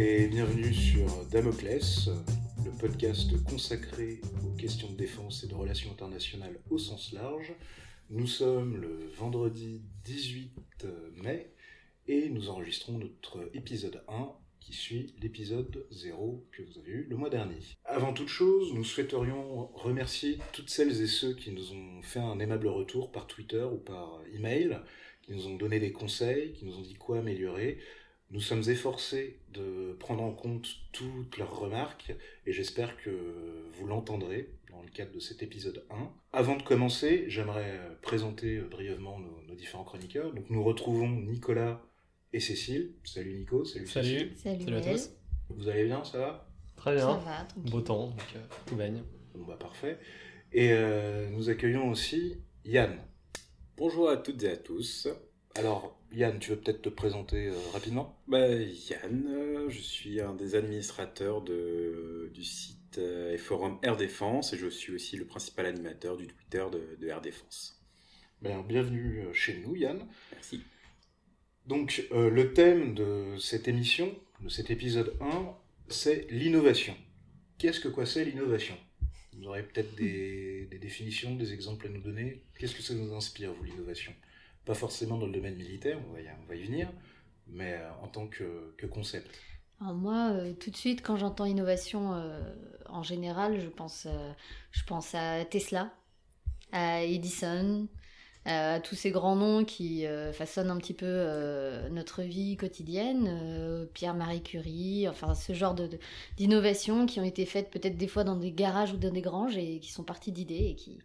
Et bienvenue sur Damoclès, le podcast consacré aux questions de défense et de relations internationales au sens large. Nous sommes le vendredi 18 mai et nous enregistrons notre épisode 1 qui suit l'épisode 0 que vous avez eu le mois dernier. Avant toute chose, nous souhaiterions remercier toutes celles et ceux qui nous ont fait un aimable retour par Twitter ou par email, qui nous ont donné des conseils, qui nous ont dit quoi améliorer. Nous sommes efforcés de prendre en compte toutes leurs remarques et j'espère que vous l'entendrez dans le cadre de cet épisode 1. Avant de commencer, j'aimerais présenter brièvement nos, nos, différents chroniqueurs. Donc nous retrouvons Nicolas et Cécile. Salut Nico, salut, Salut. Cécile. Salut, Salut à tous. Vous allez bien, ça va? Très bien. Ça va, tranquille. Beau temps, donc euh, tout baigne. Bon bah parfait. Et euh, nous accueillons aussi Yann. Bonjour à toutes et à tous. Alors Yann, tu veux peut-être te présenter euh, rapidement? Bah, Yann, euh, je suis un des administrateurs de, du site euh, et forum Air Défense et je suis aussi le principal animateur du Twitter de, de Air Défense. Ben, Bienvenue chez nous Yann. Merci. Donc euh, le thème de cette émission, de cet épisode 1, c'est l'innovation. Qu'est-ce que quoi c'est l'innovation? Vous aurez peut-être des, des définitions, des exemples à nous donner. Qu'est-ce que ça nous inspire, vous, l'innovation? Pas forcément dans le domaine militaire, on va y, on va y venir, mais euh, en tant que, que concept. Moi, euh, tout de suite, quand j'entends innovation euh, en général, je pense, je pense à Tesla, à Edison, à tous ces grands noms qui façonnent un petit peu notre vie quotidienne, Pierre-Marie Curie, enfin ce genre de- de- d'innovations qui ont été faites peut-être des fois dans des garages ou dans des granges et qui sont parties d'idées et qui-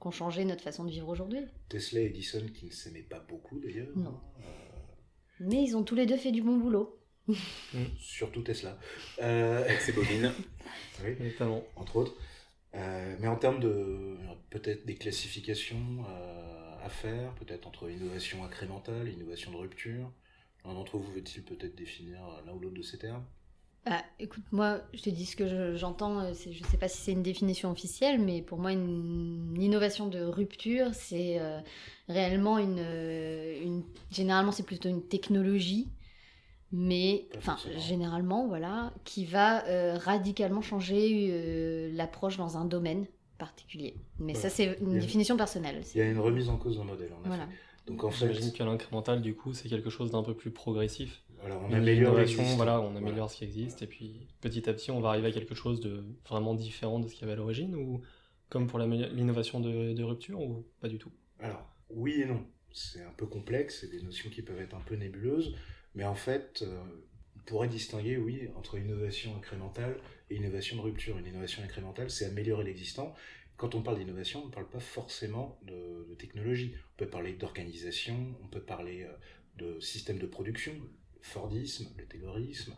qui ont changé notre façon de vivre aujourd'hui. Tesla et Edison qui ne s'aimaient pas beaucoup d'ailleurs. Non. Euh, Mais ils ont tous les deux fait du bon boulot. surtout Tesla. Euh, Avec ses bobines. oui. Notamment. entre autres. Euh, mais en termes de peut-être des classifications euh, à faire, peut-être entre innovation incrémentale innovation de rupture, l'un d'entre vous veut-il peut-être définir l'un ou l'autre de ces termes? Bah, écoute, moi, je te dis ce que je- j'entends. euh, je ne sais pas si c'est une définition officielle, mais pour moi, une, innovation de rupture, c'est euh, réellement une, euh, une. Généralement, c'est plutôt une technologie, mais. Enfin, généralement, voilà, qui va euh, radicalement changer euh, l'approche dans un domaine particulier. Mais Voilà. ça, c'est une définition personnelle. Il y a une remise en cause d'un modèle, en effet. Voilà. Donc en fait, J'imagine que l'incrémental, du coup, c'est quelque chose d'un peu plus progressif. Voilà, on améliore voilà, on améliore ce qui existe, et puis petit à petit, on va arriver à quelque chose de vraiment différent de ce qu'il y avait à l'origine, ou comme pour l'innovation de, de rupture, ou pas du tout? Alors, oui et non. C'est un peu complexe, c'est des notions qui peuvent être un peu nébuleuses, mais en fait, euh, on pourrait distinguer, oui, entre innovation incrémentale et innovation de rupture. Une innovation incrémentale, c'est améliorer l'existant. Quand on parle d'innovation, on ne parle pas forcément de, de technologie. On peut parler d'organisation, on peut parler euh, de système de production, Fordisme, le Taylorisme,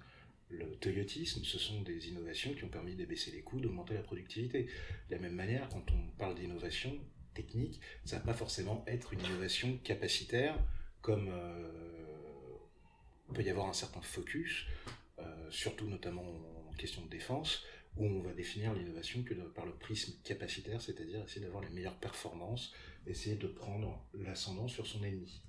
le Toyotisme, ce sont des innovations qui ont permis d'abaisser les coûts, d'augmenter la productivité. De la même manière, quand on parle d'innovation technique, ça ne va pas forcément être une innovation capacitaire, comme euh, peut y avoir un certain focus, euh, surtout notamment en question de défense, où on va définir l'innovation que par le prisme capacitaire, c'est-à-dire essayer d'avoir les meilleures performances, essayer de prendre l'ascendant sur son ennemi.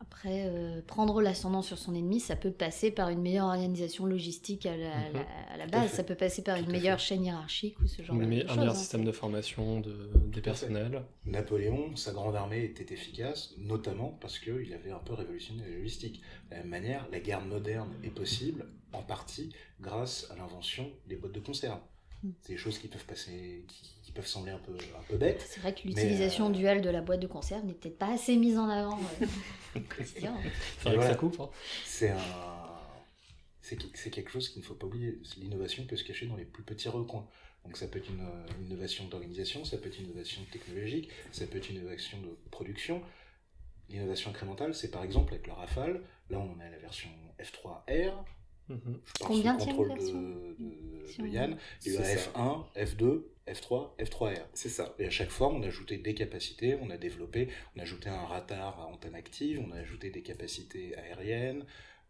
Après, euh, prendre l'ascendant sur son ennemi, ça peut passer par une meilleure organisation logistique à la, à à base, ça peut passer par Tout une meilleure fait. chaîne hiérarchique ou ce genre de, Mais de un choses. meilleur hein. système de formation de, des personnels. Napoléon, sa grande armée était efficace, notamment parce qu'il avait un peu révolutionné la logistique. De la même manière, la guerre moderne est possible, en partie, grâce à l'invention des boîtes de conserve. C'est des choses qui peuvent passer, qui, qui peuvent sembler un peu, un peu bêtes. C'est vrai que l'utilisation euh, duale de la boîte de conserve n'est peut-être pas assez mise en avant euh, au quotidien. C'est vrai voilà. que ça coupe. hein. C'est un, c'est que- c'est quelque chose qu'il ne faut pas oublier. L'innovation peut se cacher dans les plus petits recoins. Donc ça peut être une, une innovation d'organisation, ça peut être une innovation technologique, ça peut être une innovation de production. L'innovation incrémentale, c'est par exemple avec le Rafale. Là, on a la version F3R. Mhm. Je parle Combien contrôle de, de- Si de on- Yann. Il y a eu C'est la ça. F1, F2, F3, F3R. C'est ça. Et à chaque fois, on a ajouté des capacités, on a développé, on a ajouté un radar à antenne active, on a ajouté des capacités aériennes,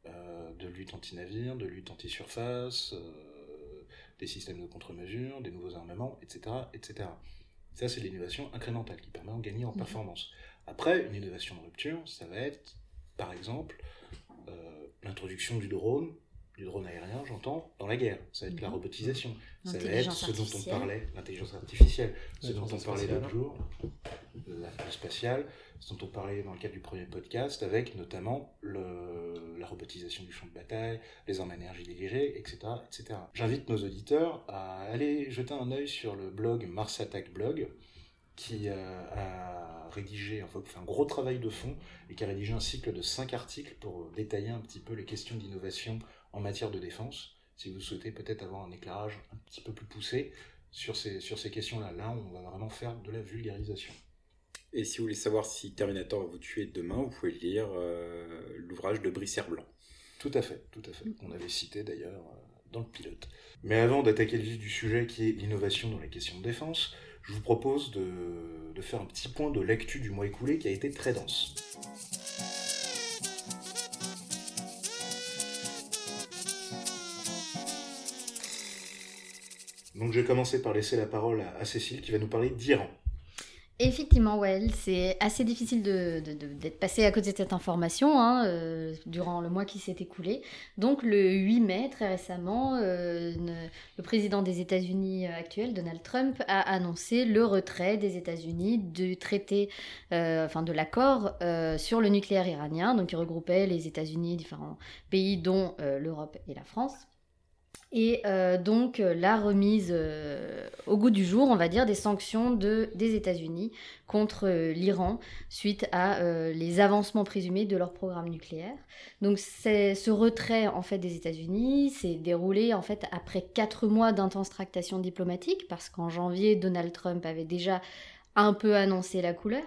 euh, de lutte anti-navire, de lutte anti-surface, euh, des systèmes de contre-mesure, des nouveaux armements, etc. etc. Ça, c'est l'innovation incrémentale qui permet de gagner en Mhm. performance. Après, une innovation de rupture, ça va être, par exemple, euh, l'introduction du drone du drone aérien, j'entends, dans la guerre. Ça va être la Mhm. robotisation. Ça va être ce dont on parlait, l'intelligence artificielle, ce dont on parlait spatiale. l'autre jour, la- le spatial, ce dont on parlait dans le cadre du premier podcast, avec notamment le- la robotisation du champ de bataille, les armes à énergie dirigée, etc. etc. J'invite nos auditeurs à aller jeter un œil sur le blog Mars Attack Blog, qui euh, a rédigé, enfin, fait un gros travail de fond et qui a rédigé un cycle de cinq articles pour détailler un petit peu les questions d'innovation en matière de défense. Si vous souhaitez peut-être avoir un éclairage un petit peu plus poussé sur ces, sur ces questions-là, là, on va vraiment faire de la vulgarisation. Et si vous voulez savoir si Terminator va vous tuer demain, vous pouvez lire euh, l'ouvrage de Brice Herblanc. Tout à fait, tout à fait. On avait cité d'ailleurs euh, dans le pilote. Mais avant d'attaquer le vif du sujet qui est l'innovation dans les questions de défense, je vous propose de, de faire un petit point de l'actu du mois écoulé qui a été très dense. Donc je vais commencer par laisser la parole à, Cécile qui va nous parler d'Iran. Effectivement, ouais, c'est assez difficile d'être passé à côté de cette information hein, euh, durant le mois qui s'est écoulé. Donc le 8 mai, très récemment, euh, le président des États-Unis actuel, Donald Trump, a annoncé le retrait des États-Unis du traité, euh, enfin de l'accord sur le nucléaire iranien, donc qui regroupait les États-Unis, différents pays dont l'Europe et la France. Et euh, donc euh, la remise euh, au goût du jour, on va dire, des sanctions de, des États-Unis contre l'Iran suite à les avancements présumés de leur programme nucléaire. Donc ce retrait en fait des États-Unis s'est déroulé en fait après quatre mois d'intenses tractations diplomatiques parce qu'en janvier Donald Trump avait déjà un peu annoncé la couleur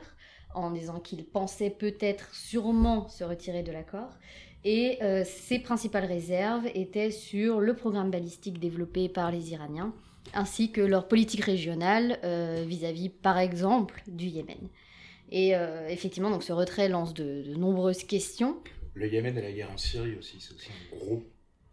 en disant qu'il pensait peut-être sûrement se retirer de l'accord. Et euh, ses principales réserves étaient sur le programme balistique développé par les Iraniens, ainsi que leur politique régionale euh, vis-à-vis, par exemple, du Yémen. Et euh, effectivement, donc ce retrait lance de, nombreuses questions. Le Yémen et la guerre en Syrie aussi, c'est aussi un gros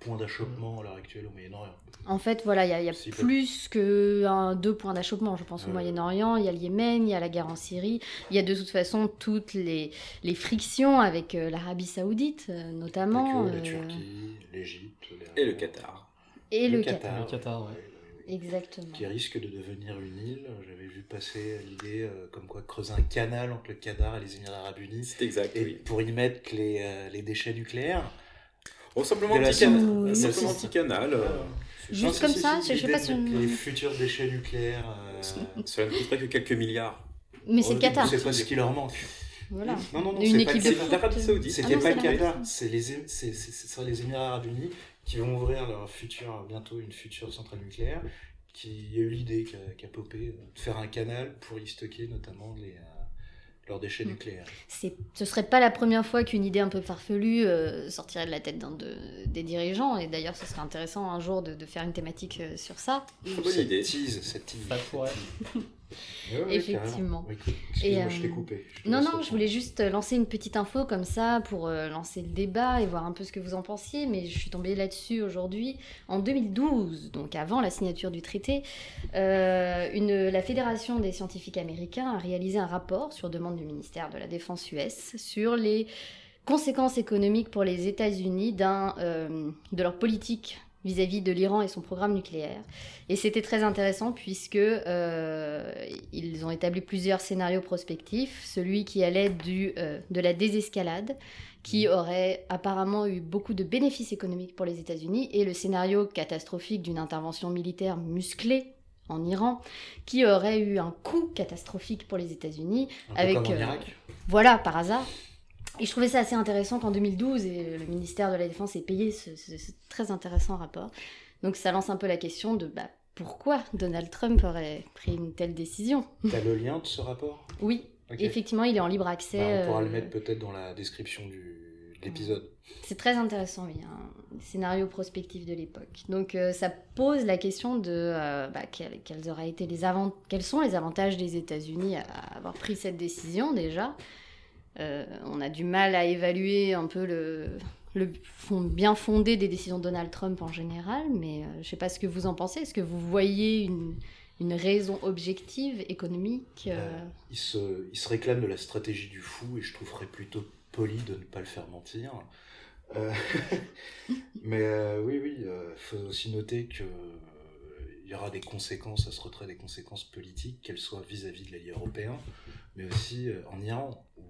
point d'achoppement à l'heure actuelle au Moyen-Orient. En fait, voilà, il y a, il y a Si, plus que un, deux points d'achoppement, je pense, au Euh. Moyen-Orient. Il y a le Yémen, il y a la guerre en Syrie. Il y a de toute façon toutes les, les frictions avec euh, l'Arabie Saoudite, euh, notamment. La euh, Turquie, l'Égypte. les- Et le Qatar. et le, le Qatar. Qatar. Le Qatar, ouais. Exactement. qui risque de devenir une île. J'avais vu passer l'idée euh, comme quoi creuser un canal entre le Qatar et les Émirats Arabes Unis C'est exact, et oui. pour y mettre les, euh, les déchets nucléaires. Oh, simplement un petit, canal. Simplement petit euh, Juste Non, comme si, ça, si, je sais pas si on- Les futurs déchets nucléaires. euh, Cela ne coûterait que quelques milliards. Mais c'est oh, le Qatar. C'est pas ce qui leur manque. Voilà. Non, non, non, c'est pas Qatar. foot. l'Arabie Saoudite. C'était Ah pas c'est le Qatar, c'est les, Ém- c'est- c'est- ce sera les Émirats Arabes Unis qui vont ouvrir leur futur, bientôt une future centrale nucléaire, qui a eu l'idée, qui a, popé, euh, de faire un canal pour y stocker notamment les, euh, leurs déchets Mm. nucléaires. C'est, ce serait pas la première fois qu'une idée un peu farfelue euh, sortirait de la tête d'un de- des dirigeants. Et d'ailleurs, ce serait intéressant un jour de, de faire une thématique euh, sur ça. Bonne Cette idée. tease, cette tease. Pourrait. Ouais, ouais, Effectivement. Et, je t'ai euh, coupé. Je Non, non, je voulais juste lancer une petite info comme ça pour euh, lancer le débat et voir un peu ce que vous en pensiez, mais je suis tombée là-dessus aujourd'hui. En 2012, donc avant la signature du traité, euh, une, la Fédération des scientifiques américains a réalisé un rapport sur demande du ministère de la Défense US sur les conséquences économiques pour les États-Unis d'un, euh, de leur politique vis-à-vis de l'Iran et son programme nucléaire. Et c'était très intéressant puisque euh, ils ont établi plusieurs scénarios prospectifs. Celui qui allait du, euh, de la désescalade, qui aurait apparemment eu beaucoup de bénéfices économiques pour les États-Unis, et le scénario catastrophique d'une intervention militaire musclée en Iran, qui aurait eu un coût catastrophique pour les États-Unis, avec, comme en euh, Irak. voilà, par hasard. Et je trouvais ça assez intéressant qu'en 2012, et le ministère de la Défense ait payé ce, ce- ce très intéressant rapport. Donc ça lance un peu la question de bah, pourquoi Donald Trump aurait pris une telle décision? T'as le lien de ce rapport? Oui, effectivement, il est en libre accès. Bah, on pourra le euh, mettre peut-être dans la description du, de l'épisode. C'est très intéressant, oui, un scénario prospectif de l'époque. Donc euh, ça pose la question de euh, bah, quels, quels auraient été les avant- quels sont les avantages des États-Unis à avoir pris cette décision déjà? Euh, on a du mal à évaluer un peu le, fond, bien fondé des décisions de Donald Trump en général, mais euh, je ne sais pas ce que vous en pensez. Est-ce que vous voyez une, raison objective, économique euh, Euh, il, se, réclame de la stratégie du fou et je trouverais plutôt poli de ne pas le faire mentir. Mais oui, oui, il faut aussi noter que il y aura des conséquences à ce retrait, des conséquences politiques, qu'elles soient vis-à-vis de l'allié européen, mais aussi en Iran, où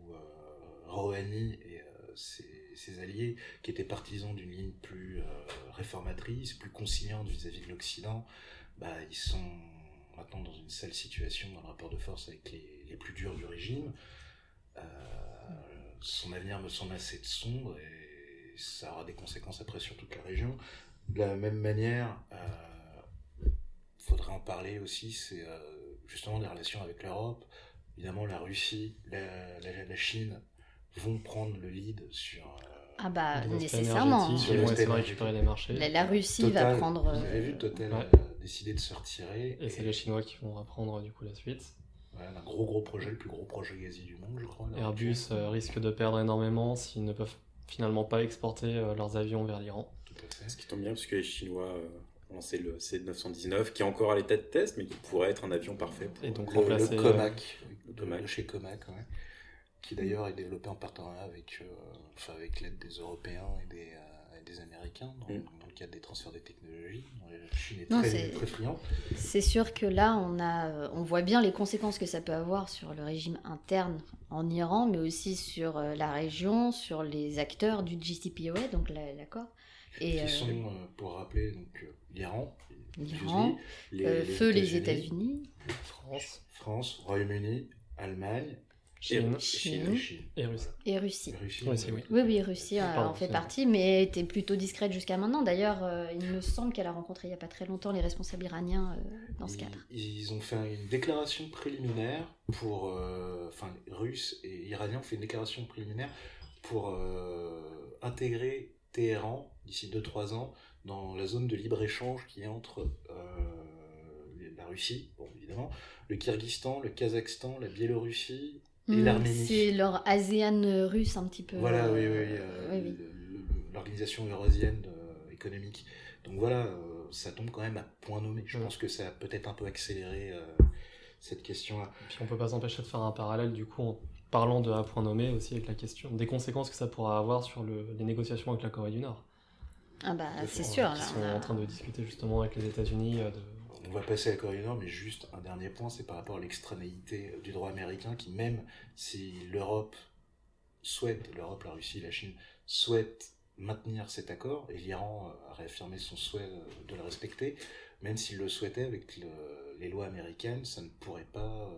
Rouhani et ses, alliés, qui étaient partisans d'une ligne plus réformatrice, plus conciliante vis-à-vis de l'Occident, bah, ils sont maintenant dans une sale situation dans le rapport de force avec les, plus durs du régime. Euh, son avenir me semble assez sombre et ça aura des conséquences après sur toute la région. De la même manière, il euh, faudrait en parler aussi, c'est euh, justement des relations avec l'Europe. Évidemment, la Russie, la, Chine vont prendre le lead sur ah bah nécessairement. Ils vont récupérer les marchés. La, Russie va prendre. Vous avez vu Total décider de se retirer. Et, c'est les Chinois qui vont reprendre du coup la suite. Ouais, un gros gros projet, le plus gros projet gazier du monde, je crois. Airbus euh, risque de perdre énormément s'ils ne peuvent finalement pas exporter euh, leurs avions vers l'Iran. Ce qui tombe bien parce que les Chinois euh, ont lancé le C919 qui est encore à l'état de test mais qui pourrait être un avion parfait pour et donc le, remplacer le Comac, le, chez Comac, ouais, qui d'ailleurs est développé en partenariat avec, enfin, avec l'aide des Européens et des, des Américains dans, mm. dans, le cadre des transferts des technologies. La Chine est très, très friande. C'est sûr que là, on, a, on voit bien les conséquences que ça peut avoir sur le régime interne en Iran, mais aussi sur euh, la région, sur les acteurs du JCPOA, donc l'accord. Et, qui euh, sont, euh, pour rappeler, donc l'Iran, l'Iran, les, feu les États-Unis, France, France, Royaume-Uni, Allemagne, Chine, et Russie. Et Russie. oui. oui. oui, Russie en fait partie, mais était plutôt discrète jusqu'à maintenant. D'ailleurs, euh, il me semble qu'elle a rencontré il n'y a pas très longtemps les responsables iraniens euh, dans ce cadre. Ils ont fait une déclaration préliminaire pour. Euh, enfin, Russes et Iraniens ont fait une déclaration préliminaire pour intégrer Téhéran d'ici 2-3 ans dans la zone de libre-échange qui est entre la Russie, bon, évidemment, le Kyrgyzstan, le Kazakhstan, la Biélorussie Hmm, c'est leur ASEAN russe un petit peu. Voilà, oui, oui. Euh, l'organisation eurasienne euh, économique. Donc voilà, euh, ça tombe quand même à point nommé. Je pense que ça a peut-être un peu accéléré cette question-là. Puis on peut pas s'empêcher de faire un parallèle du coup en parlant de à point nommé aussi avec la question des conséquences que ça pourra avoir sur les négociations avec la Corée du Nord. Ah bah c'est sûr. Ils sont en train de discuter justement avec les États-Unis de on va passer à la Corée du Nord, mais juste un dernier point, c'est par rapport à l'extranéité du droit américain, qui même si l'Europe souhaite, l'Europe, la Russie, la Chine souhaitent maintenir cet accord, et l'Iran a réaffirmé son souhait de le respecter, même s'il le souhaitait avec les lois américaines, ça ne pourrait pas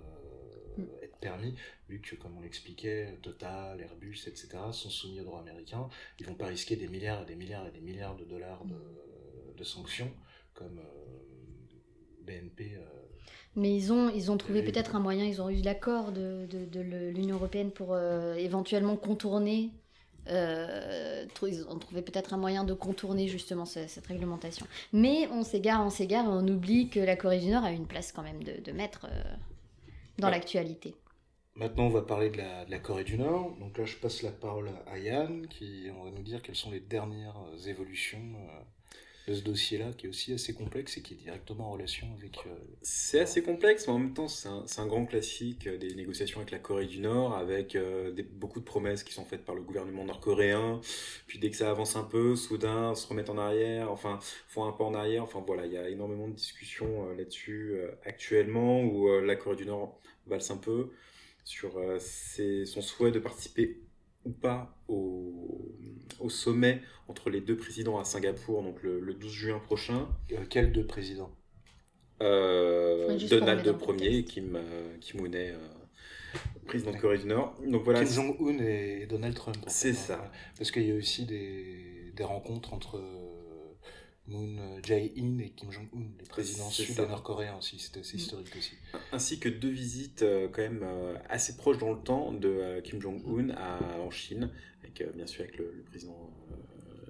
euh, être permis, vu que, comme on l'expliquait, Total, Airbus, etc., sont soumis au droit américain. Ils vont pas risquer des milliards et des milliards et des milliards de dollars de, sanctions, comme euh, BNP. Euh, Mais ils ont, ils ont trouvé peut-être un moyen, ils ont eu l'accord de, de, l'Union européenne pour euh, éventuellement contourner. Euh, ils ont trouvé peut-être un moyen de contourner justement cette, réglementation. Mais on s'égare, on s'égare on oublie que la Corée du Nord a une place quand même de, maître dans l'actualité. Maintenant, on va parler de la, de la, Corée du Nord. Donc là, je passe la parole à Yann, qui on va nous dire quelles sont les dernières évolutions ce dossier-là, qui est aussi assez complexe et qui est directement en relation avec... Euh, c'est assez complexe, mais en même temps, c'est un, grand classique des négociations avec la Corée du Nord, avec euh, des, beaucoup de promesses qui sont faites par le gouvernement nord-coréen, puis dès que ça avance un peu, soudain, se remettent en arrière, enfin, font un pas en arrière, enfin voilà, il y a énormément de discussions euh, là-dessus actuellement, où la Corée du Nord valse un peu sur son souhait de participer ou pas au, au, sommet entre les deux présidents à Singapour, donc le, 12 juin prochain. Euh, quels deux présidents? Euh, Donald Ier et Kim, euh, Kim euh, président de Corée du Nord. Donc voilà. Kim Jong-un et Donald Trump. C'est ça. Parce qu'il y a aussi des, des rencontres entre Moon Jae-in et Kim Jong-un, les présidents sud et nord-coréens aussi, assez mm. historique aussi. Ainsi que deux visites euh, quand même euh, assez proches dans le temps de euh, Kim Jong-un en Chine, avec bien sûr avec le, président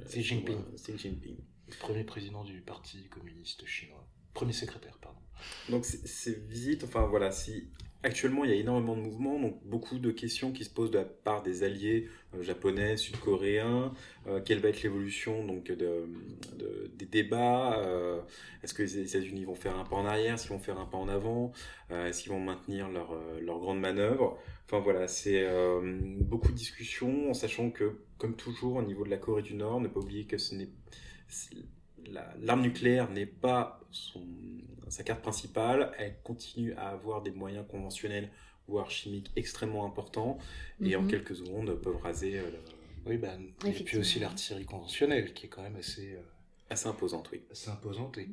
Xi Jinping. Xi Jinping. Le premier président du Parti communiste chinois. premier secrétaire, pardon. Donc ces visites, enfin voilà, si Actuellement, il y a énormément de mouvements, donc beaucoup de questions qui se posent de la part des alliés euh, japonais, sud-coréens. Euh, quelle va être l'évolution donc de, des débats euh, Est-ce que les États-Unis vont faire un pas en arrière qu'ils vont faire un pas en avant Est-ce qu'ils vont maintenir leur, leur grande manœuvre? Enfin voilà, c'est beaucoup de discussions, en sachant que, comme toujours, au niveau de la Corée du Nord, ne pas oublier que ce n'est l'arme nucléaire n'est pas son, sa carte principale, elle continue à avoir des moyens conventionnels, voire chimiques, extrêmement importants, et en mhm. quelques secondes peuvent raser. Euh, oui, bah, et puis aussi l'artillerie conventionnelle, qui est quand même assez. Euh, assez imposante, oui. Assez imposante, et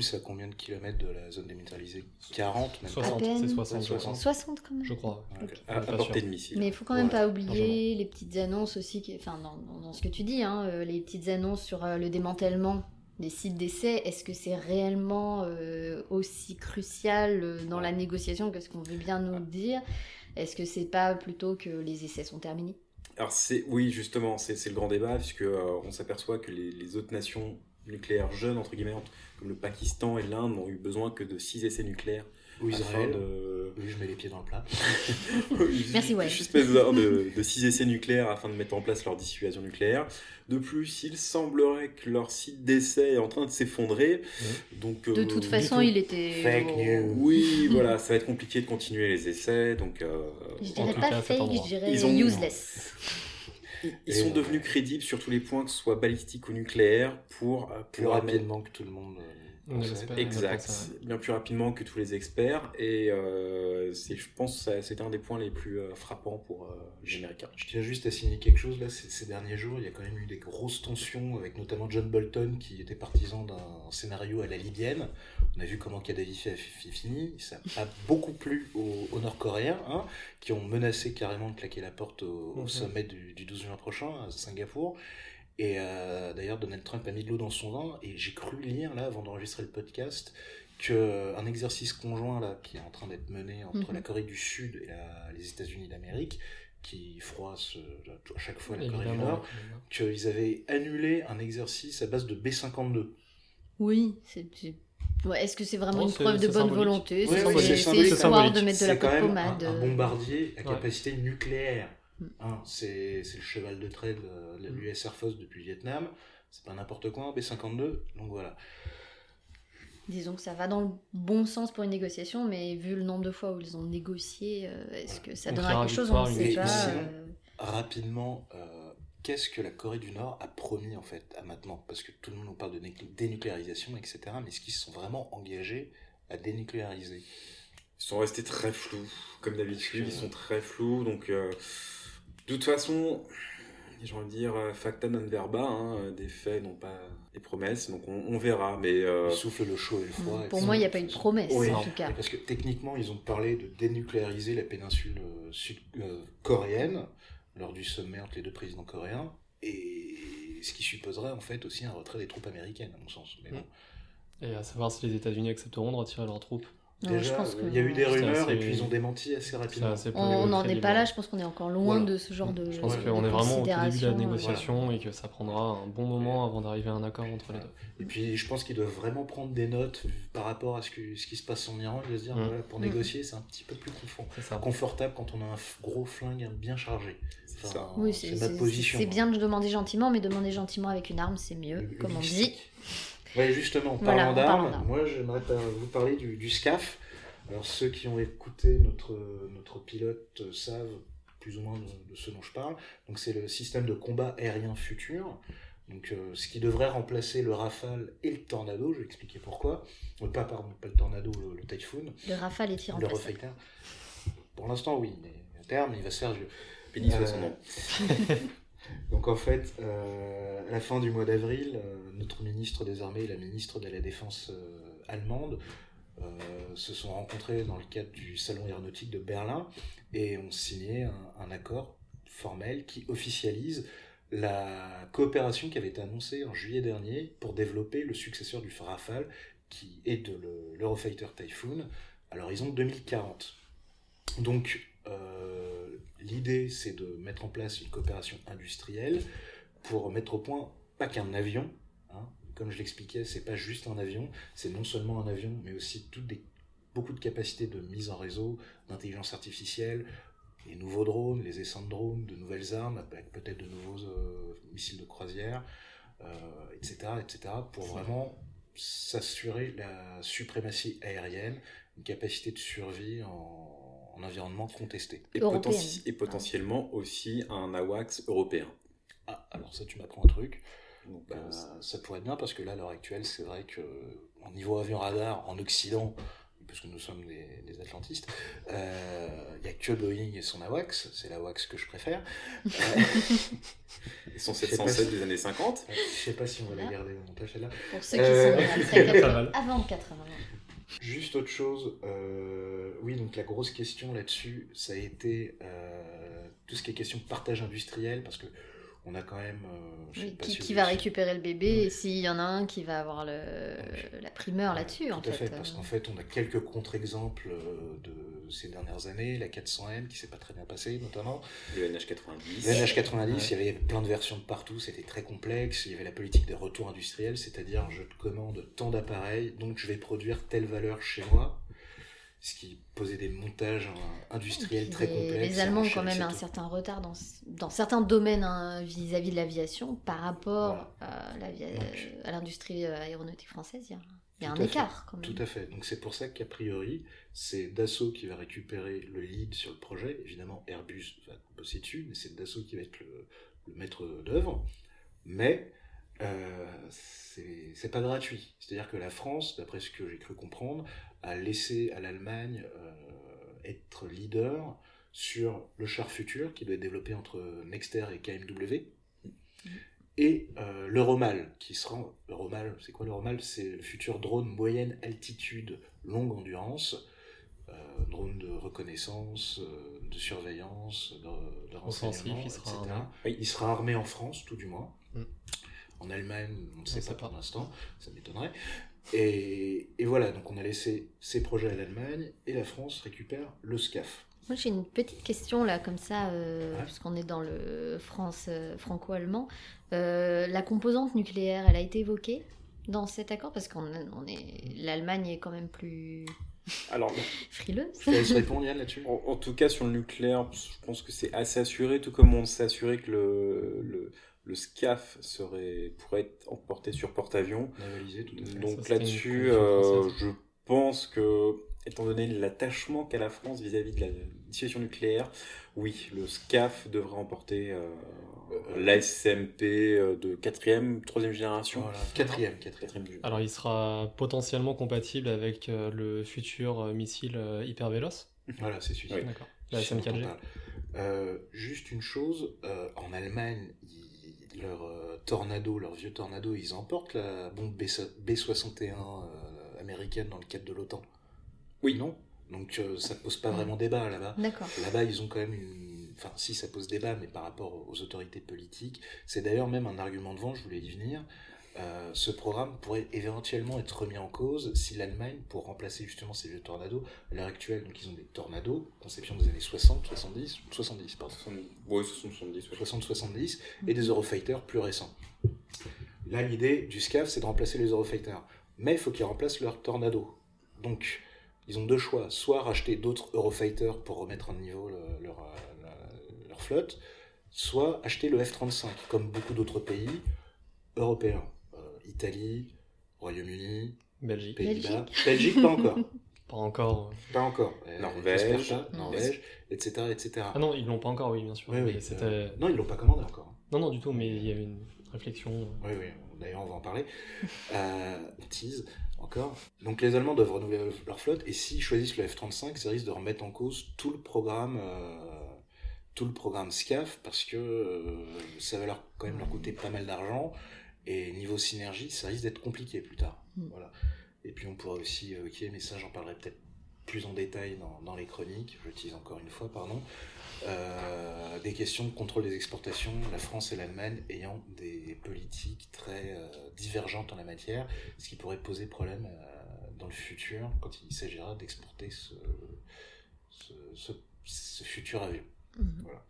c'est à combien de kilomètres de la zone démilitarisée? 40 même 60, c'est 60, 60. 60 quand même. Je crois. À, portée de missile. Mais il faut quand même pas oublier les petites annonces aussi, qui... enfin dans, dans, ce que tu dis, hein, euh, les petites annonces sur le démantèlement des sites d'essai, est-ce que c'est réellement euh, aussi crucial euh, dans la négociation que ce qu'on veut bien nous dire? Est-ce que c'est pas plutôt que les essais sont terminés? Alors c'est oui justement c'est le grand débat puisque euh, on s'aperçoit que les, autres nations nucléaires jeunes entre guillemets comme le Pakistan et l'Inde n'ont eu besoin que de six essais nucléaires ou Israël. De... Oui, je mets les pieds dans le plat. Merci, ouais. Juste besoin de, de six essais nucléaires afin de mettre en place leur dissuasion nucléaire. De plus, il semblerait que leur site d'essai est en train de s'effondrer. Donc, de toute euh, façon, il était. Fake news. Oui, voilà, ça va être compliqué de continuer les essais. Donc, euh, je dirais pas fake, je dirais ils ont... useless. Ils, sont devenus crédibles sur tous les points, que ce soit balistique ou nucléaire, pour, euh, plus rapidement que tout le monde. Exact, bien plus rapidement que tous les experts. Et euh, je pense que c'était un des points les plus euh, frappants pour euh, les Américains. Je tiens juste à signaler quelque chose. Là, ces, derniers jours, il y a quand même eu des grosses tensions avec notamment John Bolton qui était partisan d'un scénario à la libyenne. On a vu comment Kadhafi a fini. Ça pas beaucoup plu aux, Nord-Coréens, hein, qui ont menacé carrément de claquer la porte au, mhm. sommet du, du 12 juin prochain à Singapour. Et euh, d'ailleurs, Donald Trump a mis de l'eau dans son vin. Et j'ai cru lire, là, avant d'enregistrer le podcast, qu'un exercice conjoint là, qui est en train d'être mené entre la mhm. Corée du Sud et les États-Unis d'Amérique, qui froisse à chaque fois la Corée du Nord, qu'ils avaient annulé un exercice à base de B-52. Oui, c'est Ouais, Est-ce que c'est vraiment une preuve de bonne volonté? C'est histoire de mettre de la pommade. Un, un bombardier à capacité nucléaire. Hein, c'est le cheval de trait de, l'US Air Force depuis le Vietnam. C'est pas n'importe quoi, un B-52. Donc voilà. Disons que ça va dans le bon sens pour une négociation, mais vu le nombre de fois où ils ont négocié, euh, est-ce que ça donnera quelque chose On ne sait pas. Euh. rapidement, euh, qu'est-ce que la Corée du Nord a promis en fait à maintenant? Parce que tout le monde nous parle de dénucléarisation, etc. Mais est-ce qu'ils se sont vraiment engagés à dénucléariser? Ils sont restés très flous, comme d'habitude. Ils sont très flous, donc. De toute façon, j'ai envie de dire euh, facta non verba, hein, des faits, non pas des promesses, donc on, verra. Mais euh... souffle le chaud et le froid. Pour moi, il n'y a pas eu de promesse, en tout cas. Parce que techniquement, ils ont parlé de dénucléariser la péninsule euh, sud-coréenne euh, lors du sommet entre les deux présidents coréens, et ce qui supposerait en fait aussi un retrait des troupes américaines, à mon sens. Mais bon. Et à savoir si les États-Unis accepteront de retirer leurs troupes. Déjà, il y a eu des rumeurs et puis ils ont démenti assez rapidement. on n'en est pas là, je pense qu'on est encore loin de ce genre de. Je pense qu'on est vraiment au tout début de la négociation et que ça prendra un bon moment avant d'arriver à un accord entre les deux. Et puis je pense qu'ils doivent vraiment prendre des notes par rapport à ce, que, ce qui se passe en Iran. Je veux dire, mm. pour mm. négocier, c'est un petit peu plus confortable quand on a un gros flingue bien chargé. c'est notre position. C'est bien de demander gentiment, mais demander gentiment avec une arme, c'est mieux, comme on dit. Oui, justement, en parlant d'armes, moi j'aimerais vous parler du, SCAF. Alors ceux qui ont écouté notre, notre pilote savent plus ou moins de, ce dont je parle. Donc c'est le système de combat aérien futur. Donc euh, ce qui devrait remplacer le Rafale et le Tornado, je vais expliquer pourquoi. Euh, pas, pardon, pas le Tornado, le, Typhoon. Le Rafale est Le Refighter. Pour l'instant, oui, mais à terme, il va se faire vieux. Béni soit son nom. Donc en fait, euh, à la fin du mois d'avril, euh, notre ministre des Armées et la ministre de la Défense euh, allemande se sont rencontrés dans le cadre du Salon aéronautique de Berlin et ont signé un, accord formel qui officialise la coopération qui avait été annoncée en juillet dernier pour développer le successeur du Rafale qui est de l'Eurofighter Typhoon à l'horizon 2040. Donc l'idée, c'est de mettre en place une coopération industrielle pour mettre au point, pas qu'un avion, hein, comme je l'expliquais, c'est pas juste un avion, c'est non seulement un avion, mais aussi toutes des, beaucoup de capacités de mise en réseau, d'intelligence artificielle, les nouveaux drones, les essais de drones, de nouvelles armes, avec peut-être de nouveaux euh, missiles de croisière, etc., euh, etc., pour vraiment s'assurer la suprématie aérienne, une capacité de survie en, environnement contesté. Et, et potentiellement aussi un AWACS européen. Ah, alors ça, tu m'apprends un truc. Donc, euh, ça pourrait être bien parce que là, à l'heure actuelle, c'est vrai que au niveau avion radar en Occident, puisque nous sommes des, atlantistes, euh, il n'y a que Boeing et son AWACS, c'est l'AWACS que je préfère. et son 707 des années 50. Je ne sais pas si on va la garder au montage là. Pour ceux qui euh... sont avant 80. Juste autre chose, euh, oui, donc la grosse question là-dessus, ça a été euh, tout ce qui est question de partage industriel, parce que on a quand même. Euh, qui, va récupérer le bébé et s'il y en a un qui va avoir le, la primeur là-dessus, en tout fait. fait parce qu'en fait, on a quelques contre-exemples de ces dernières années. La 400M qui s'est pas très bien passée, notamment. Le NH90. Le NH90, il y avait plein de versions de partout, c'était très complexe. Il y avait la politique des retours industriels, c'est-à-dire je te commande tant d'appareils, donc je vais produire telle valeur chez moi ce qui posait des montages industriels très complexes. Les Allemands ont quand même un certain retard dans, dans certains domaines hein, vis-à-vis de l'aviation par rapport à l'industrie euh, aéronautique française. Il y a, un écart quand même. Tout à fait. Donc c'est pour ça qu'a priori, c'est Dassault qui va récupérer le lead sur le projet. Évidemment, Airbus va bosser dessus, mais c'est Dassault qui va être le, le maître d'œuvre. Mais euh, c'est pas gratuit. C'est-à-dire que la France, d'après ce que j'ai cru comprendre, a laissé à l'Allemagne euh, être leader sur le char futur qui doit être développé entre Nexter et KMW. Et euh, l'Euromal, qui sera. L'Euromal, c'est quoi l'Euromal C'est le futur drone moyenne altitude, longue endurance, euh, drone de reconnaissance, de surveillance, de, renseignement, il sera, etc. Armé. Il sera armé en France, tout du moins. Mm. En Allemagne, on ne sait pas pour l'instant, ça m'étonnerait. Et, voilà, donc on a laissé ces projets à l'Allemagne et la France récupère le SCAF. Moi j'ai une petite question là, comme ça, euh, puisqu'on est dans le France euh, franco-allemand. Euh, la composante nucléaire, elle a été évoquée dans cet accord? Parce qu'on est l'Allemagne est quand même plus alors, frileuse. Je laisse répondre Yann là-dessus. En, tout cas sur le nucléaire, je pense que c'est assez assuré, tout comme on s'est assuré que le, le le SCAF serait, pourrait être emporté sur porte-avions. Donc là-dessus, euh, je pense que, étant donné l'attachement qu'a la France vis-à-vis de la situation nucléaire, oui, le SCAF devrait emporter euh, euh l'ASMP euh, de 4e, 3e génération. Voilà, 4e, 4e. Alors il sera potentiellement compatible avec le futur missile hyper véloce Voilà, c'est celui-ci. D'accord. La SM4G. juste une chose, en Allemagne, leur euh, Tornado, leur vieux Tornado, ils emportent la bombe B, 61 euh, américaine dans le cadre de l'OTAN. Oui. Non? Donc euh, ça pose pas vraiment débat là-bas. D'accord. Là-bas, ils ont quand même une. Enfin, si ça pose débat, mais par rapport aux autorités politiques, c'est d'ailleurs même un argument de vent, je voulais y venir. Euh, ce programme pourrait éventuellement être remis en cause si l'Allemagne, pour remplacer justement ces vieux tornados, à l'heure actuelle, donc ils ont des tornados, conception des années 60, 70, 70, pardon. 70, 60, 70, et des Eurofighters plus récents. Là, l'idée du SCAF, c'est de remplacer les Eurofighters. Mais il faut qu'ils remplacent leurs tornados. Donc, ils ont deux choix. Soit racheter d'autres Eurofighters pour remettre en niveau leur, leur flotte, soit acheter le F-35, comme beaucoup d'autres pays européens. Italie, Royaume-Uni, Belgique. Pays-Bas. Belgique. pas encore. Pas encore. Pas encore. Euh, Norvège, Norvège, etc., etc. Ah non, ils l'ont pas encore, oui, bien sûr. Oui, oui, euh, non, ils l'ont pas commandé encore. Non, non, du tout, mais il y a une réflexion. Oui, oui, d'ailleurs, on va en parler. euh, tease, encore. Donc, les Allemands doivent renouveler leur flotte, et s'ils choisissent le F-35, ça risque de remettre en cause tout le programme. Euh, tout le programme SCAF parce que ça va leur, quand même leur coûter pas mal d'argent et niveau synergie, ça risque d'être compliqué plus tard. Mm. Voilà. Et puis on pourrait aussi évoquer, mais ça j'en parlerai peut-être plus en détail dans, dans les chroniques, j'utilise encore une fois, pardon, euh, des questions de contrôle des exportations, la France et l'Allemagne ayant des politiques très euh, divergentes en la matière, ce qui pourrait poser problème euh, dans le futur quand il s'agira d'exporter ce, ce, ce, futur avion. Mm. Voilà.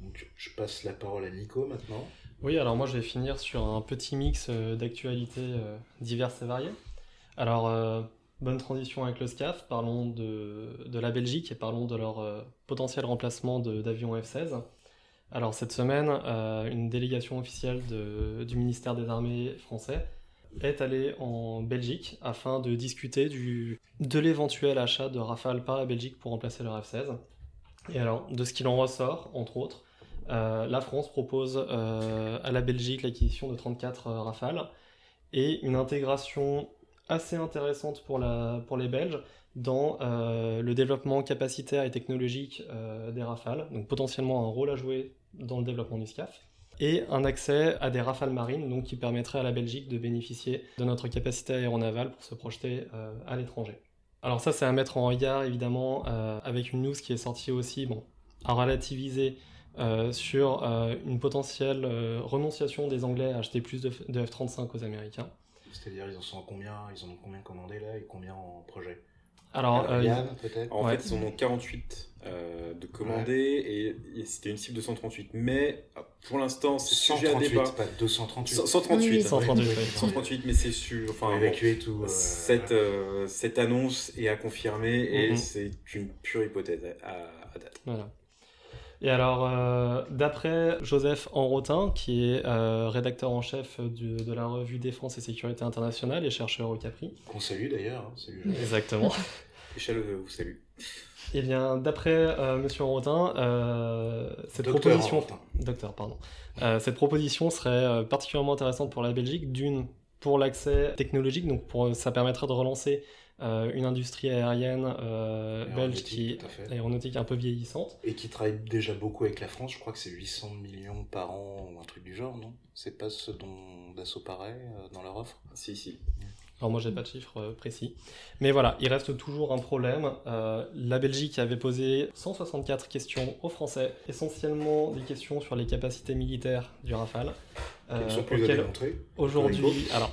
Donc, je passe la parole à Nico maintenant. Oui, alors moi je vais finir sur un petit mix euh, d'actualités euh, diverses et variées. Alors, euh, bonne transition avec le SCAF, parlons de, la Belgique et parlons de leur euh, potentiel remplacement d'avions F-16. Alors cette semaine, euh, une délégation officielle du ministère des Armées français est allée en Belgique afin de discuter de l'éventuel achat de Rafale par la Belgique pour remplacer leur F-16. Et alors, de ce qu'il en ressort, entre autres, euh, la France propose à la Belgique l'acquisition de 34 euh, Rafales et une intégration assez intéressante pour, les Belges dans euh, le développement capacitaire et technologique euh, des Rafales, donc potentiellement un rôle à jouer dans le développement du SCAF, et un accès à des Rafales marines, donc qui permettrait à la Belgique de bénéficier de notre capacité aéronavale pour se projeter euh, à l'étranger. Alors ça, c'est à mettre en regard, évidemment, avec une news qui est sortie aussi, bon, à relativiser sur une potentielle renonciation des Anglais à acheter plus de F-35 aux Américains. C'est-à-dire, ils en sont à combien Ils en ont combien commandé là et combien en projet Alors, euh, Yann, peut-être En Ouais. fait, ils en ont 48 euh, de commandés et, et c'était une cible de 138. Mais euh, pour l'instant, c'est sujet à 138, débat. pas 238. 100 138. Oui, 138, Oui, oui. 138, mais c'est sûr. Enfin, bon, évacuer tout. euh, cette, euh, cette annonce est à confirmer et Mhm. c'est une pure hypothèse à, à date. Voilà. Et alors, euh, d'après Joseph Enrotin, qui est euh, rédacteur en chef du- de la revue Défense et Sécurité internationale et chercheur au Capri. Qu'on salue d'ailleurs. hein, salut, Joseph. Exactement. Michel vous salue. Eh bien, d'après euh, Monsieur Enrotin, euh, cette Docteur proposition, Enrotin. docteur, pardon, Euh, cette proposition serait euh, particulièrement intéressante pour la Belgique, d'une pour l'accès technologique, donc pour, ça permettrait de relancer euh, une industrie aérienne euh, belge Aéronautique, qui fait. aéronautique un peu vieillissante. Et qui travaille déjà beaucoup avec la France. Je crois que c'est 800 millions par an ou un truc du genre, non? C'est pas ce dont Dassault paraît euh, dans leur offre? Si, si. Alors moi j'ai pas de chiffre euh, précis. Mais voilà, il reste toujours un problème. Euh, la Belgique avait posé 164 questions aux Français, essentiellement des questions sur les capacités militaires du Rafale. euh, Ils sont plus à auxquelles démontrer. aujourd'hui, alors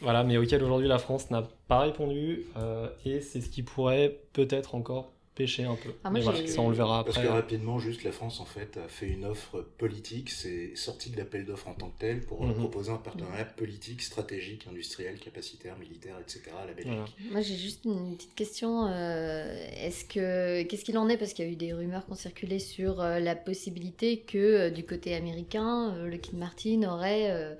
voilà, mais auquel aujourd'hui la France n'a pas répondu euh, et c'est ce qui pourrait peut-être encore pêcher un peu. Ah, moi, mais voilà, ça on le verra Parce après. que rapidement, juste la France en fait a fait une offre politique, c'est sorti de l'appel d'offres en tant que tel pour Mhm. proposer un partenariat politique, stratégique, industriel, capacitaire, militaire, etc. à la Belgique. Voilà. Moi, j'ai juste une petite question. euh, Est-ce que qu'est-ce qu'il en est? Parce qu'il y a eu des rumeurs qui ont circulé sur euh, la possibilité que euh, du côté américain, euh, Lockheed Martin aurait euh,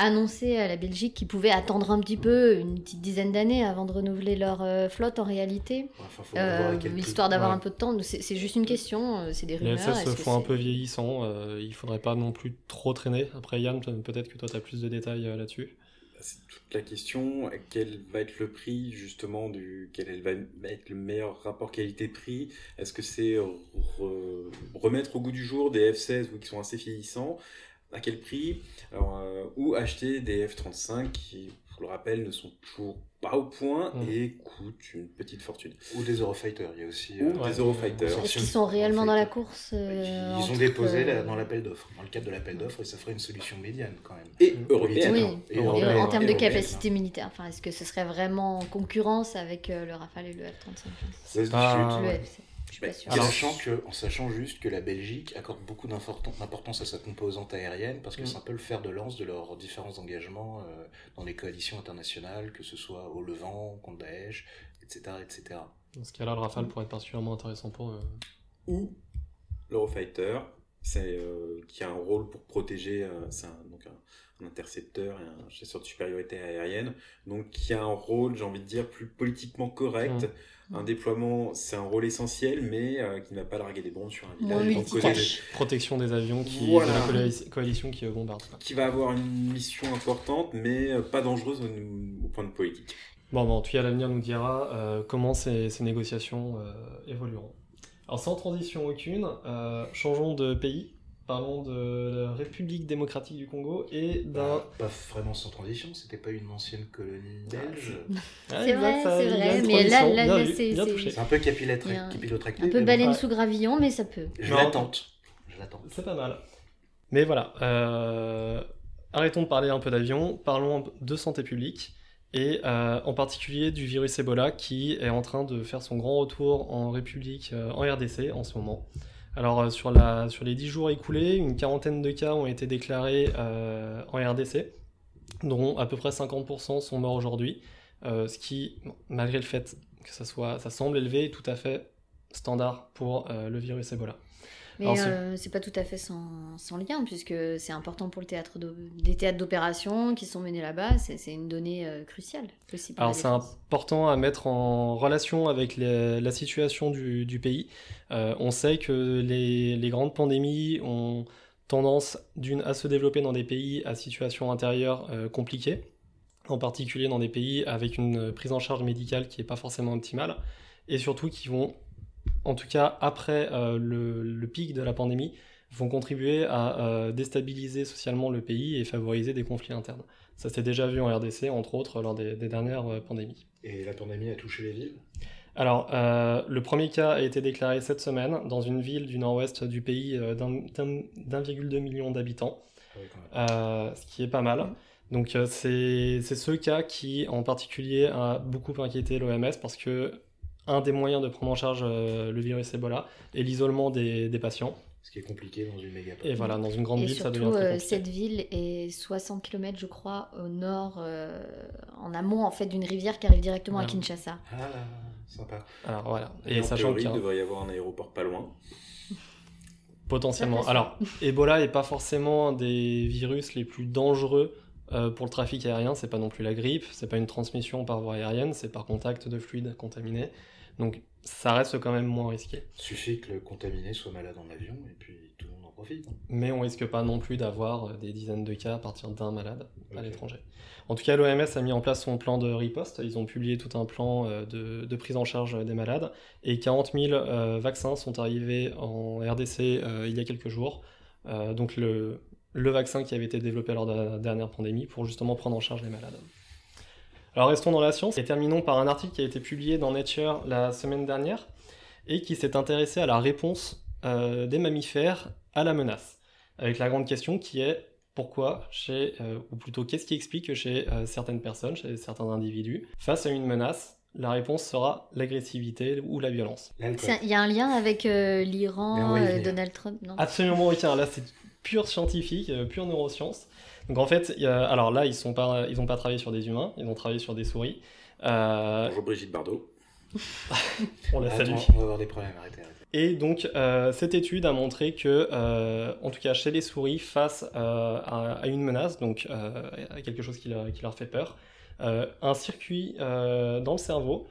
annoncé à la Belgique qu'ils pouvaient attendre un petit peu, une petite dizaine d'années avant de renouveler leur euh, flotte en réalité, Enfin, euh, histoire d'avoir Ouais. un peu de temps. C'est juste une question. euh, C'est des Les rumeurs. FS se est-ce que font un peu vieillissants, euh, il faudrait pas non plus trop traîner. Après Yann, pe- peut-être que toi tu as plus de détails euh, là-dessus. C'est toute la question. Quel va être le prix, justement, du, quel va être le meilleur rapport qualité-prix? Est-ce que c'est re- remettre au goût du jour des F-16 oui, qui sont assez vieillissants? À quel prix Alors, euh, Ou acheter des F-35 qui, pour le rappel, ne sont toujours pas au point Mm. et coûtent une petite fortune. Ou des Eurofighters, il y a aussi. Ou euh, des Eurofighters. Est-ce qu'ils sont réellement dans la course Ils euh, ont entre, déposé euh, dans l'appel d'offres, dans le cadre de l'appel d'offres, et ça ferait une solution médiane quand même. Et Mm. européenne. Oui, Et et européenne, en termes de européenne, capacité militaire, enfin, est-ce que ce serait vraiment en concurrence avec euh, le Rafale et le F-35 Ça se pas- discute. Ah, Le. F, je sûre. En sachant, que, en sachant juste que la Belgique accorde beaucoup d'importance à sa composante aérienne parce que Mm. c'est un peu le fer de lance de leurs différents engagements euh, dans les coalitions internationales, que ce soit au Levant, contre Daesh, etc. etc. Dans ce cas-là, le Rafale pourrait être particulièrement intéressant pour eux. ou l'Eurofighter, c'est euh, qui a un rôle pour protéger, euh, c'est un, donc un, un intercepteur et un chasseur de supériorité aérienne, donc qui a un rôle, j'ai envie de dire, plus politiquement correct. Mm. Un déploiement, c'est un rôle essentiel, mais euh, qui ne va pas larguer des bombes sur un village. des- multitâche. Protection des avions qui, Voilà. de la coali- coalition qui euh, bombarde. qui va avoir une mission importante, mais euh, pas dangereuse au, au point de politique. Bon, bon, en tout cas, l'avenir nous dira euh, comment ces, ces négociations euh, évolueront. Alors, sans transition aucune, euh, changeons de pays. Parlons de la République démocratique du Congo et d'un. Bah, pas vraiment sans transition, c'était pas une ancienne colonie belge. Ah, C'est exact, vrai, ça- c'est vrai, mais là- là, c'est- c'est-. C'est un peu capillotracté. Un- Un peu mais baleine bon, sous gravillon, mais ça peut. Je Non. l'attente. Je l'attends. C'est pas mal. Mais voilà, euh, arrêtons de parler un peu d'avion, parlons de santé publique et euh, en particulier du virus Ebola qui est en train de faire son grand retour en République, euh, en RDC en ce moment. Alors sur, la, sur les 10 jours écoulés, une quarantaine de cas ont été déclarés en RDC, dont à peu près 50% sont morts aujourd'hui, ce qui, malgré le fait que ça, soit, ça semble élevé, est tout à fait standard pour le virus Ebola. Mais euh, c'est pas tout à fait sans, sans lien, puisque c'est important pour le théâtre les théâtres d'opération qui sont menés là-bas, c'est une donnée euh, cruciale aussi. Alors c'est important à mettre en relation avec la situation du, du pays. Euh, on sait que les, les, grandes pandémies ont tendance d'une à se développer dans des pays à situation intérieure compliquée, en particulier dans des pays avec une prise en charge médicale qui n'est pas forcément optimale, et surtout qui vont en tout cas après euh, le, pic de la pandémie, vont contribuer à euh, déstabiliser socialement le pays et favoriser des conflits internes. Ça s'est déjà vu en RDC, entre autres, lors des, dernières euh, pandémies. Et la pandémie a touché les villes? Alors, le premier cas a été déclaré cette semaine dans une ville du nord-ouest du pays d'1,2 million d'habitants, ah ce qui est pas mal. Donc, c'est ce cas qui, en particulier, a beaucoup inquiété l'OMS parce que un des moyens de prendre en charge euh, le virus Ebola et l'isolement des, patients. Ce qui est compliqué dans une méga Et voilà, dans une grande ville, ça devient très euh, compliqué. cette ville est 60 km, je crois, au nord, euh, en amont en fait d'une rivière qui arrive directement à Kinshasa. Ah là, sympa. Alors voilà. Et, sachant qu'il devrait y avoir un aéroport pas loin. Potentiellement. Alors, Ebola n'est pas forcément un des virus les plus dangereux pour le trafic aérien. C'est pas non plus la grippe, c'est pas une transmission par voie aérienne, c'est par contact de fluides contaminés. Donc ça reste quand même moins risqué. Suffit que le contaminé soit malade en avion et puis tout le monde en profite. Mais on risque pas non plus d'avoir euh, des dizaines de cas à partir d'un malade à l'étranger. En tout cas, l'OMS a mis en place son plan de riposte. Ils ont publié tout un plan euh, de, prise en charge des malades. Et 40 000 euh, vaccins sont arrivés en RDC il y a quelques jours. donc le, le vaccin qui avait été développé lors de la dernière pandémie pour justement prendre en charge les malades. Alors restons dans la science et terminons par un article qui a été publié dans Nature la semaine dernière et qui s'est intéressé à la réponse euh, des mammifères à la menace. Avec la grande question qui est pourquoi chez, euh, ou plutôt qu'est-ce qui explique que chez euh, certaines personnes, chez certains individus, face à une menace, la réponse sera l'agressivité ou la violence. Il y a un lien avec l'Iran, Donald Trump, non? Absolument oui, là c'est pure scientifique, pure neuroscience. Donc en fait, alors là, ils n'ont pas, ils pas travaillé sur des humains, ils ont travaillé sur des souris. Euh... Bonjour Brigitte Bardot. on la salue. on va avoir des problèmes, arrêtez. Et donc, euh, cette étude a montré que, euh, en tout cas chez les souris, face euh, à, une menace, donc à quelque chose qui leur, qui leur fait peur, un circuit dans le cerveau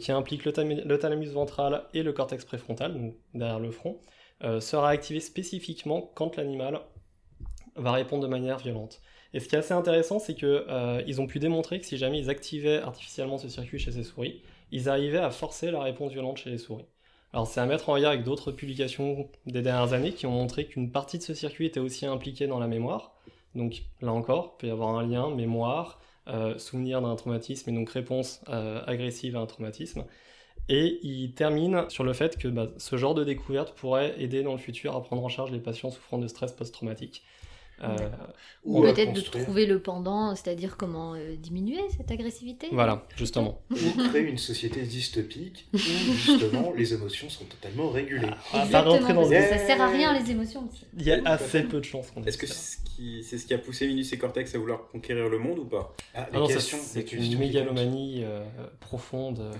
qui implique le, thalamus ventral et le cortex préfrontal, donc derrière le front, sera activé spécifiquement quand l'animal va répondre de manière violente. Et ce qui est assez intéressant, c'est qu'ils euh, ont pu démontrer que si jamais ils activaient artificiellement ce circuit chez ces souris, ils arrivaient à forcer la réponse violente chez les souris. Alors c'est à mettre en lien avec d'autres publications des dernières années qui ont montré qu'une partie de ce circuit était aussi impliquée dans la mémoire. Donc là encore, il peut y avoir un lien mémoire, euh, souvenir d'un traumatisme et donc réponse euh, agressive à un traumatisme. Et il termine sur le fait que bah, ce genre de découverte pourrait aider dans le futur à prendre en charge les patients souffrant de stress post-traumatique. Euh, ou peut-être de trouver le pendant, c'est-à-dire comment euh, diminuer cette agressivité. Voilà, justement. Ou créer une société dystopique où justement les émotions sont totalement régulées. Ah, Exactement, ça sert à rien les émotions. Il y a assez peu de chances. Est-ce que c'est ce, qui... a poussé Minus et Cortex à vouloir conquérir le monde ou pas? Ah, ah c'est une mégalomanie euh, profonde.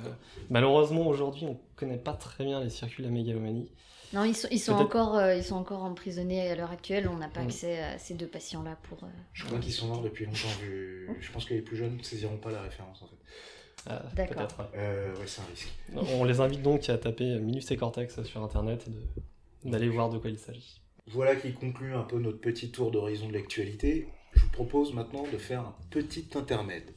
Malheureusement aujourd'hui on connaît pas très bien les circuits de la mégalomanie. Non, ils sont, ils sont encore, euh, ils sont encore emprisonnés à l'heure actuelle. On n'a pas mm. accès à ces deux patients-là pour. Euh, je crois qu'ils sont morts depuis longtemps. Vu... Je pense que les plus jeunes ne saisiront pas la référence en fait. Ah, D'accord. Euh, ouais, c'est un risque. On les invite donc à taper Minus et Cortex sur internet et d'aller voir de quoi il s'agit. Voilà qui conclut un peu notre petit tour d'horizon de l'actualité. Je vous propose maintenant de faire un petit intermède.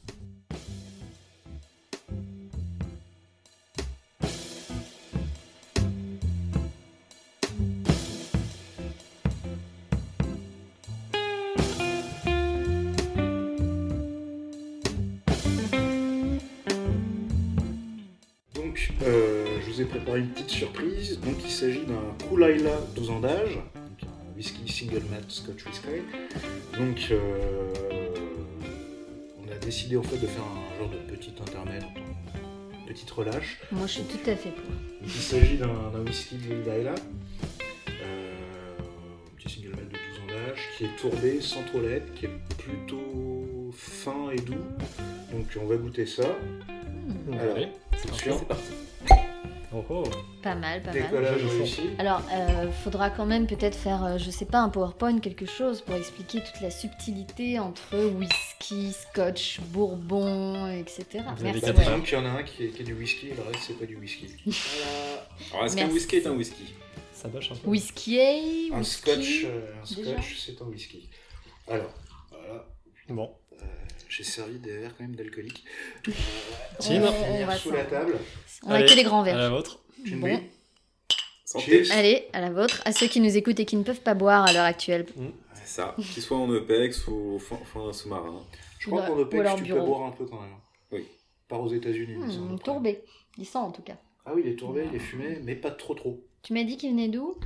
Une petite surprise. Donc il s'agit d'un Kulaila 12 ans d'âge, un whisky single malt Scotch whisky. Donc euh, on a décidé en fait de faire un genre de petit intermède, une petite relâche. Moi je suis tout à fait pour. il s'agit d'un whisky de Laila. qui est tourbé, sans trop l'être, qui est plutôt fin et doux. Donc on va goûter ça. Hmm, Alors, C'est parti. Oh, oh. Pas mal, pas mal. décollage réussi. Alors, euh, faudra quand même peut-être faire, euh, je sais pas, un PowerPoint, quelque chose pour expliquer toute la subtilité entre whisky, scotch, bourbon, etc. Vous Merci. ouais. Qu'il y en a un qui est, qui est du whisky et le reste c'est pas du whisky. Voilà. Alors, est-ce qu'un whisky est un whisky? Ça bâche un peu. Whisky, whisky. Un scotch, euh, un scotch c'est un whisky. Alors, voilà, Bon. J'ai servi des verres quand même d'alcoolique. Euh, Tim. on va On finir va sous la table. On a Allez, que des grands À la verres. vôtre. Une Bon. Santé. Allez, à la vôtre. À ceux qui nous écoutent et qui ne peuvent pas boire à l'heure actuelle. C'est ça. Qu'il soit en OPEX ou au fond, fond d'un sous-marin. Je crois qu'en OPEX tu peux boire un peu quand même. Oui. Pas aux États-Unis. Hmm, autre tourbé. Il sent en tout cas. Ah oui, il est tourbé, il est fumé, mais pas trop trop. Tu m'as dit qu'il venait d'où?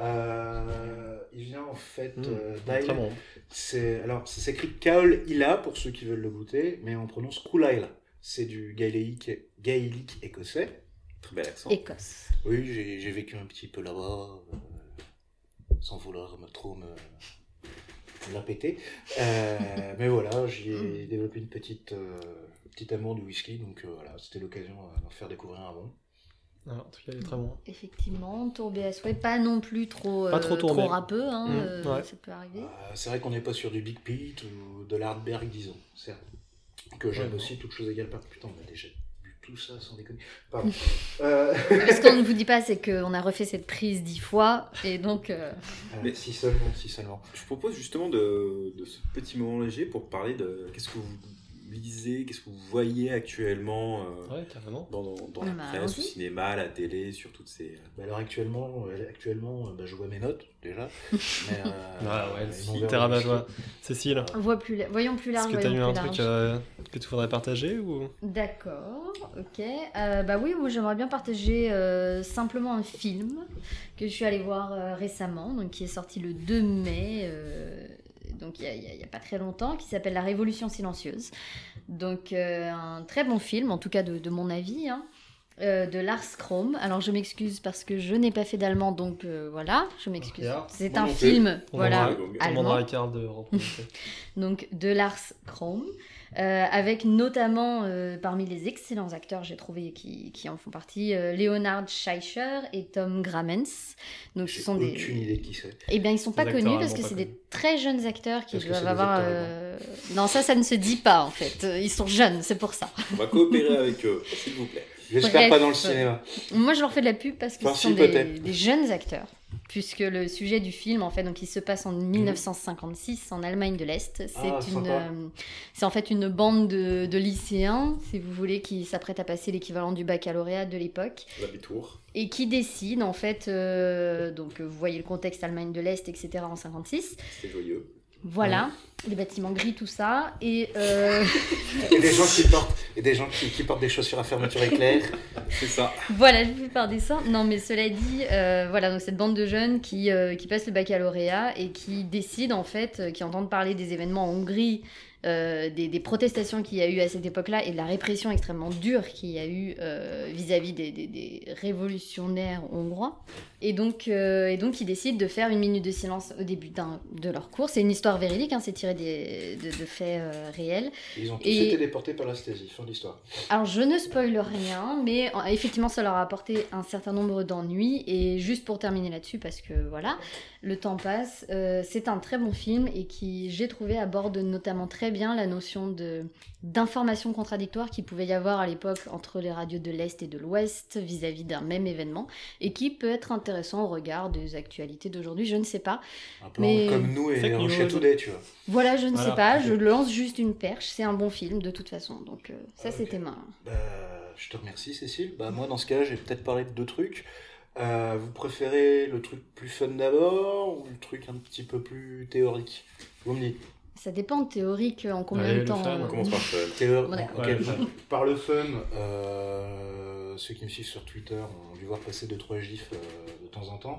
Euh, il vient en fait Mmh, euh, bon. C'est alors ça s'écrit Kaol Ila pour ceux qui veulent le goûter, mais on prononce Koulaila. C'est du gaélique, gaélique écossais. Très bel accent. Écosse. Oui, j'ai j'ai vécu un petit peu là-bas, euh, sans vouloir me trop me, me la péter. Euh, mais voilà, j'y ai développé une petite, euh, petit amour du whisky, donc euh, voilà, c'était l'occasion d'en faire découvrir un bon. Ah, en tout cas, il est très bon. Effectivement, tourbé à souhait. Pas non plus trop, Pas trop tourbé. râpeux, hein, Mmh, euh, ouais. ça peut arriver. Euh, c'est vrai qu'on n'est pas sur du Big Pete ou de l'Hardberg, disons, certes. Que j'aime Ouais, aussi, toute chose égale par. Putain, on a déjà bu tout ça sans déconner. Pardon. Euh, Ce qu'on ne vous dit pas, c'est qu'on a refait cette prise dix fois, et donc... euh, Mais- si seulement, si seulement. Je vous propose justement de, de ce petit moment léger pour parler de qu'est-ce que vous lisez, qu'est-ce que vous voyez actuellement euh, Ouais, carrément. dans, dans, dans la bah, presse, au cinéma, à la télé, sur toutes ces... Bah alors actuellement, euh, actuellement euh, bah, je vois mes notes déjà. Mais, euh, Ah ouais, si, whisky. Cécile, voit plus, la- voyons plus large, est-ce que t'as eu voyons un truc euh, que tu voudrais partager ou? D'accord, ok. Euh, bah oui, moi j'aimerais bien partager euh, simplement un film que je suis allée voir euh, récemment, donc qui est sorti le 2 mai, euh, donc il n'y a, pas très longtemps, qui s'appelle La Révolution silencieuse. Donc euh, un très bon film, en tout cas de, de mon avis. hein, euh, de Lars Krom. Alors je m'excuse parce que je n'ai pas fait d'allemand, donc euh, voilà, je m'excuse. C'est un film, On voilà, allemand de donc de Lars Krom, euh, avec notamment parmi les excellents acteurs, j'ai trouvé, qui, qui en font partie, Leonard Scheicher et Tom Grammens. Donc ce sont aucune des... idée qui c'est. Eh bien, ils sont pas connus parce que c'est des très jeunes acteurs qui doivent avoir... acteurs Non, ça, ça ne se dit pas en fait. Ils sont jeunes, c'est pour ça. On va coopérer avec eux, s'il vous plaît. J'espère pas dans le cinéma. Moi, je leur fais de la pub parce que Enfin, ce si, sont des, jeunes acteurs. Puisque le sujet du film, en fait, donc il se passe en 1956 en Allemagne de l'Est. C'est Ah, une, euh, c'est en fait une bande de, de lycéens, si vous voulez, qui s'apprêtent à passer l'équivalent du baccalauréat de l'époque L'habitour. et qui décident, en fait, euh, donc euh, vous voyez le contexte Allemagne de l'Est, etc. en 56. C'était joyeux. Voilà, les bâtiments gris, tout ça, et euh, Et des gens qui portent, et des gens qui, qui portent des chaussures à fermeture éclair. C'est ça. Voilà, je vous fais par dessin. Non, mais cela dit, euh, voilà, donc cette bande de jeunes qui, euh, qui passent le baccalauréat et qui décident, en fait, euh, qui entendent parler des événements en Hongrie, euh, des, des protestations qu'il y a eu à cette époque-là et de la répression extrêmement dure qu'il y a eu euh, vis-à-vis des, des- des révolutionnaires hongrois. Et donc, euh, et donc, ils décident de faire une minute de silence au début de leur cours. C'est une histoire véridique, hein, c'est tiré des, de, de faits réels. Ils ont tous Et- été déportés par la Stasi. Fin de l'histoire. Alors, je ne spoile rien, mais effectivement, ça leur a apporté un certain nombre d'ennuis. Et juste pour terminer là-dessus, parce que voilà, le temps passe, c'est un très bon film et qui, j'ai trouvé, aborde notamment très bien la notion de d'informations contradictoires qu'il pouvait y avoir à l'époque entre les radios de l'Est et de l'Ouest vis-à-vis d'un même événement et qui peut être intéressant au regard des actualités d'aujourd'hui, je ne sais pas. Un peu Mais- comme nous et. Russia Today, tu vois. Voilà, je ne Voilà. sais pas, je lance juste une perche, c'est un bon film de toute façon, donc euh, ça c'était ma... Bah, je te remercie, Cécile. Bah, moi, dans ce cas, j'ai peut-être parlé de deux trucs. Euh, vous préférez le truc plus fun d'abord ou le truc un petit peu plus théorique? Vous me dites. Ça dépend de théorique en combien Allez, de temps. fun, euh, On commence par le fun. Théor- Bon. Ouais. Par le fun, euh, ceux qui me suivent sur Twitter ont dû voir passer 2-3 gifs euh, de temps en temps.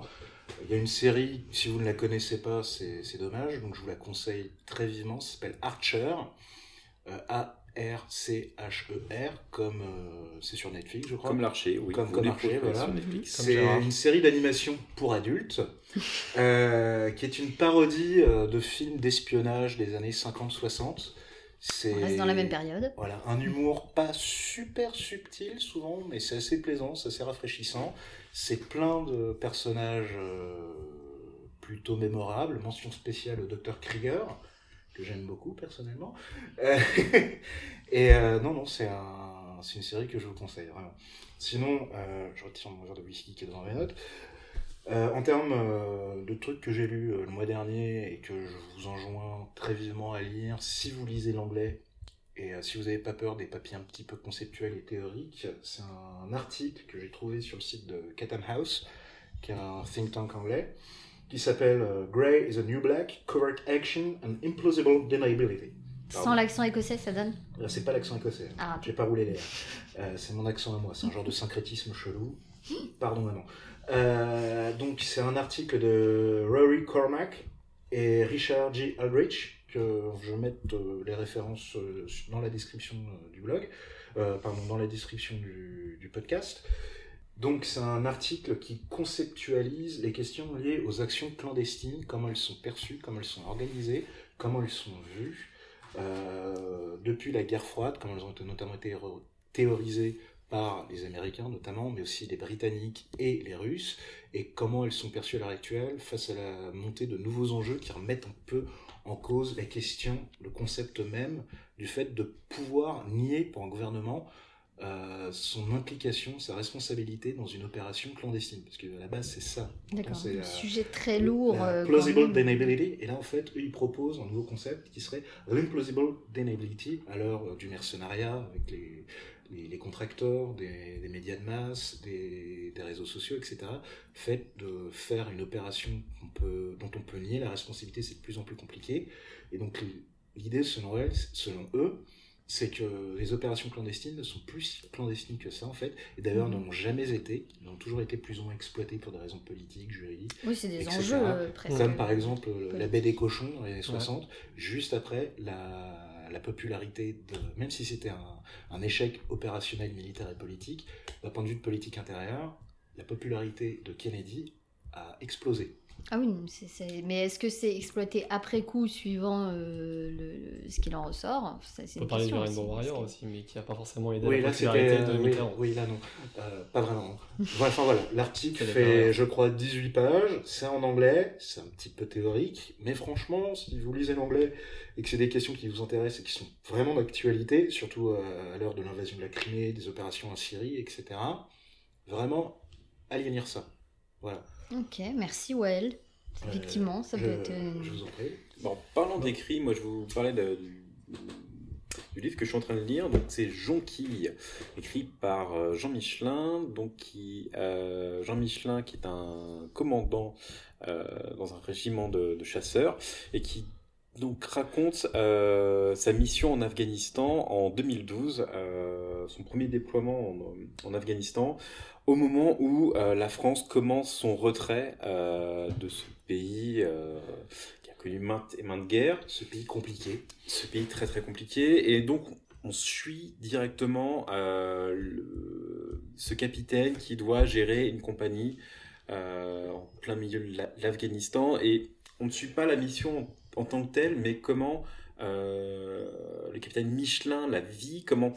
Il y a une série, si vous ne la connaissez pas, c'est dommage, donc je vous la conseille très vivement. Ça s'appelle Archer, euh, A-R-C-H-E-R, comme euh, c'est sur Netflix, je crois. Comme l'archer, oui. Comme, comme Archer, voilà. C'est une série d'animation pour adultes, euh, qui est une parodie euh, de films d'espionnage des années 50-60. C'est On reste dans la même période. Voilà, un humour pas super subtil souvent, mais c'est assez plaisant, c'est assez rafraîchissant. C'est plein de personnages euh, plutôt mémorables. Mention spéciale au Dr. Krieger, que j'aime beaucoup personnellement. Euh, et euh, non, non, c'est un, une série que je vous conseille, vraiment. Sinon, euh, je retire mon verre de whisky qui est dans mes notes. En termes de trucs que j'ai lus euh, le mois dernier et que je vous enjoins très vivement à lire, si vous lisez l'anglais et si vous n'avez pas peur des papiers un petit peu conceptuels et théoriques, c'est un article que j'ai trouvé sur le site de Chatham House, qui est un think tank anglais, qui s'appelle euh, Grey is a New Black, Covert Action and Implausible Deniability. Pardon. Sans l'accent écossais, ça donne c'est pas l'accent écossais. Ah. J'ai pas roulé les. Euh, c'est mon accent à moi. C'est un genre de syncrétisme chelou. Pardon, maman. Euh, donc, c'est un article de Rory Cormack et Richard G. Aldrich, que je vais mettre euh, les références euh, dans la description du blog, euh, pardon, dans la description du, du podcast. Donc, c'est un article qui conceptualise les questions liées aux actions clandestines, comment elles sont perçues, comment elles sont organisées, comment elles sont vues. Euh, depuis la guerre froide, comme elles ont notamment été théorisées par les Américains notamment, mais aussi les Britanniques et les Russes, et comment elles sont perçues à l'heure actuelle face à la montée de nouveaux enjeux qui remettent un peu en cause la question, le concept même du fait de pouvoir nier pour un gouvernement euh, son implication, sa responsabilité dans une opération clandestine. Parce qu'à la base, c'est ça. D'accord. C'est Un sujet très lourd. la euh, plausible deniability. Et là, en fait, eux, ils proposent un nouveau concept qui serait l'implausible deniability à l'heure euh, du mercenariat avec les, les, les contracteurs, des, des médias de masse, des, des réseaux sociaux, etc. Fait de faire une opération peut, dont on peut nier la responsabilité, c'est de plus en plus compliqué. Et donc, l'idée, selon, elles, selon eux, c'est que les opérations clandestines ne sont plus si clandestines que ça, en fait, et d'ailleurs Mhm. n'ont jamais été, ils ont toujours été plus ou moins exploitées pour des raisons politiques, juridiques, Oui, c'est des etc. enjeux euh, presque. comme par exemple euh, la baie des cochons dans les années 60, juste après la, la popularité de, même si c'était un, un échec opérationnel, militaire et politique, d'un point de vue de politique intérieure, la popularité de Kennedy a explosé. Ah oui, mais est-ce que c'est exploité après coup, suivant euh, le, le- ce qu'il en ressort? Ça, On peut parler du Rainbow aussi, Warrior aussi, mais qui n'a pas forcément aidé Oui, la là popularité de euh, oui, oui, là non. Euh, pas vraiment. Enfin voilà, l'article fait, je crois, 18 pages. C'est en anglais, c'est un petit peu théorique. Mais franchement, si vous lisez l'anglais et que c'est des questions qui vous intéressent et qui sont vraiment d'actualité, surtout à l'heure de l'invasion de la Crimée, des opérations en Syrie, etc., vraiment, allez lire ça. Voilà. Ok, merci Well. Euh, Effectivement, ça je, peut être. une- Je vous en prie. Bon, parlant d'écrit, moi je vous parler de- du, du livre que je suis en train de lire. Donc c'est Jonquille, écrit par euh, Jean Michelin. Donc qui euh, Jean Michelin qui est un commandant euh, dans un régiment de, de chasseurs et qui donc raconte euh, sa mission en Afghanistan en 2012, euh, son premier déploiement en, en Afghanistan, au moment où euh, la France commence son retrait euh, de ce pays euh, qui a connu maintes et maintes guerres, Ce pays compliqué. ce pays très très compliqué, et donc on suit directement le- ce capitaine qui doit gérer une compagnie en plein milieu de la- l'Afghanistan, et on ne suit pas la mission en tant que telle, mais comment le capitaine Michelin la vit, comment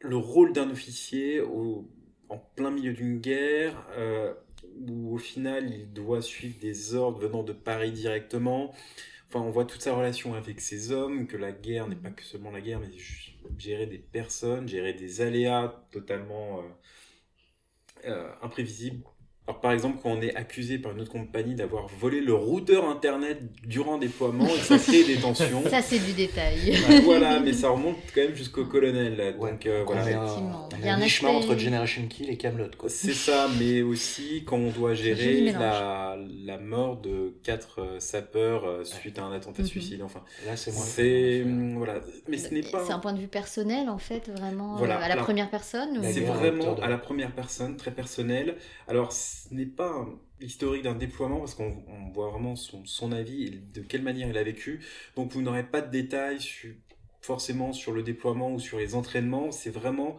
le rôle d'un officier au- en plein milieu d'une guerre, euh, où au final il doit suivre des ordres venant de Paris directement. Enfin, on voit toute sa relation avec ces hommes, que la guerre n'est pas que seulement la guerre, mais gérer des personnes, gérer des aléas totalement euh, euh, imprévisibles. Alors, par exemple, quand on est accusé par une autre compagnie d'avoir volé le routeur internet durant un déploiement, et ça crée des tensions. Ça, c'est du détail. voilà, mais ça remonte quand même jusqu'au colonel. là. Ouais, Donc, euh, on voilà. est un, Effectivement. on Il est y a un un aspect- entre Generation Kill et Camelot, quoi. C'est ça, mais aussi quand on doit gérer la, la mort de quatre euh, sapeurs euh, suite à un attentat Mhm. suicide. Enfin, Là, c'est moins. c'est hum, voilà, mais ce n'est pas. C'est un point de vue personnel, en fait, vraiment, Voilà, euh, à la alors, première personne. ou- C'est vraiment à la première personne, très personnel. Alors, ce n'est pas l'historique d'un déploiement parce qu'on on voit vraiment son, son avis et de quelle manière il a vécu. Donc, vous n'aurez pas de détails sur forcément sur le déploiement ou sur les entraînements, c'est vraiment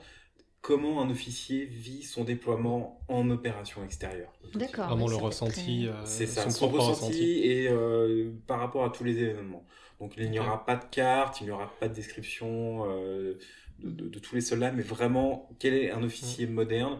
comment un officier vit son déploiement en opération extérieure. D'accord. Vraiment le ressenti, euh, C'est ça, son son, propre ressenti, ressenti. et euh, par rapport à tous les événements. Donc il n'y aura pas de carte, il n'y aura pas de description euh, de, de- de tous les soldats, mais vraiment quel est un officier moderne.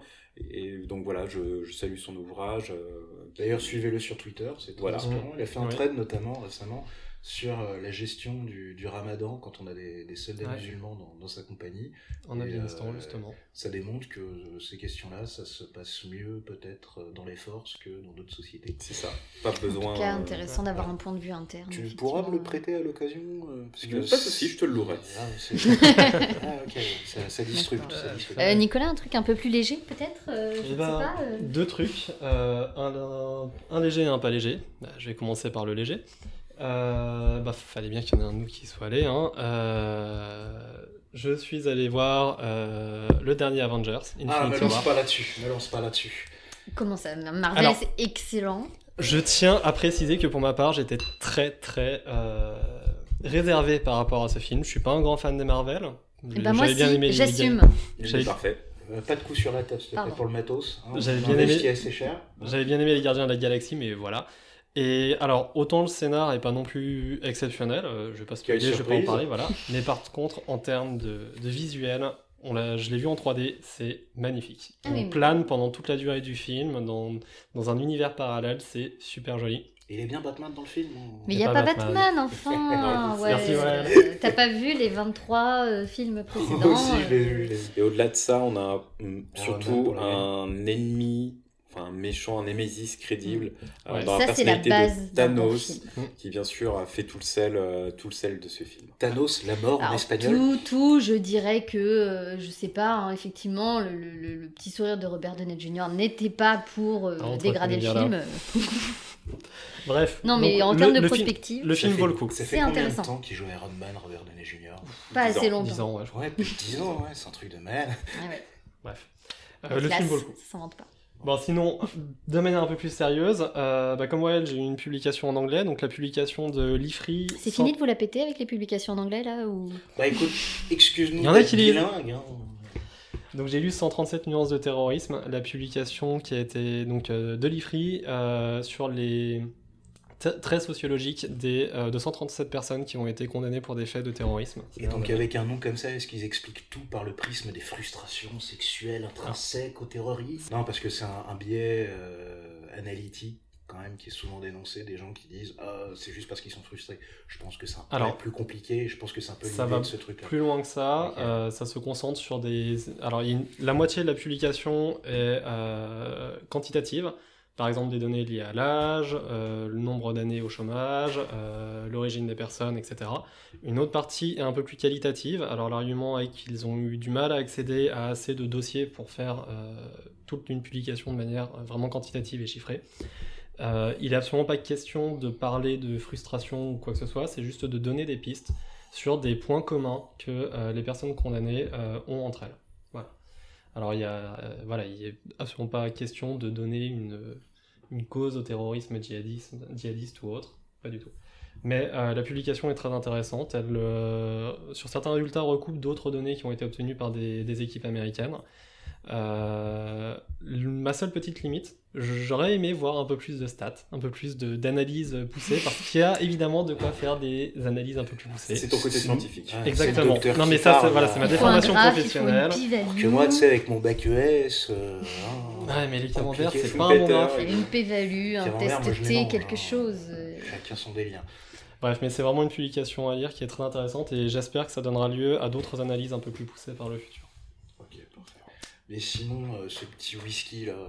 Et donc voilà, je, je salue son ouvrage. euh, D'ailleurs, suivez-le sur Twitter, c'est très Voilà. inspirant. Il a fait un Ouais. thread notamment récemment sur euh, la gestion du, du ramadan quand on a des, des soldats Ouais. musulmans dans, dans sa compagnie. En Afghanistan, euh, justement. Ça démontre que euh, ces questions-là, ça se passe mieux peut-être euh, dans les forces que dans d'autres sociétés. C'est ça, pas En besoin. tout cas, euh, intéressant d'avoir un point de vue interne. Tu pourras me le prêter à l'occasion euh, parce Pas de souci, je te le louerai. Ah, ah, ok, ça, ça disrupte. D'accord. ça disrupte. Euh, Nicolas, un truc un peu plus léger peut-être euh, Je Eh sais ben, pas. euh. Deux trucs, euh, un, un léger et un pas léger. Bah, je vais commencer par le léger. Euh, bah, fallait bien qu'il y en ait un de nous qui soit allé. Hein. Euh, je suis allé voir euh, le dernier Avengers, Infinity Ah, me lance pas là-dessus. Me lance pas là-dessus. Comment ça Marvel, Alors- c'est excellent. Je tiens à préciser que pour ma part, j'étais très très euh, réservé par rapport à ce film. Je suis pas un grand fan des Marvel. Ben, moi, bien si, aimé les- j'assume. Il est J'avais- parfait. Pas de coup sur la table, s'il te plaît, pour le matos. hein. J'avais bien aimé- assez cher. J'avais bien aimé les Gardiens de la Galaxie, mais voilà. Et alors, autant le scénar est pas non plus exceptionnel, euh, je vais pas spoiler, je vais pas en parler, voilà. Mais par contre, en termes de, de visuel, on l'a, je l'ai vu en 3D, c'est magnifique. Ah on oui, plane pendant toute la durée du film, dans, dans un univers parallèle, c'est super joli. Il est bien Batman dans le film. hein. Mais il Y n'y a pas pas Batman. Batman, enfin ouais, merci, ouais. euh, T'as pas vu les 23 euh, films précédents Moi aussi, je l'ai euh, vu. je l'ai vu. Et au-delà de ça, on a hum, Ah, surtout un ennemi, un méchant, un némésis crédible euh, Ouais. dans la Ça, c'est la personnalité base de Thanos, film. qui bien sûr a fait tout le sel, euh, tout le sel de ce film. Thanos, la mort en Alors, espagnol? tout, tout, je dirais que, euh, je sais pas, hein, effectivement, le, le- le- le petit sourire de Robert Downey Jr. n'était pas pour euh, Ah, dégrader le film. Bref. Non, mais donc, en termes de film- prospective, le film vaut le coup. Ça C'est fait combien intéressant. de temps qu'il joue Iron Man, Robert Downey Jr. pas 10 assez ans. longtemps. 10 ans, ouais, je crois. Ouais, plus de 10 ans, ouais, c'est un truc de malade. Ouais, ouais. Bref. Euh, La le classe, film vaut le coup. Ça s'invente pas. Bon, sinon, de manière un peu plus sérieuse, euh, bah, comme Well, j'ai eu une publication en anglais, donc la publication de l'IFRI. C'est sans- fini de vous la péter avec les publications en anglais là ou... Bah écoute, excuse-nous Il y en a qui lisent. hein. Donc j'ai lu 137 nuances de terrorisme, la publication qui a été donc euh, de l'IFRI euh, sur les t- traits sociologiques des euh, 237 personnes qui ont été condamnées pour des faits de terrorisme. Et donc avec un nom comme ça, est-ce qu'ils expliquent tout par le prisme des frustrations sexuelles intrinsèques au terrorisme? Non, parce que c'est un, un biais euh, analytique quand même qui est souvent dénoncé, des gens qui disent ah, c'est juste parce qu'ils sont frustrés. Je pense que c'est un peu Alors, plus compliqué, je pense que c'est un peu ça l'idée va de ce truc-là. Plus loin que ça, euh, ça se concentre sur des... Alors une- la moitié de la publication est euh, quantitative, par exemple des données liées à l'âge, euh, le nombre d'années au chômage, euh, l'origine des personnes, etc. Une autre partie est un peu plus qualitative, alors l'argument est qu'ils ont eu du mal à accéder à assez de dossiers pour faire euh, toute une publication de manière vraiment quantitative et chiffrée. Il n'est absolument pas question de parler de frustration ou quoi que ce soit, c'est juste de donner des pistes sur des points communs que les personnes condamnées ont entre elles. Voilà. Alors il y a, voilà, il n'est absolument pas question de donner une, une cause au terrorisme djihadiste, ou autre, pas du tout. Mais euh, la publication est très intéressante. Elle, euh, sur certains résultats, recoupe d'autres données qui ont été obtenues par des équipes américaines. Euh, ma seule petite limite, j'aurais aimé voir un peu plus de stats, un peu plus de- d'analyses poussées, parce qu'il y a évidemment de quoi faire des analyses un peu plus poussées. C'est ton côté scientifique. Le Exactement. Non, mais ça, c'est- voilà, ma un déformation graphe, professionnelle. Que moi, tu sais, avec mon bac ES, euh, hein, Ouais, mais les camemberts, c'est pas un bon graphe. Une p-value, un moi, je test T, quelque chose. euh. chacun son délire. Bref, mais c'est vraiment une publication à lire qui est très intéressante et j'espère que ça donnera lieu à d'autres analyses un peu plus poussées par le futur. Mais sinon, euh, ce petit whisky là. euh,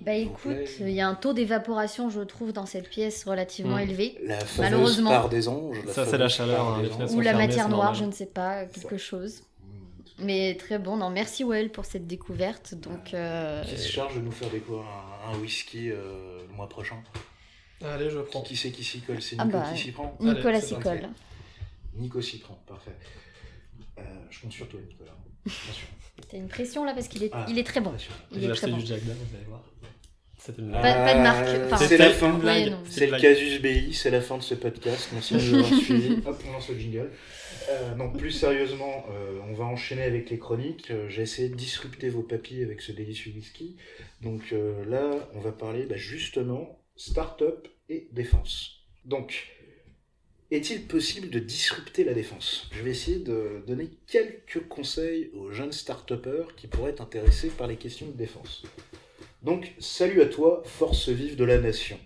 Bah écoute, il y a un taux d'évaporation, je trouve, dans cette pièce relativement Mm. élevé. La Malheureusement. part des anges. Ça, c'est la chaleur, hein, Ou la fermées, matière noire, je ne sais pas, quelque chose. Mm. Mais très bon, non, merci Well pour cette découverte. Donc, euh, Qui se charge de nous faire découvrir un, un whisky euh, le mois prochain Allez, je prends. qui c'est qui s'y colle? C'est Ah Nico bah, qui s'y prend? Nicolas s'y colle. Nico s'y prend, parfait. Euh, je compte sur toi, Nicolas. Bien sûr. T'as une pression là parce qu'il est, Ah, il est très bon. bien sûr. Il est très acheté bon. du Jack vous allez voir. Une Pas- pas de marque, Euh, enfin, c'est la fin. C'est le casus BI, c'est la fin de ce podcast. Merci de nous avoir suivis. Hop, on lance le jingle. Euh, non, plus sérieusement, euh, on va enchaîner avec les chroniques. Euh, J'ai essayé de disrupter vos papiers avec ce délicieux whisky. Donc euh, là, on va parler bah, justement start-up et défense. Donc, est-il possible de disrupter la défense? Je vais essayer de donner quelques conseils aux jeunes start-upers qui pourraient être intéressés par les questions de défense. Donc, salut à toi, force vive de la nation.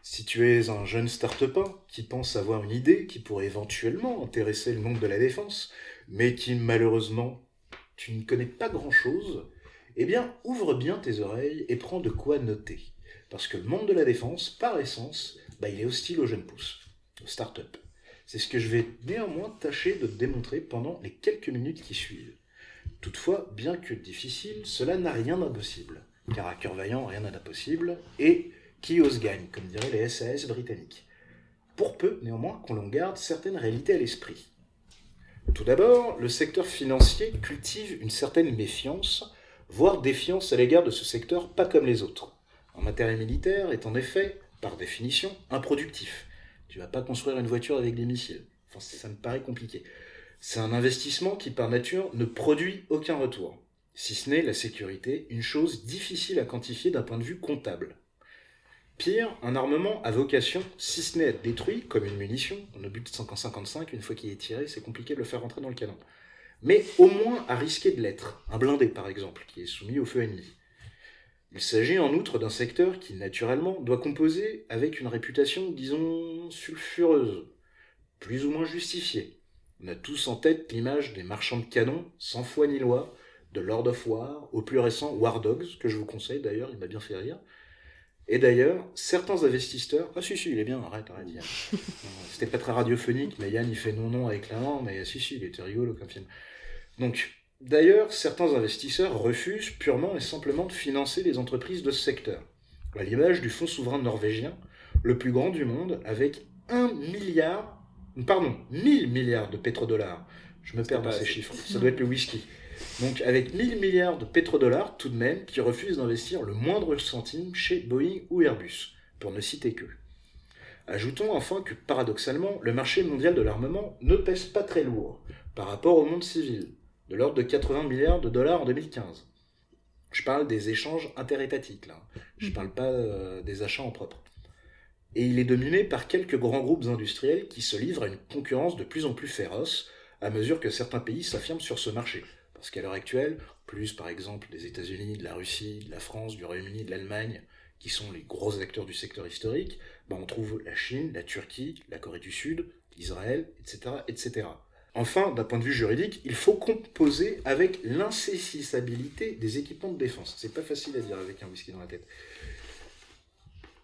Si tu es un jeune start-upper qui pense avoir une idée qui pourrait éventuellement intéresser le monde de la défense, mais qui malheureusement tu ne connais pas grand-chose, eh bien ouvre bien tes oreilles et prends de quoi noter. Parce que le monde de la défense, par essence, bah, il est hostile aux jeunes pousses, C'est ce que je vais néanmoins tâcher de démontrer pendant les quelques minutes qui suivent. Toutefois, bien que difficile, cela n'a rien d'impossible. Car à cœur vaillant, rien n'a d'impossible, et qui ose gagne, comme diraient les SAS britanniques. Pour peu, néanmoins, qu'on l'on garde certaines réalités à l'esprit. Tout d'abord, le secteur financier cultive une certaine méfiance, voire défiance à l'égard de ce secteur pas comme les autres. Un matériel militaire est en effet, par définition, improductif. Tu vas pas construire une voiture avec des missiles. Ça me paraît compliqué. C'est un investissement qui, par nature, ne produit aucun retour. Si ce n'est la sécurité, une chose difficile à quantifier d'un point de vue comptable. Pire, un armement a vocation, si ce n'est à être détruit, comme une munition, on obus de 555, une fois qu'il est tiré, c'est compliqué de le faire rentrer dans le canon. Mais au moins à risquer de l'être, un blindé par exemple, qui est soumis au feu ennemi. Il s'agit en outre d'un secteur qui, naturellement, doit composer avec une réputation, disons, sulfureuse, plus ou moins justifiée. On a tous en tête l'image des marchands de canons, sans foi ni loi, de Lord of War, au plus récent War Dogs, que je vous conseille d'ailleurs, il m'a bien fait rire, et d'ailleurs, certains investisseurs. Ah, si, si, il est bien, arrête, arrête, Yann. C'était pas très radiophonique, mais Yann, il fait non-non avec la main, mais si, si, il était rigolo comme film. Donc, d'ailleurs, certains investisseurs refusent purement et simplement de financer les entreprises de ce secteur. À l'image du fonds souverain norvégien, le plus grand du monde, avec 1 milliard, pardon, 1000 milliards de pétrodollars. Je me perds dans ces chiffres, ça doit être le whisky. Donc avec 1000 milliards de pétrodollars tout de même qui refusent d'investir le moindre centime chez Boeing ou Airbus, pour ne citer que. Ajoutons enfin que paradoxalement, le marché mondial de l'armement ne pèse pas très lourd par rapport au monde civil, de l'ordre de 80 milliards de dollars en 2015. Je parle des échanges interétatiques là, je parle pas euh, des achats en propre. Et il est dominé par quelques grands groupes industriels qui se livrent à une concurrence de plus en plus féroce à mesure que certains pays s'affirment sur ce marché. Parce qu'à l'heure actuelle, plus par exemple des États-Unis, de la Russie, de la France, du Royaume-Uni, de l'Allemagne, qui sont les gros acteurs du secteur historique, ben on trouve la Chine, la Turquie, la Corée du Sud, Israël, etc. etc. Enfin, d'un point de vue juridique, il faut composer avec l'insaisissabilité des équipements de défense. C'est pas facile à dire avec un whisky dans la tête.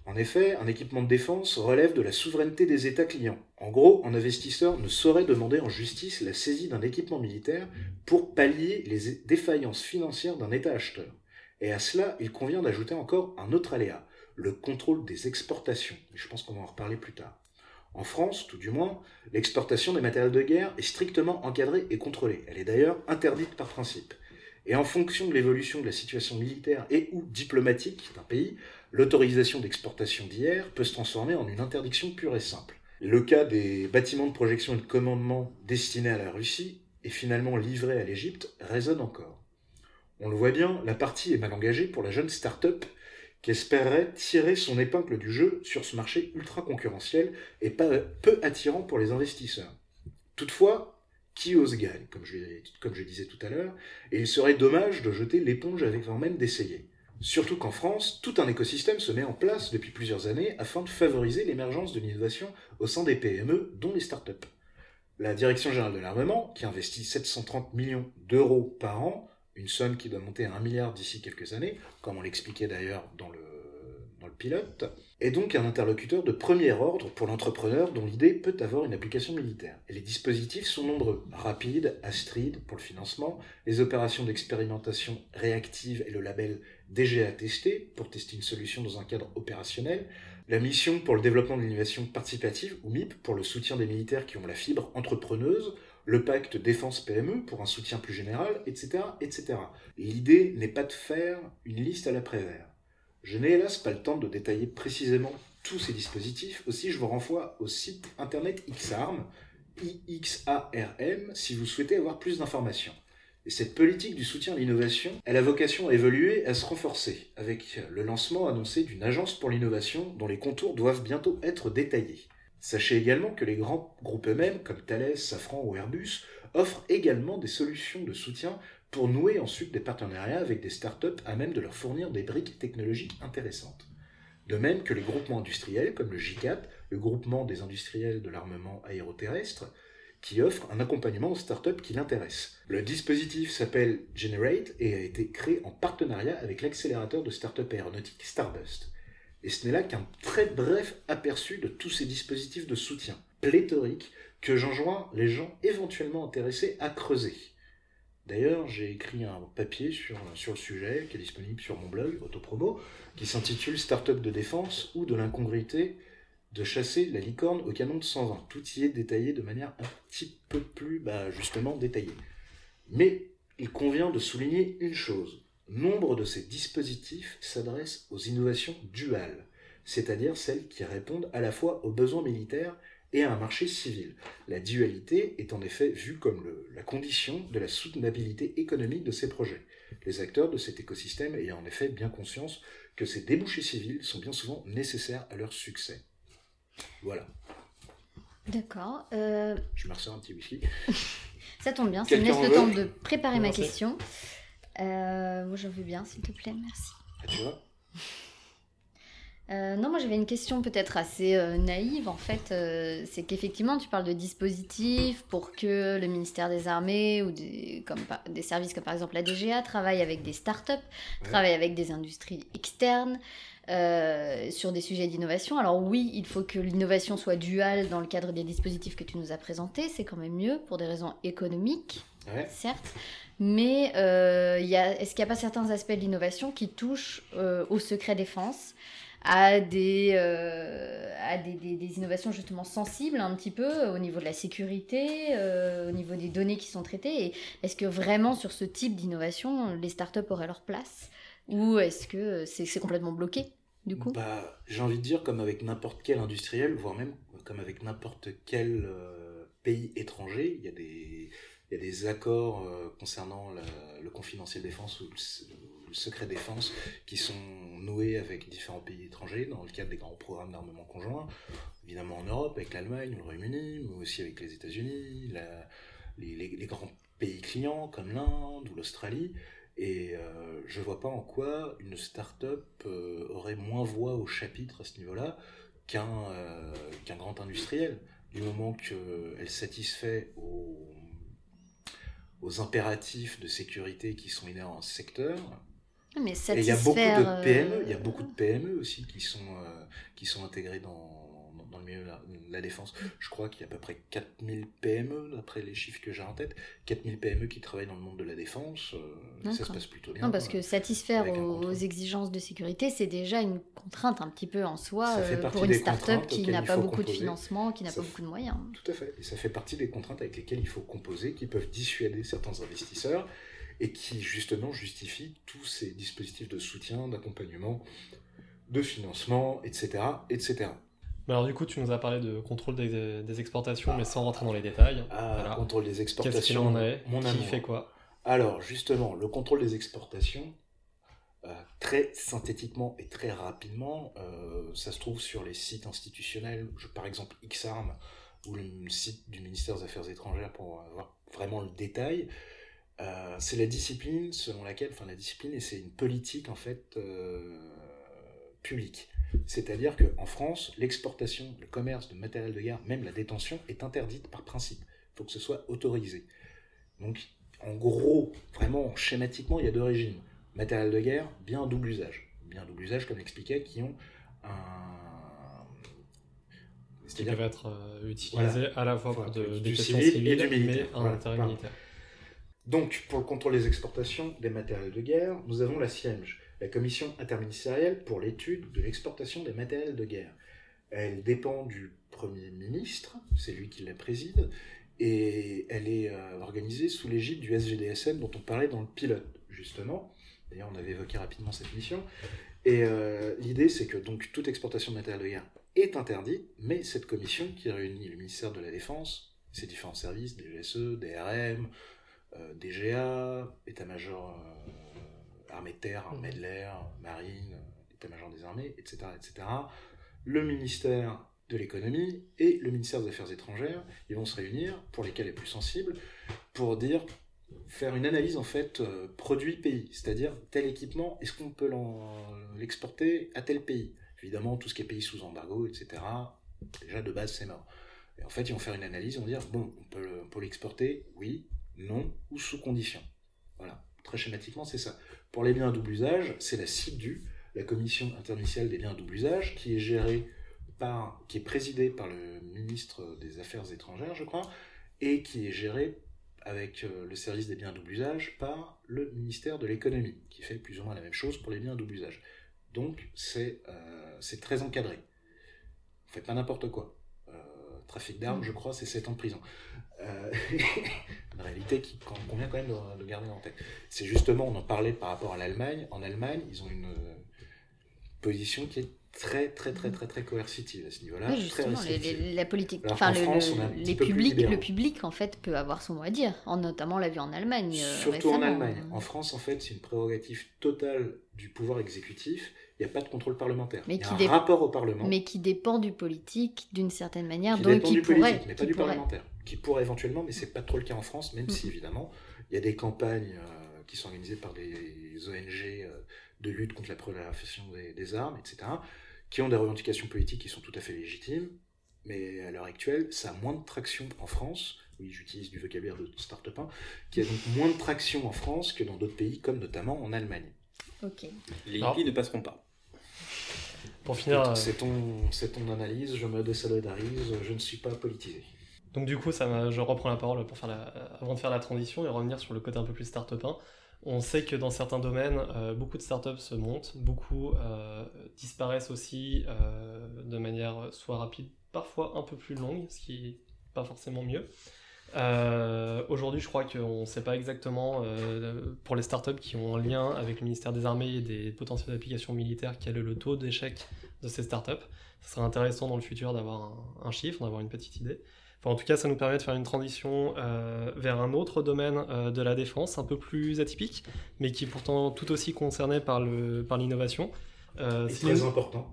En effet, un équipement de défense relève de la souveraineté des États clients. En gros, un investisseur ne saurait demander en justice la saisie d'un équipement militaire pour pallier les défaillances financières d'un État acheteur. Et à cela, il convient d'ajouter encore un autre aléa, le contrôle des exportations. Je pense qu'on va en reparler plus tard. En France, tout du moins, l'exportation des matériels de guerre est strictement encadrée et contrôlée. Elle est d'ailleurs interdite par principe. Et en fonction de l'évolution de la situation militaire et ou diplomatique d'un pays, l'autorisation d'exportation d'hier peut se transformer en une interdiction pure et simple. Le cas des bâtiments de projection et de commandement destinés à la Russie et finalement livrés à l'Égypte résonne encore. On le voit bien, la partie est mal engagée pour la jeune start-up qui tirer son épingle du jeu sur ce marché ultra concurrentiel et peu attirant pour les investisseurs. Toutefois, qui ose gagne, comme je, comme disais tout à l'heure, et il serait dommage de jeter l'éponge avant même d'essayer. Surtout qu'en France, tout un écosystème se met en place depuis plusieurs années afin de favoriser l'émergence de l'innovation au sein des PME, dont les startups. La Direction générale de l'armement, qui investit 730 millions d'euros par an, une somme qui doit monter à 1 milliard d'ici quelques années, comme on l'expliquait d'ailleurs dans le, dans le pilote, est donc un interlocuteur de premier ordre pour l'entrepreneur dont l'idée peut avoir une application militaire. Les dispositifs sont nombreux. Rapide, Astrid pour le financement, les opérations d'expérimentation réactive et le label DGA testé pour tester une solution dans un cadre opérationnel, la mission pour le développement de l'innovation participative, ou MIP, pour le soutien des militaires qui ont la fibre entrepreneuse, le pacte défense PME pour un soutien plus général, etc. etc. L'idée n'est pas de faire une liste à l'après-vert. Je n'ai hélas pas le temps de détailler précisément tous ces dispositifs, aussi je vous renvoie au site internet XARM, IXARM si vous souhaitez avoir plus d'informations. Et cette politique du soutien à l'innovation, elle a vocation à évoluer et à se renforcer, avec le lancement annoncé d'une agence pour l'innovation dont les contours doivent bientôt être détaillés. Sachez également que les grands groupes eux-mêmes, comme Thales, Safran ou Airbus, offrent également des solutions de soutien pour nouer ensuite des partenariats avec des startups à même de leur fournir des briques technologiques intéressantes. De même que les groupements industriels comme le GICAT, le groupement des industriels de l'armement aéroterrestre, qui offre un accompagnement aux startups qui l'intéressent. Le dispositif s'appelle Generate et a été créé en partenariat avec l'accélérateur de startups aéronautiques Stardust. Et ce n'est là qu'un très bref aperçu de tous ces dispositifs de soutien pléthoriques que j'enjoins les gens éventuellement intéressés à creuser. D'ailleurs, j'ai écrit un papier sur, le sujet qui est disponible sur mon blog Autopromo qui s'intitule Startup de défense ou de l'incongruité de chasser la licorne au canon de 120. Tout y est détaillé de manière un petit peu plus, bah, justement, détaillée. Mais il convient de souligner une chose. Nombre de ces dispositifs s'adressent aux innovations duales, c'est-à-dire celles qui répondent à la fois aux besoins militaires et à un marché civil. La dualité est en effet vue comme la condition de la soutenabilité économique de ces projets. Les acteurs de cet écosystème ayant en effet bien conscience que ces débouchés civils sont bien souvent nécessaires à leur succès. Voilà. D'accord. Euh, Je me ressors un petit whisky. Ça tombe bien, ça me laisse le temps de préparer ma question. Euh, moi, j'en veux bien, s'il te plaît, merci. Ah, tu vois euh, non, moi j'avais une question peut-être assez naïve en fait. c'est qu'effectivement tu parles de dispositifs pour que le ministère des Armées ou des, comme, des services comme par exemple la DGA travaillent avec des startups, ouais. travaillent avec des industries externes. Euh, sur des sujets d'innovation. Alors oui, il faut que l'innovation soit duale dans le cadre des dispositifs que tu nous as présentés, c'est quand même mieux pour des raisons économiques, ouais. certes. Mais euh, est-ce qu'il n'y a pas certains aspects de l'innovation qui touchent euh, au secret défense à, des, euh, à des, des, innovations justement sensibles un petit peu au niveau de la sécurité, au niveau des données qui sont traitées? Est-ce que vraiment sur ce type d'innovation, les startups auraient leur place? Ou est-ce que c'est complètement bloqué du coup? Bah, J'ai envie de dire comme avec n'importe quel industriel, voire même comme avec n'importe quel euh, pays étranger, il y a des, il y a des accords euh, concernant le confidentiel défense ou le, secret défense qui sont noués avec différents pays étrangers dans le cadre des grands programmes d'armement conjoint, évidemment en Europe avec l'Allemagne, le Royaume-Uni, mais aussi avec les États-Unis, les, grands pays clients comme l'Inde ou l'Australie. Et euh, je vois pas en quoi une start-up euh, aurait moins voix au chapitre à ce niveau-là qu'un euh, grand industriel. Du moment qu'elle satisfait aux, aux impératifs de sécurité qui sont inhérents à ce secteur. Mais et il y a beaucoup de PME, il y a beaucoup de PME aussi qui sont, qui sont intégrées dans, la, défense. Je crois qu'il y a à peu près 4000 PME, d'après les chiffres que j'ai en tête, 4000 PME qui travaillent dans le monde de la défense. Euh, ça se passe plutôt bien. Non, parce que satisfaire aux, aux, exigences de sécurité, c'est déjà une contrainte un petit peu en soi euh, pour une start-up qui n'a pas beaucoup composer. de financement, qui n'a pas beaucoup de moyens. Tout à fait. Et ça fait partie des contraintes avec lesquelles il faut composer, qui peuvent dissuader certains investisseurs et qui justement justifient tous ces dispositifs de soutien, d'accompagnement, de financement, etc., etc. Alors du coup, tu nous as parlé de contrôle des, des exportations, ah. mais sans rentrer dans les détails. Ah, voilà. contrôle des exportations. En est Mon Qui amour. fait quoi Alors justement, le contrôle des exportations, euh, très synthétiquement et très rapidement, euh, ça se trouve sur les sites institutionnels, je, par exemple XARM ou le site du ministère des Affaires étrangères pour avoir vraiment le détail. Euh, c'est la discipline selon laquelle, enfin la discipline, et c'est une politique en fait publique. C'est-à-dire qu'en France, l'exportation, le commerce de matériel de guerre, même la détention, est interdite par principe. Il faut que ce soit autorisé. Donc, en gros, vraiment schématiquement, il y a deux régimes. Matériel de guerre, bien double usage. Bien double usage, comme expliquait, qui ont un. Qui peuvent être euh, Voilà. à la fois pour de, du civil et du militaire. mais en Voilà, intérêt voilà. militaire. Donc, pour le contrôle des exportations des matériels de guerre, nous avons la CIEMG, la Commission interministérielle pour l'étude de l'exportation des matériels de guerre. Elle dépend du Premier ministre, c'est lui qui la préside, et elle est euh, organisée sous l'égide du SGDSM dont on parlait dans le pilote, justement. D'ailleurs, on avait évoqué rapidement cette mission. Et euh, l'idée, c'est que donc toute exportation de matériel de guerre est interdite, mais cette commission qui réunit le ministère de la Défense, ces différents services, DGSE, DRM, euh, DGA, état-major armée de terre, armée de l'air, marine, état-major des armées, etc., etc., le ministère de l'économie et le ministère des Affaires étrangères, ils vont se réunir, pour lesquels les plus sensibles, pour dire faire une analyse en fait euh, produit pays, c'est-à-dire tel équipement, est-ce qu'on peut l'exporter à tel pays? Évidemment, tout ce qui est pays sous embargo, etc. Déjà de base c'est mort. Et en fait, ils vont faire une analyse, ils vont dire bon, on peut, on peut l'exporter, oui, non ou sous condition. Voilà, très schématiquement c'est ça. Pour les biens à double usage, c'est la CIDU, la Commission interministérielle des biens à double usage, qui est gérée par, qui est présidée par le ministre des Affaires étrangères, je crois, et qui est gérée avec euh, le service des biens à double usage par le ministère de l'économie, qui fait plus ou moins la même chose pour les biens à double usage. Donc c'est euh, très encadré. Vous faites pas n'importe quoi. Euh, trafic d'armes, je crois, c'est 7 ans de prison. Euh, une réalité qui convient quand même de, de garder en tête. C'est justement, on en parlait par rapport à l'Allemagne. En Allemagne, ils ont une position qui est très très très très très coercitive à ce niveau-là. justement, la politique, enfin le, les publics, le public en fait peut avoir son mot à dire. En, notamment, on l'a vu en Allemagne. Euh, Surtout en Allemagne. En France, en fait, c'est une prérogative totale du pouvoir exécutif. Il n'y a pas de contrôle parlementaire. Mais Il y a un rapport au Parlement. Mais qui dépend du politique d'une certaine manière. Qui donc qui du pourrait, mais pas du parlementaire. Qui pourrait éventuellement, mais c'est pas trop le cas en France, même si mm. évidemment il y a des campagnes euh, qui sont organisées par des ONG euh, de lutte contre la prolifération des, des armes, etc qui ont des revendications politiques qui sont tout à fait légitimes, mais à l'heure actuelle, ça a moins de traction en France. Oui, j'utilise du vocabulaire de start-up, hein, qui a donc moins de traction en France que dans d'autres pays, comme notamment en Allemagne. Ok. Les hippies ne passeront pas. Pour finir. Euh, c'est ton, ton analyse, je me désolidarise, je ne suis pas politisé. Donc du coup, je reprends la parole pour faire avant de faire la transition et revenir sur le côté un peu plus start-upin. On sait que dans certains domaines, euh, beaucoup de startups se montent, beaucoup euh, disparaissent aussi euh, de manière soit rapide, parfois un peu plus longue, ce qui n'est pas forcément mieux. Aujourd'hui, je crois qu'on ne sait pas exactement, pour les startups qui ont un lien avec le ministère des Armées et des potentielles applications militaires, quel est le taux d'échec de ces startups. Ce serait intéressant dans le futur d'avoir un chiffre, d'avoir une petite idée en tout cas, ça nous permet de faire une transition euh, vers un autre domaine euh, de la défense, un peu plus atypique, mais qui est pourtant tout aussi concerné par l'innovation. Par euh, c'est très important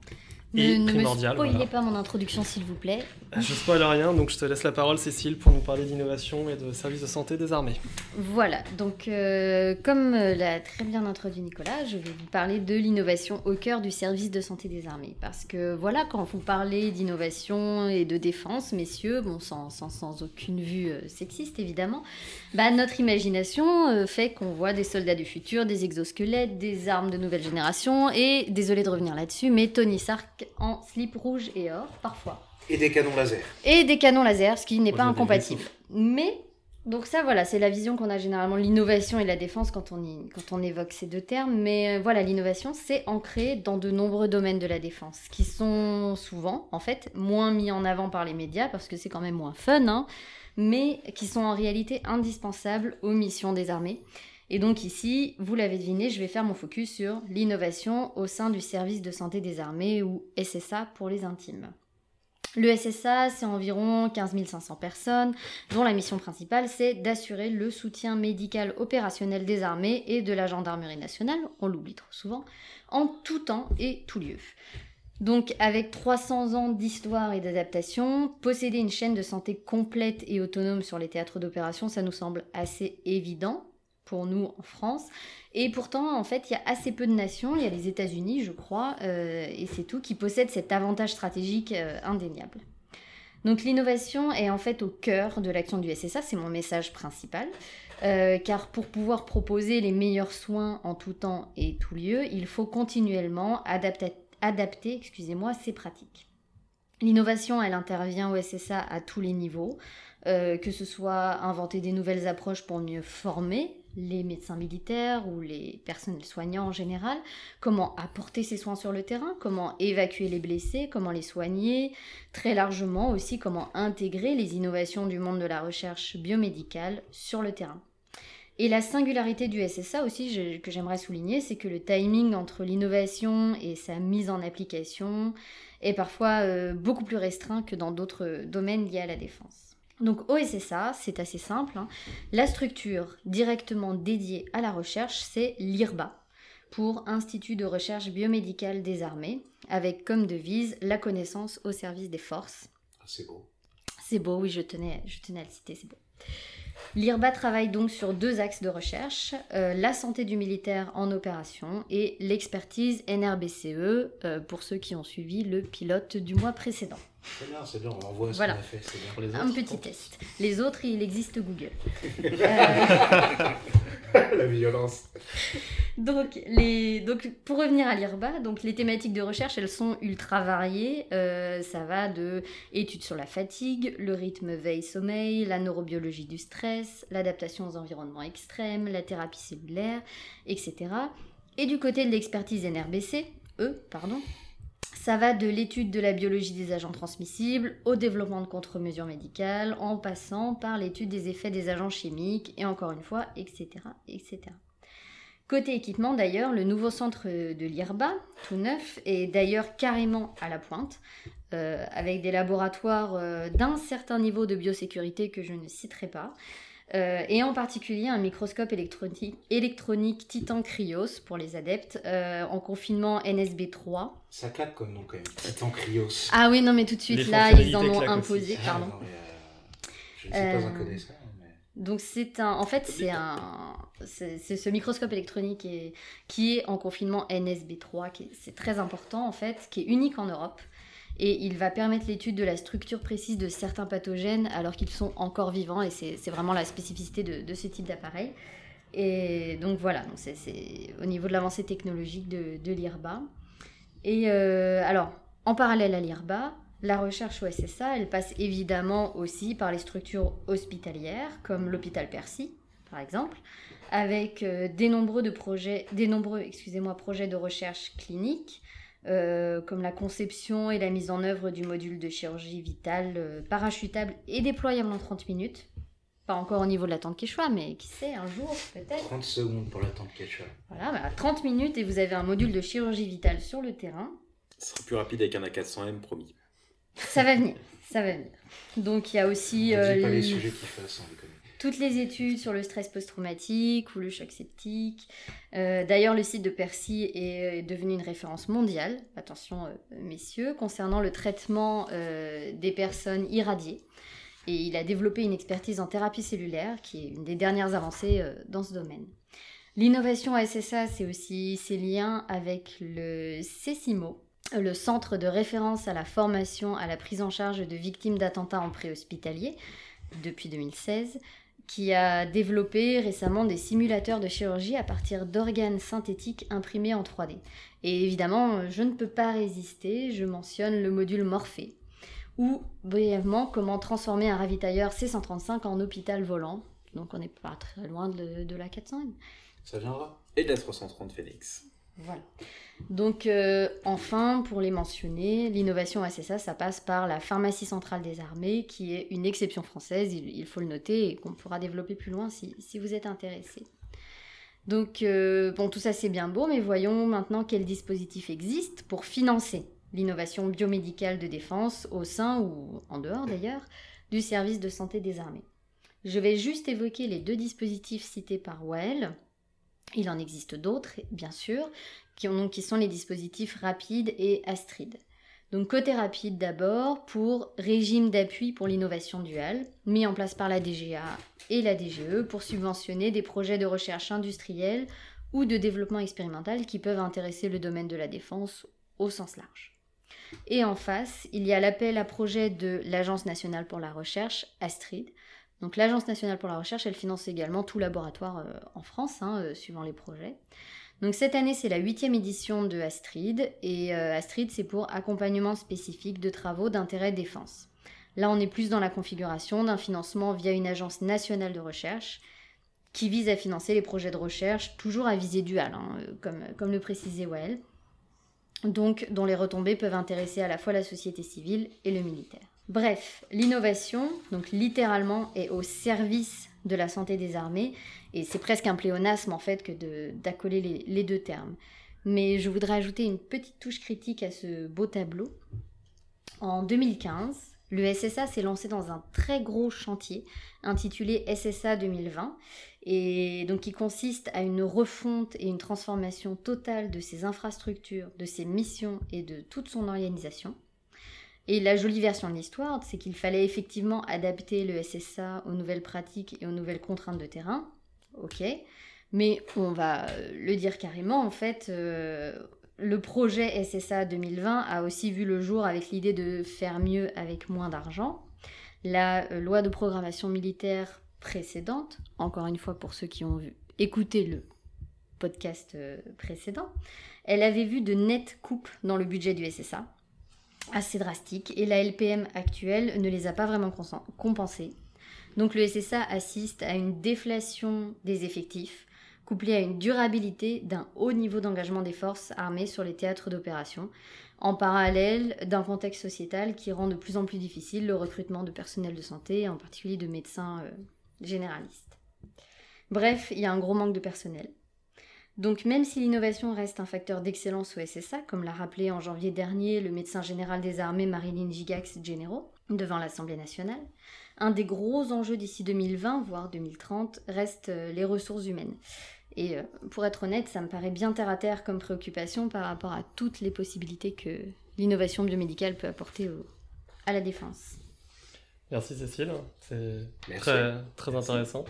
et ne, primordial. Ne spoilez pas mon introduction, s'il vous plaît. Je spoil rien, donc je te laisse la parole, Cécile, pour nous parler d'innovation et de services de santé des armées. Voilà, donc euh, comme euh, l'a très bien introduit Nicolas, je vais vous parler de l'innovation au cœur du service de santé des armées. Parce que voilà, quand vous parlez d'innovation et de défense, messieurs, bon, sans, sans, sans aucune vue euh, sexiste évidemment, bah, notre imagination fait qu'on voit des soldats du futur, des exosquelettes, des armes de nouvelle génération, et désolé de revenir là-dessus, mais Tony Stark en slip rouge et or, parfois. Et des canons laser. Et des canons laser, ce qui n'est pas incompatible. Mais, donc ça, voilà, c'est la vision qu'on a généralement, l'innovation et la défense quand on, quand on évoque ces deux termes. Mais euh, voilà, l'innovation, c'est ancré dans de nombreux domaines de la défense, qui sont souvent, en fait, moins mis en avant par les médias, parce que c'est quand même moins fun, hein, mais qui sont en réalité indispensables aux missions des armées. Et donc ici, vous l'avez deviné, je vais faire mon focus sur l'innovation au sein du service de santé des armées ou SSA pour les intimes. Le SSA, c'est environ 15 500 personnes, dont la mission principale, c'est d'assurer le soutien médical opérationnel des armées et de la gendarmerie nationale, on l'oublie trop souvent, en tout temps et tout lieu. Donc avec 300 ans d'histoire et d'adaptation, posséder une chaîne de santé complète et autonome sur les théâtres d'opération, ça nous semble assez évident, pour nous en France. Et pourtant, en fait, il y a assez peu de nations, il y a les États-Unis, je crois, euh, et c'est tout, qui possèdent cet avantage stratégique euh, indéniable. Donc l'innovation est en fait au cœur de l'action du SSA, c'est mon message principal, euh, car pour pouvoir proposer les meilleurs soins en tout temps et tout lieu, il faut continuellement adapter, excusez-moi, ces pratiques. L'innovation, elle intervient au SSA à tous les niveaux, que ce soit inventer des nouvelles approches pour mieux former les médecins militaires ou les personnels soignants en général, comment apporter ces soins sur le terrain, comment évacuer les blessés, comment les soigner, très largement aussi comment intégrer les innovations du monde de la recherche biomédicale sur le terrain. Et la singularité du SSA aussi que j'aimerais souligner, c'est que le timing entre l'innovation et sa mise en application est parfois euh, beaucoup plus restreint que dans d'autres domaines liés à la défense. Donc OSSA, c'est assez simple. hein. La structure directement dédiée à la recherche, c'est l'IRBA, pour Institut de recherche biomédicale des armées, avec comme devise la connaissance au service des forces. Ah, c'est beau. C'est beau, oui, je tenais, je tenais à le citer, c'est beau. L'IRBA travaille donc sur deux axes de recherche, euh, la santé du militaire en opération et l'expertise NRBCE, euh, pour ceux qui ont suivi le pilote du mois précédent. C'est bien, c'est bien, on voit ce Voilà. qu'on a fait, c'est bien. Pour les Un autres, petit bon. test. Les autres, il existe Google. Euh, La violence. Donc, les, donc, pour revenir à l'IRBA, donc les thématiques de recherche, elles sont ultra variées. Euh, ça va de études sur la fatigue, le rythme veille-sommeil, la neurobiologie du stress, l'adaptation aux environnements extrêmes, la thérapie cellulaire, etc. Et du côté de l'expertise NRBC, E, pardon, ça va de l'étude de la biologie des agents transmissibles au développement de contre-mesures médicales, en passant par l'étude des effets des agents chimiques, et encore une fois, etc. etc. Côté équipement, d'ailleurs, le nouveau centre de l'IRBA, tout neuf, est d'ailleurs carrément à la pointe, euh, avec des laboratoires euh, d'un certain niveau de biosécurité que je ne citerai pas, euh, et en particulier un microscope électronique, électronique Titan Cryos pour les adeptes, euh, en confinement NSB 3. Ça claque comme nom quand même. Titan Cryos. Ah oui, non, mais tout de suite, Les là, ils en ont aussi. imposé, Ah, pardon. non, mais, euh, je ne suis pas un connaisseur, mais... Donc c'est un, en fait c'est un, c'est ce microscope électronique et- qui est en confinement NSB3, qui est- c'est très important en fait, qui est unique en Europe et il va permettre l'étude de la structure précise de certains pathogènes alors qu'ils sont encore vivants et c'est vraiment la spécificité de, ce type d'appareil. Et donc voilà, donc c'est- au niveau de l'avancée technologique de, l'IRBA. Et euh, alors, en parallèle à l'IRBA, la recherche au SSA, elle passe évidemment aussi par les structures hospitalières, comme l'hôpital Percy, par exemple, avec euh, des nombreux, projets, des nombreux excusez-moi, projets de recherche clinique, euh, comme la conception et la mise en œuvre du module de chirurgie vitale euh, parachutable et déployable en 30 minutes. Pas encore au niveau de la tente Quechua, mais qui sait, un jour peut-être. 30 secondes pour l'attente Quechua. Voilà, bah, 30 minutes et vous avez un module de chirurgie vitale sur le terrain. Ce sera plus rapide avec un A400M, promis. Ça va venir, ça va venir. Donc il y a aussi euh, pas les les- sujets qu'il fasse, on déconne. Toutes les études sur le stress post-traumatique ou le choc septique. Euh, D'ailleurs, le site de Percy est devenu une référence mondiale, attention euh, messieurs, concernant le traitement euh, des personnes irradiées. Et il a développé une expertise en thérapie cellulaire, qui est une des dernières avancées euh, dans ce domaine. L'innovation à SSA, c'est aussi ses liens avec le CECIMO, le Centre de référence à la formation à la prise en charge de victimes d'attentats en préhospitalier, depuis 2016, qui a développé récemment des simulateurs de chirurgie à partir d'organes synthétiques imprimés en 3D. Et évidemment, je ne peux pas résister, je mentionne le module Morphée, ou brièvement comment transformer un ravitailleur C135 en hôpital volant. Donc on n'est pas très loin de, la 400 Ça viendra. Et de la 330 Phoenix. Voilà. Donc, euh, enfin, pour les mentionner, l'innovation SSA, ça passe par la pharmacie centrale des armées, qui est une exception française, il, faut le noter, et qu'on pourra développer plus loin si, vous êtes intéressé. Donc, euh, bon, tout ça c'est bien beau, mais voyons maintenant quel dispositif existe pour financer l'innovation biomédicale de défense au sein ou en dehors d'ailleurs du service de santé des armées. Je vais juste évoquer les deux dispositifs cités par Well. Il en existe d'autres, bien sûr, qui, ont, qui sont les dispositifs rapides et Astrid. Donc côté rapide d'abord pour régime d'appui pour l'innovation duale, mis en place par la DGA et la DGE pour subventionner des projets de recherche industrielle ou de développement expérimental qui peuvent intéresser le domaine de la défense au sens large. Et en face, il y a l'appel à projet de l'Agence nationale pour la recherche, Astrid. Donc l'Agence nationale pour la recherche, elle finance également tout laboratoire euh, en France, hein, euh, suivant les projets. Donc cette année, c'est la huitième édition de Astrid, et euh, Astrid, c'est pour accompagnement spécifique de travaux d'intérêt défense. Là, on est plus dans la configuration d'un financement via une agence nationale de recherche qui vise à financer les projets de recherche, toujours à visée duale, hein, comme, le précisait Well, donc dont les retombées peuvent intéresser à la fois la société civile et le militaire. Bref, l'innovation, donc littéralement, est au service de la santé des armées, et c'est presque un pléonasme en fait que d'accoler les, les deux termes. Mais je voudrais ajouter une petite touche critique à ce beau tableau. En 2015, Le SSA s'est lancé dans un très gros chantier intitulé SSA 2020 et donc qui consiste à une refonte et une transformation totale de ses infrastructures, de ses missions et de toute son organisation. Et la jolie version de l'histoire, c'est qu'il fallait effectivement adapter le SSA aux nouvelles pratiques et aux nouvelles contraintes de terrain. Ok. Mais on va le dire carrément, en fait, euh, le projet SSA 2020 a aussi vu le jour avec l'idée de faire mieux avec moins d'argent. La euh, loi de programmation militaire précédente, encore une fois pour ceux qui ont vu, écouté le podcast euh, précédent, elle avait vu de nettes coupes dans le budget du SSA, assez drastiques, et la LPM actuelle ne les a pas vraiment compensées. Donc le SSA assiste à une déflation des effectifs, couplée à une durabilité d'un haut niveau d'engagement des forces armées sur les théâtres d'opération, en parallèle d'un contexte sociétal qui rend de plus en plus difficile le recrutement de personnel de santé, en particulier de médecins euh, généralistes. Bref, il y a un gros manque de personnel. Donc même si l'innovation reste un facteur d'excellence au SSA, comme l'a rappelé en janvier dernier le médecin général des armées Marilyn Gigax Genero devant l'Assemblée nationale, un des gros enjeux d'ici 2020, voire 2030, reste euh, les ressources humaines. Et euh, pour être honnête, ça me paraît bien terre à terre comme préoccupation par rapport à toutes les possibilités que l'innovation biomédicale peut apporter à la défense. Merci Cécile, c'est très, très intéressant.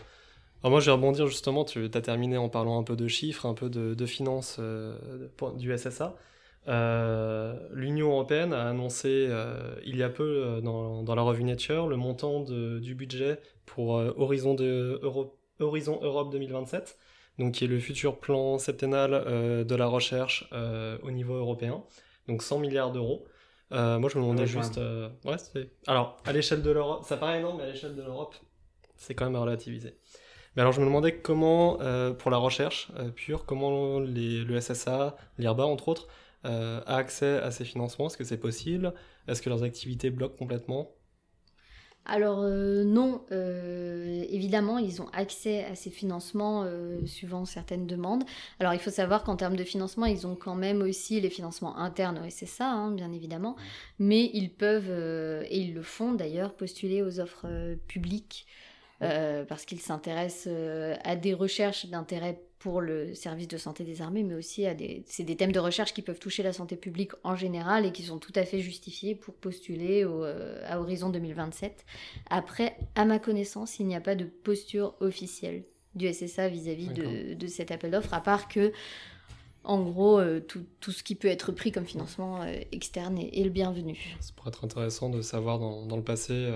Alors moi je vais rebondir justement, tu as terminé en parlant un peu de chiffres, un peu de, finances euh, du SSA. Euh, L'Union européenne a annoncé il y a peu dans, dans, la revue Nature le montant de, du budget pour Horizon, de Horizon Europe 2027 donc qui est le futur plan septennal euh, de la recherche euh, au niveau européen, donc 100 milliards d'euros. Euh, moi, je me demandais juste. ouais. Alors, à l'échelle de l'Europe, ça paraît énorme, mais à l'échelle de l'Europe, c'est quand même à relativiser. Mais alors, je me demandais comment, pour la recherche pure, comment les, le SSA, l'IRBA, entre autres, a accès à ces financements? Est-ce que c'est possible? Est-ce que leurs activités bloquent complètement? Alors euh, non, euh, évidemment, ils ont accès à ces financements euh, suivant certaines demandes. Alors il faut savoir qu'en termes de financement, ils ont quand même aussi les financements internes au SSA, hein, bien évidemment, mais ils peuvent, et ils le font d'ailleurs, postuler aux offres publiques parce qu'ils s'intéressent à des recherches d'intérêt pour le service de santé des armées, mais aussi à des, c'est des thèmes de recherche qui peuvent toucher la santé publique en général et qui sont tout à fait justifiés pour postuler au, euh, à Horizon 2027. Après, à ma connaissance, il n'y a pas de posture officielle du SSA vis-à-vis de, de, cet appel d'offres, à part que, en gros, euh, tout, tout, ce qui peut être pris comme financement euh, externe est, le bienvenu. Ça pourrait être intéressant de savoir dans, dans le passé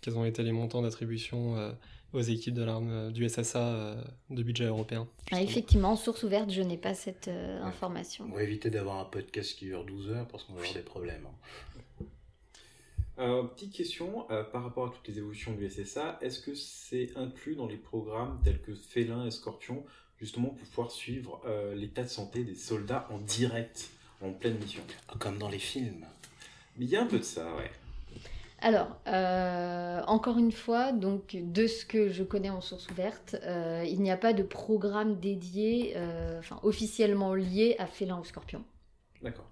quels ont été les montants d'attribution aux équipes de l'arme euh, du SSA euh, de budget européen. Ah, effectivement, source ouverte, je n'ai pas cette euh, information. On va éviter d'avoir un podcast qui dure 12 heures parce qu'on va avoir des problèmes. petite question par rapport à toutes les évolutions du SSA, est-ce que c'est inclus dans les programmes tels que Félin et Scorpion, justement pour pouvoir suivre l'état de santé des soldats en direct, en pleine mission? Comme dans les films. il y a un peu de ça, ouais. Alors, euh, encore une fois, donc de ce que je connais en source ouverte, euh, il n'y a pas de programme dédié, euh, enfin officiellement lié à félin ou scorpion. D'accord.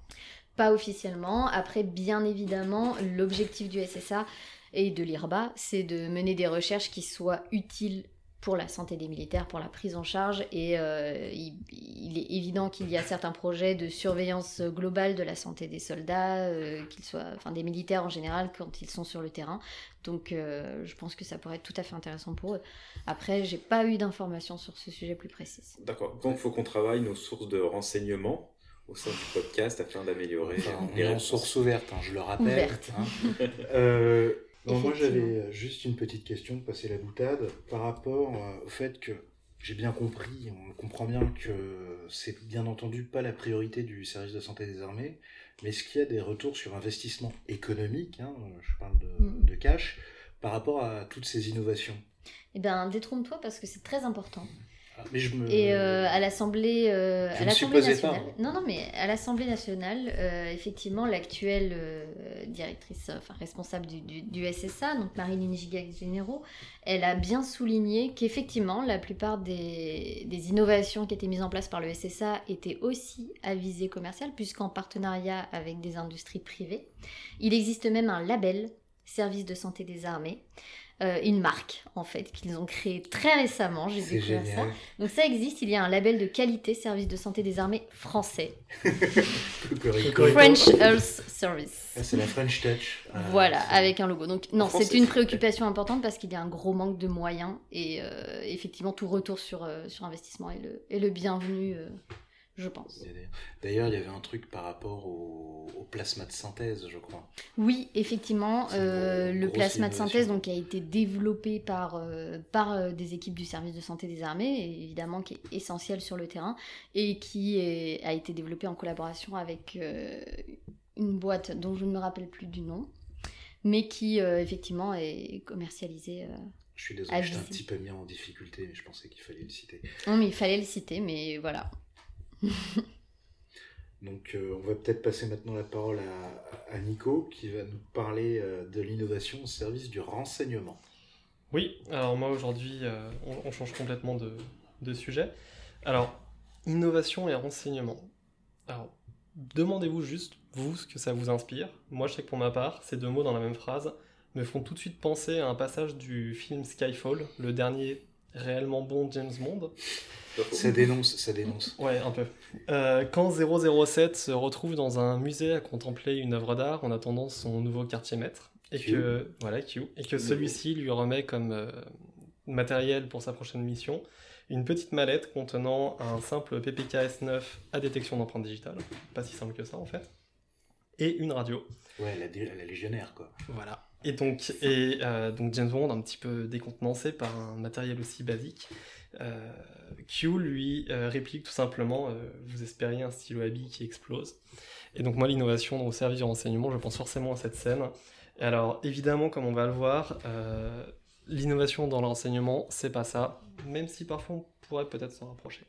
Pas officiellement. Après, bien évidemment, l'objectif du SSA et de l'IRBA, c'est de mener des recherches qui soient utiles pour la santé des militaires, pour la prise en charge. Et euh, il, est évident qu'il y a certains projets de surveillance globale de la santé des soldats, euh, qu'ils soient, enfin des militaires en général, quand ils sont sur le terrain. Donc euh, je pense que ça pourrait être tout à fait intéressant pour eux. Après, j'ai pas eu d'informations sur ce sujet plus précises. D'accord. Donc il faut qu'on travaille nos sources de renseignements au sein du podcast afin d'améliorer enfin, les en source ouverte, hein, je le rappelle. Ouverte. Hein. moi j'avais euh, juste une petite question de passer la boutade par rapport euh, au fait que j'ai bien compris, on comprend bien que c'est bien entendu pas la priorité du service de santé des armées, mais est-ce qu'il y a des retours sur investissement économique, hein, je parle mm. de, cash, par rapport à toutes ces innovations? Eh bien, détrompe-toi parce que c'est très important. Je Et euh, à l'Assemblée euh, nationale. Non, non, mais à l'Assemblée nationale, euh, effectivement, l'actuelle directrice, enfin responsable du, du, SSA, donc Marie-Line Gigax-Généraux, elle a bien souligné qu'effectivement, la plupart des, des, innovations qui étaient mises en place par le SSA étaient aussi à visée commerciale, puisqu'en partenariat avec des industries privées. Il existe même un label service de santé des armées. Euh, une marque en fait qu'ils ont créée très récemment. J'ai C'est découvert ça. génial. Donc ça existe, il y a un label de qualité service de santé des armées français. French Health Service. Ah, c'est la French Touch. Ah, Voilà, avec un logo. Donc non, c'est une préoccupation importante parce qu'il y a un gros manque de moyens et euh, effectivement tout retour sur, euh, sur investissement est le, est le bienvenu, euh, je pense. D'ailleurs, il y avait un truc par rapport au, au plasma de synthèse, je crois. Oui, effectivement, euh, le plasma de synthèse donc, a été développé par, euh, par euh, des équipes du service de santé des armées, et évidemment qui est essentiel sur le terrain, et qui est- a été développé en collaboration avec une boîte dont je ne me rappelle plus du nom, mais qui effectivement est commercialisée. Je suis désolé, j'étais un petit peu mis en difficulté, mais je pensais qu'il fallait le citer. Non, mais il fallait le citer, mais voilà. Donc, euh, on va peut-être passer maintenant la parole à, Nico, qui va nous parler euh, de l'innovation au service du renseignement. Oui, alors moi aujourd'hui, euh, on, on change complètement de, de sujet. Alors, innovation et renseignement. Alors, demandez-vous juste, vous, ce que ça vous inspire. Moi, je sais que pour ma part, ces deux mots dans la même phrase me font tout de suite penser à un passage du film Skyfall, le dernier réellement bon James Bond. Ça dénonce, ça dénonce. Ouais, un peu. Euh, quand 007 se retrouve dans un musée à contempler une œuvre d'art en attendant son nouveau quartier maître, et Q. que voilà Q, et que celui-ci lui remet comme euh, matériel pour sa prochaine mission une petite mallette contenant un simple PPK-S9 à détection d'empreintes digitales, pas si simple que ça en fait, et une radio. Ouais, la, la légionnaire, quoi. Voilà. Et donc, et, euh, donc James Bond, un petit peu décontenancé par un matériel aussi basique, euh, Q lui euh, réplique tout simplement Vous espériez un stylo à billes qui explose. Et donc, moi, l'innovation au service du renseignement, je pense forcément à cette scène. Et alors, évidemment, comme on va le voir, l'innovation dans le renseignement, c'est pas ça, même si parfois on pourrait peut-être s'en rapprocher.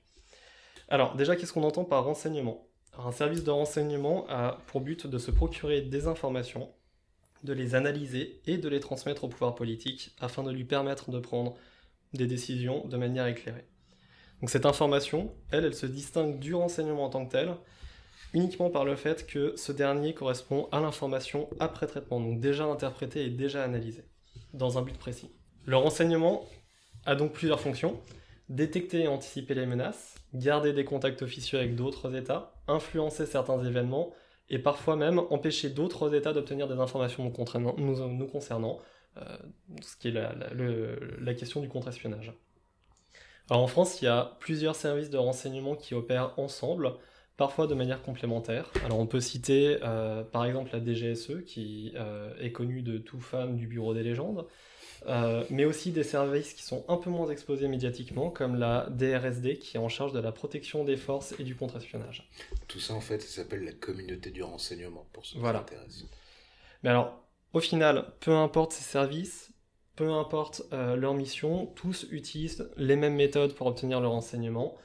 Alors, déjà, qu'est-ce qu'on entend par renseignement? Un service de renseignement a pour but de se procurer des informations de les analyser et de les transmettre au pouvoir politique afin de lui permettre de prendre des décisions de manière éclairée. Donc cette information, elle, elle se distingue du renseignement en tant que tel uniquement par le fait que ce dernier correspond à l'information après traitement, donc déjà interprétée et déjà analysée, dans un but précis. Le renseignement a donc plusieurs fonctions. Détecter et anticiper les menaces, garder des contacts officieux avec d'autres États, influencer certains événements, et parfois même empêcher d'autres États d'obtenir des informations nous, concernant, euh, ce qui est la question du contre-espionnage. Alors en France, il y a plusieurs services de renseignement qui opèrent ensemble, parfois de manière complémentaire. Alors on peut citer euh, par exemple la DGSE, qui euh, est connue de tout fan du Bureau des légendes, euh, mais aussi des services qui sont un peu moins exposés médiatiquement, comme la DRSD, qui est en charge de la protection des forces et du contre-espionnage. Tout ça, en fait, ça s'appelle la communauté du renseignement, pour ceux Voilà. qui s'intéressent. Mais alors, au final, peu importe ces services, peu importe euh, leur mission, tous utilisent les mêmes méthodes pour obtenir le renseignement,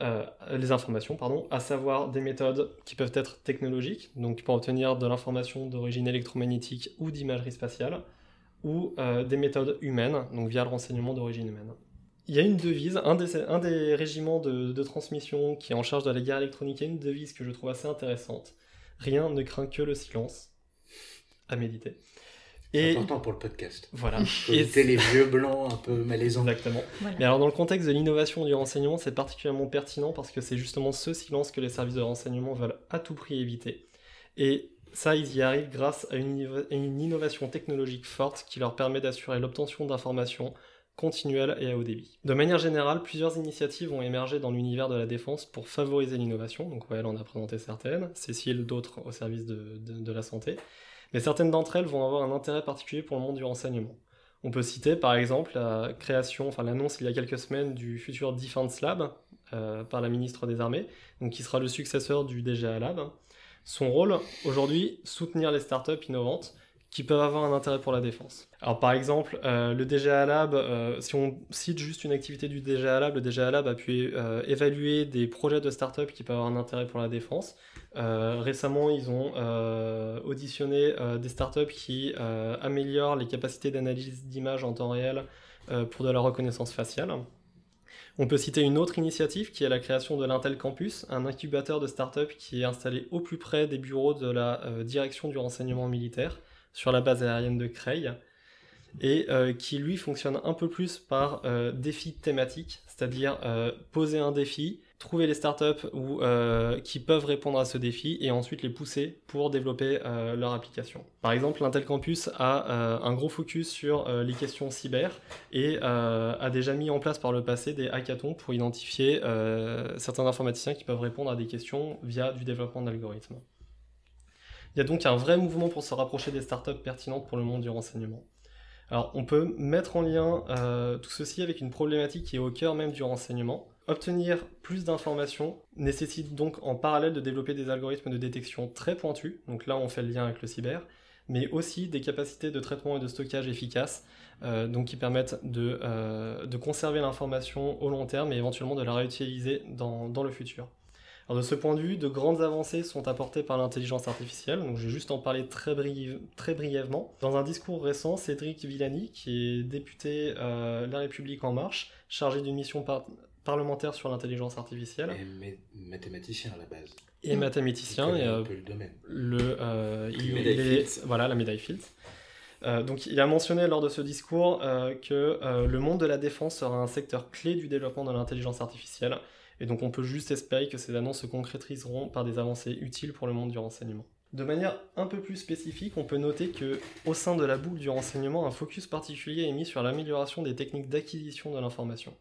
euh, les informations, pardon, à savoir des méthodes qui peuvent être technologiques, donc pour obtenir de l'information d'origine électromagnétique ou d'imagerie spatiale, ou euh, des méthodes humaines, donc via le renseignement d'origine humaine. Il y a une devise, un des, un des régiments de, de transmission qui est en charge de la guerre électronique, il y a une devise que je trouve assez intéressante. Rien ne craint que le silence. À méditer. C'est important pour le podcast. voilà. Éviter les vieux blancs un peu malaisants. Exactement. Voilà. Mais alors dans le contexte de l'innovation du renseignement, c'est particulièrement pertinent parce que c'est justement ce silence que les services de renseignement veulent à tout prix éviter. Et ça, ils y arrivent grâce à une, innovation technologique forte qui leur permet d'assurer l'obtention d'informations continuelles et à haut débit. De manière générale, plusieurs initiatives ont émergé dans l'univers de la défense pour favoriser l'innovation. Donc elle en a présenté certaines, Cécile d'autres au service de- la santé. Mais certaines d'entre elles vont avoir un intérêt particulier pour le monde du renseignement. On peut citer par exemple la création, enfin l'annonce il y a quelques semaines du futur Defense Lab euh, par la ministre des Armées, qui sera le successeur du DGA Lab. Son rôle aujourd'hui, soutenir les startups innovantes qui peuvent avoir un intérêt pour la défense. Alors par exemple, euh, le DGA Lab, euh, si on cite juste une activité du DGA Lab, le DGA Lab a pu euh, évaluer des projets de startups qui peuvent avoir un intérêt pour la défense. Récemment, ils ont auditionné des startups qui améliorent les capacités d'analyse d'images en temps réel pour de la reconnaissance faciale. On peut citer une autre initiative qui est la création de l'Intel Campus, un incubateur de startups qui est installé au plus près des bureaux de la euh, direction du renseignement militaire sur la base aérienne de Cray et euh, qui lui fonctionne un peu plus par euh, défi thématique, c'est-à-dire poser un défi, trouver les startups où, qui peuvent répondre à ce défi et ensuite les pousser pour développer leur application. Par exemple, l'Intel Campus a un gros focus sur les questions cyber et a déjà mis en place par le passé des hackathons pour identifier certains informaticiens qui peuvent répondre à des questions via du développement d'algorithmes. Il y a donc un vrai mouvement pour se rapprocher des startups pertinentes pour le monde du renseignement. Alors, on peut mettre en lien euh, tout ceci avec une problématique qui est au cœur même du renseignement. Obtenir plus d'informations nécessite donc en parallèle de développer des algorithmes de détection très pointus, donc là on fait le lien avec le cyber, mais aussi des capacités de traitement et de stockage efficaces, euh, donc qui permettent euh, de, conserver l'information au long terme et éventuellement de la réutiliser dans le futur. Alors de ce point de vue, de grandes avancées sont apportées par l'intelligence artificielle, donc je vais juste en parler très, brièvement. Dans un discours récent, Cédric Villani, qui est député euh, La République En Marche, chargé d'une mission parlementaire sur l'intelligence artificielle. Et mathématicien à la base. Et mathématicien. Et, un euh, peu le domaine. Le, euh, il, voilà, la médaille Fields. donc, il a mentionné lors de ce discours que le monde de la défense sera un secteur clé du développement de l'intelligence artificielle et donc on peut juste espérer que ces annonces se concrétiseront par des avancées utiles pour le monde du renseignement. De manière un peu plus spécifique, on peut noter que au sein de la boucle du renseignement, un focus particulier est mis sur l'amélioration des techniques d'acquisition de l'information.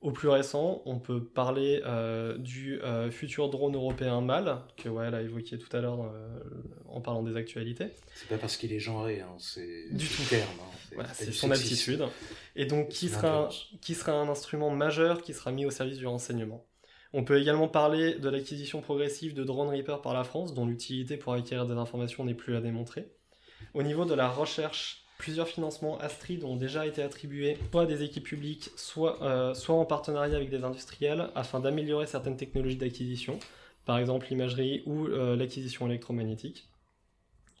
Au plus récent, on peut parler euh, du euh, futur drone européen MAL, que ouais, a évoqué tout à l'heure euh, en parlant des actualités. C'est pas parce qu'il est genré, hein, c'est du tout terme. Hein, c'est son altitude. Et donc, qui sera, qui sera un instrument majeur qui sera mis au service du renseignement. On peut également parler de l'acquisition progressive de Drone Reaper par la France, dont l'utilité pour acquérir des informations n'est plus à démontrer. Au niveau de la recherche, plusieurs financements Astrid ont déjà été attribués soit à des équipes publiques, soit, euh, soit en partenariat avec des industriels, afin d'améliorer certaines technologies d'acquisition, par exemple l'imagerie ou euh, l'acquisition électromagnétique.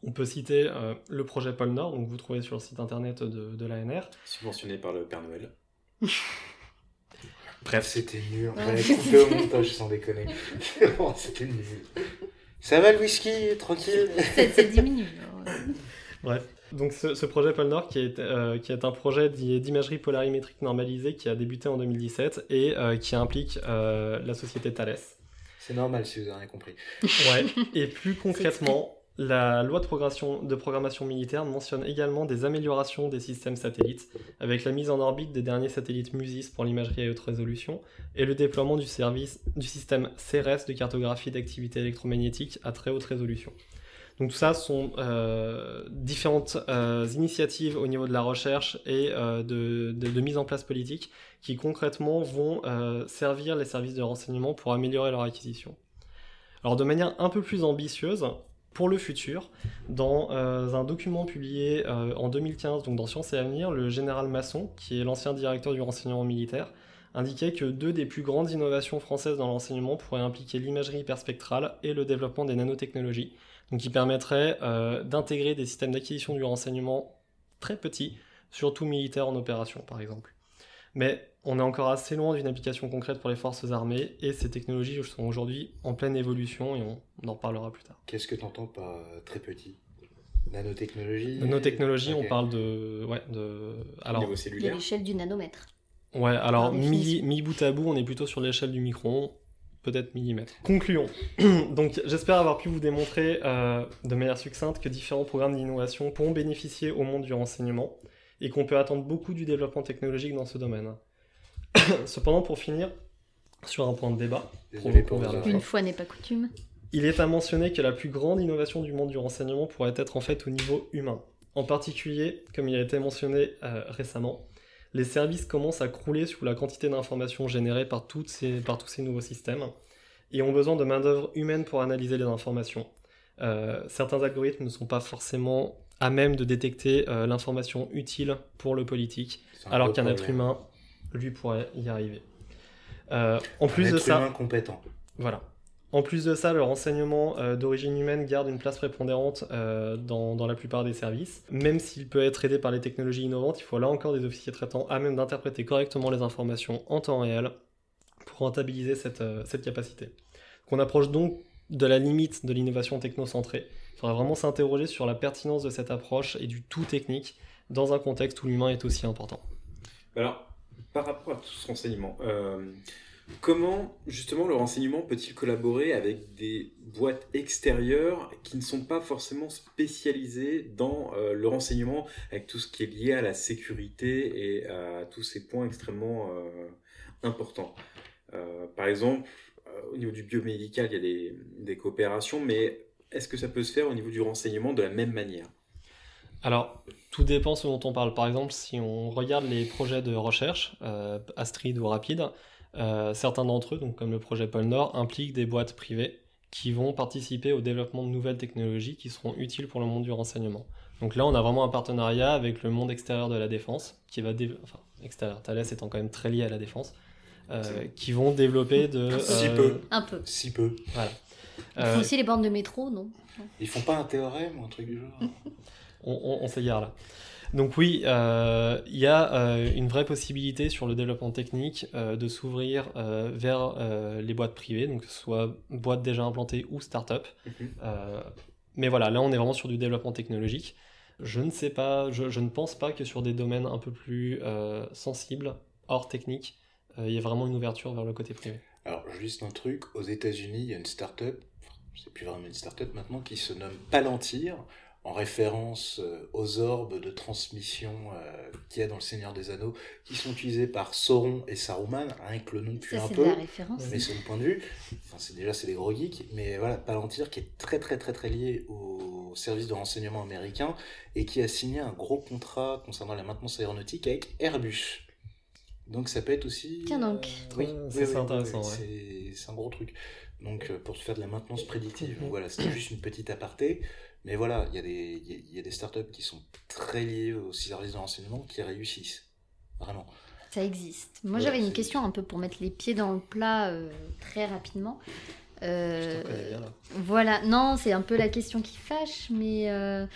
On peut citer euh, le projet Pôle Nord, donc vous trouvez sur le site internet de, de l'ANR. Subventionné par le Père Noël. Bref, c'était nul. J'allais couper au montage sans déconner. c'était nul. Ça va le whisky, tranquille? C'est 10 minutes. Bref. Donc ce, projet Pôle Nord, qui est, euh, qui est un projet d'imagerie polarimétrique normalisée qui a débuté en 2017 et euh, qui implique euh, la société Thales. C'est normal si vous n'avez rien compris. Ouais. Et plus concrètement, la loi de programmation, de programmation militaire mentionne également des améliorations des systèmes satellites, avec la mise en orbite des derniers satellites MUSIS pour l'imagerie à haute résolution, et le déploiement du, service, du système CRS de cartographie d'activité électromagnétique à très haute résolution. Donc tout ça sont euh, différentes euh, initiatives au niveau de la recherche et euh, de, mise en place politique qui concrètement vont servir les services de renseignement pour améliorer leur acquisition. Alors de manière un peu plus ambitieuse, pour le futur. Dans un document publié en 2015, donc dans Sciences et Avenir, le général Masson, qui est l'ancien directeur du renseignement militaire, indiquait que deux des plus grandes innovations françaises dans l'enseignement pourraient impliquer l'imagerie hyperspectrale et le développement des nanotechnologies, donc qui permettraient euh, d'intégrer des systèmes d'acquisition du renseignement très petits, surtout militaires en opération par exemple. Mais on est encore assez loin d'une application concrète pour les forces armées et ces technologies sont aujourd'hui en pleine évolution et on, en reparlera plus tard. Qu'est-ce que tu entends par euh, très petit? Nanotechnologie? Nanotechnologie, on parle de. Ouais, de. Alors, l'échelle du nanomètre. Ouais, alors mi, mi, bout à bout, on est plutôt sur l'échelle du micron, peut-être millimètre. Concluons. Donc j'espère avoir pu vous démontrer euh, de manière succincte que différents programmes d'innovation pourront bénéficier au monde du renseignement et qu'on peut attendre beaucoup du développement technologique dans ce domaine. Cependant, pour finir, sur un point de débat, une fois n'est pas coutume. Il est à mentionner que la plus grande innovation du monde du renseignement pourrait être en fait au niveau humain. En particulier, comme il a été mentionné euh, récemment, les services commencent à crouler sous la quantité d'informations générées par, toutes ces, par tous ces nouveaux systèmes et ont besoin de main-d'œuvre humaine pour analyser les informations. Euh, certains algorithmes ne sont pas forcément à même de détecter euh, l'information utile pour le politique, alors qu'un être humain lui pourrait y arriver. Euh, en plus de ça, compétent. Voilà. En plus de ça, le renseignement euh, d'origine humaine garde une place prépondérante euh, dans, dans, la plupart des services. Même s'il peut être aidé par les technologies innovantes, il faut là encore des officiers traitants à même d'interpréter correctement les informations en temps réel pour rentabiliser cette, cette capacité. On approche donc de la limite de l'innovation technocentrée, Il faudrait vraiment s'interroger sur la pertinence de cette approche et du tout technique dans un contexte où l'humain est aussi important. Alors, par rapport à tout ce renseignement, euh, comment justement le renseignement peut-il collaborer avec des boîtes extérieures qui ne sont pas forcément spécialisées dans euh, le renseignement avec tout ce qui est lié à la sécurité et à tous ces points extrêmement euh, importants? Par exemple, au niveau du biomédical, il y a des, coopérations, mais est-ce que ça peut se faire au niveau du renseignement de la même manière? Alors, tout dépend ce dont on parle. Par exemple, si on regarde les projets de recherche, euh, Astrid ou Rapide, euh, certains d'entre eux, donc comme le projet Pôle Nord, impliquent des boîtes privées qui vont participer au développement de nouvelles technologies qui seront utiles pour le monde du renseignement. Donc là, on a vraiment un partenariat avec le monde extérieur de la défense, qui va enfin extérieur, Thales étant quand même très lié à la défense, euh, qui vont développer de si peu, un peu, si peu. Voilà. Ils font aussi les bandes de métro, non? Ils font pas un théorème ou un truc du genre? on, s'égare là. Donc oui, euh, il y a euh, une vraie possibilité sur le développement technique euh, de s'ouvrir vers les boîtes privées, donc que ce soit boîtes déjà implantées ou start-up. Mhm. mais voilà, là on est vraiment sur du développement technologique. Je ne sais pas, je, je ne pense pas que sur des domaines un peu plus sensibles, hors technique, il y ait vraiment une ouverture vers le côté privé. Alors juste un truc, aux États-Unis, il y a une start-up, c'est plus vraiment une start-up maintenant, qui se nomme Palantir en référence euh, aux orbes de transmission euh, qu'il y a dans le Seigneur des Anneaux, qui sont utilisés par Sauron et Saruman, rien que le nom pue un peu, mais c'est mon point de vue. Enfin, c'est déjà c'est des gros geeks, mais voilà Palantir qui est très très très très lié au service de renseignement américain et qui a signé un gros contrat concernant la maintenance aéronautique avec Airbus. Donc ça peut être aussi. Tiens donc. Euh, oui, c'est intéressant. C'est un gros truc. Donc pour faire de la maintenance prédictive. voilà, c'était juste une petite aparté. Mais voilà, il y, a des, y a des startups qui sont très liées aux services de renseignement qui réussissent. Vraiment. Ça existe. Moi, j'avais une question un peu pour mettre les pieds dans le plat euh, très rapidement. Euh, voilà, non, c'est un peu la question qui fâche, mais euh,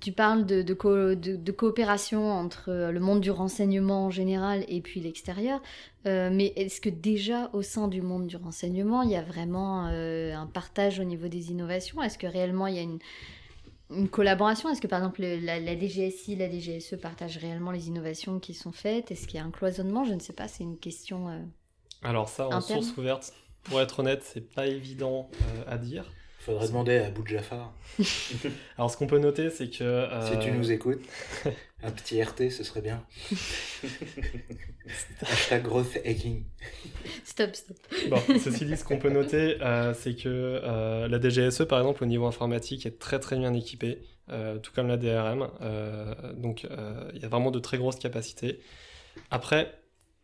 tu parles de, de, coopération entre euh, le monde du renseignement en général et puis l'extérieur. Euh, mais est-ce que déjà au sein du monde du renseignement, il y a vraiment euh, un partage au niveau des innovations? Est-ce que réellement il y a une, une collaboration? Est-ce que par exemple la, DGSI, la DGSE partagent réellement les innovations qui sont faites? Est-ce qu'il y a un cloisonnement? Je ne sais pas, c'est une question. Alors ça, en source ouverte, pour être honnête, c'est pas évident à dire. Faudrait demander à Abu Jafar. Alors, ce qu'on peut noter, c'est que. Euh, si tu nous écoutes, un petit RT, ce serait bien. Hashtag growth hacking. Stop, stop. Bon, ceci dit, ce qu'on peut noter, euh, c'est que euh, la DGSE, par exemple, au niveau informatique, est très très bien équipée, tout comme la DRM. donc, il y a vraiment de très grosses capacités. Après,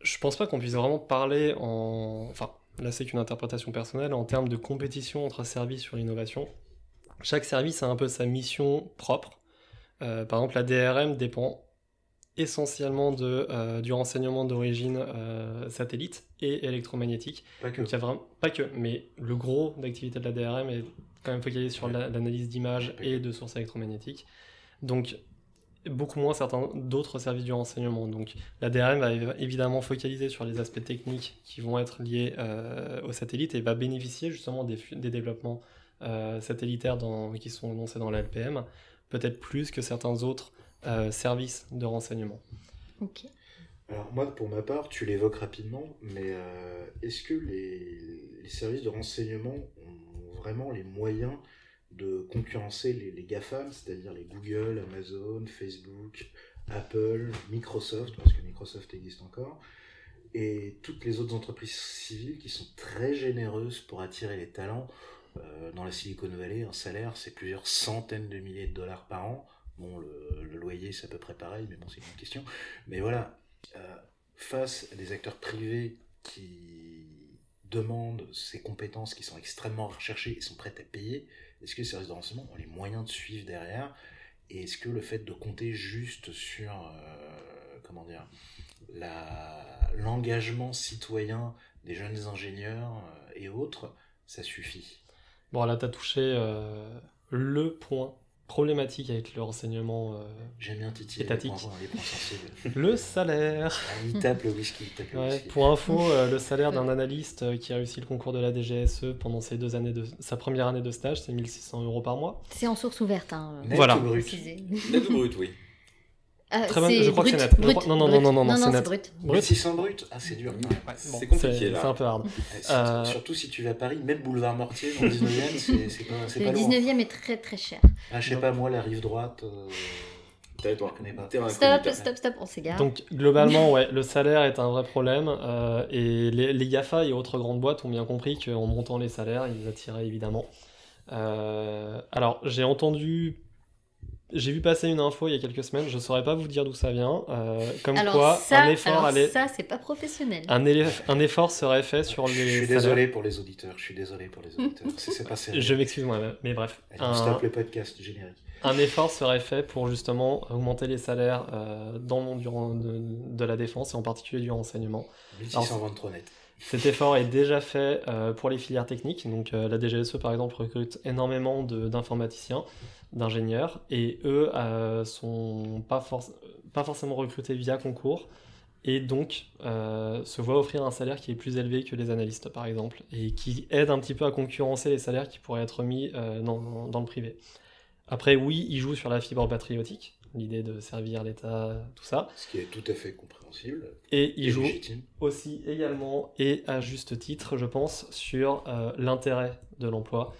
je pense pas qu'on puisse vraiment parler en. Enfin, là c'est qu'une interprétation personnelle, en termes de compétition entre services sur l'innovation, chaque service a un peu sa mission propre. Euh, par exemple, la DRM dépend essentiellement de, euh, du renseignement d'origine euh, satellite et électromagnétique. Pas que. pas que, mais le gros d'activité de la DRM est quand même focalisé sur l'analyse d'images et de sources électromagnétiques. Donc beaucoup moins certains d'autres services du renseignement. Donc la DRM va évidemment focaliser sur les aspects techniques qui vont être liés euh, aux satellites et va bénéficier justement des, des développements euh, satellitaires dans, qui sont annoncés dans la LPM, peut-être plus que certains autres euh, services de renseignement. Ok. Alors moi, pour ma part, tu l'évoques rapidement, mais est-ce que les, les, services de renseignement ont vraiment les moyens de concurrencer les, GAFAM, c'est-à-dire les Google, Amazon, Facebook, Apple, Microsoft, parce que Microsoft existe encore, et toutes les autres entreprises civiles qui sont très généreuses pour attirer les talents. Euh, dans la Silicon Valley, un salaire, c'est plusieurs centaines de milliers de dollars par an. Bon, le, loyer, c'est à peu près pareil, mais bon, c'est une question. Mais voilà, euh, face à des acteurs privés qui demandent ces compétences qui sont extrêmement recherchées et sont prêtes à payer, est-ce que les services de renseignement ont les moyens de suivre derrière? Et est-ce que le fait de compter juste sur euh, comment dire l'engagement citoyen des jeunes ingénieurs euh, et autres, ça suffit? Bon, là, tu as touché euh, le point problématique avec le renseignement. euh, J'aime bien titiller Étatique. les points, les points sensibles. le salaire. Ah, il tape le whisky, il tape le Ouais, whisky. pour info, euh, le salaire d'un analyste euh, qui a réussi le concours de la DGSE pendant ses deux années de, sa première année de stage, c'est 1600 euros par mois. C'est en source ouverte. Hein, Net Voilà. Net ou brut, oui. Ah, Très bonne- c'est je crois que brut, c'est brut, non, non, brut. non, non, non, c'est brut. Brut, 1600 brut Ah, c'est dur. Ouais, bon, C'est compliqué, c'est- là. C'est un peu hard. Euh, Surtout si tu vas à Paris, même boulevard Mortier, dans le 19e, c'est c'est pas, c'est Le pas loin. 19e est très très cher. Ah, je sais pas, moi, la rive droite. euh, Territoire. Stop, stop, stop, on s'égare. Donc globalement, ouais, le salaire est un vrai problème euh, et les, les GAFA et autres grandes boîtes ont bien compris qu'en montant les salaires, ils attiraient évidemment. Euh, alors j'ai entendu, j'ai vu passer une info il y a quelques semaines, je saurais pas vous dire d'où ça vient, euh, comme alors quoi ça, un effort alors allait, ça c'est pas professionnel. un, élef- un effort serait fait sur Je les suis salaires. désolé pour les auditeurs, je suis désolé pour les auditeurs. C'est pas sérieux. Je m'excuse moi, mais bref. Allez, Un- stoppe le podcast générique. un effort serait fait pour justement augmenter les salaires euh, dans le monde du de, de la défense et en particulier du renseignement. 1623 net. Cet effort est déjà fait euh, pour les filières techniques. Donc euh, la DGSE par exemple recrute énormément de- d'informaticiens, d'ingénieurs, et eux euh, sont pas, forc- pas forcément recrutés via concours, et donc euh, se voient offrir un salaire qui est plus élevé que les analystes par exemple, et qui aide un petit peu à concurrencer les salaires qui pourraient être mis euh, dans, dans- le privé. Après oui, ils jouent sur la fibre patriotique, l'idée de servir l'État, tout ça, Ce qui est tout à fait compréhensible. et ils jouent aussi également et à juste titre, je pense, sur euh, l'intérêt de l'emploi.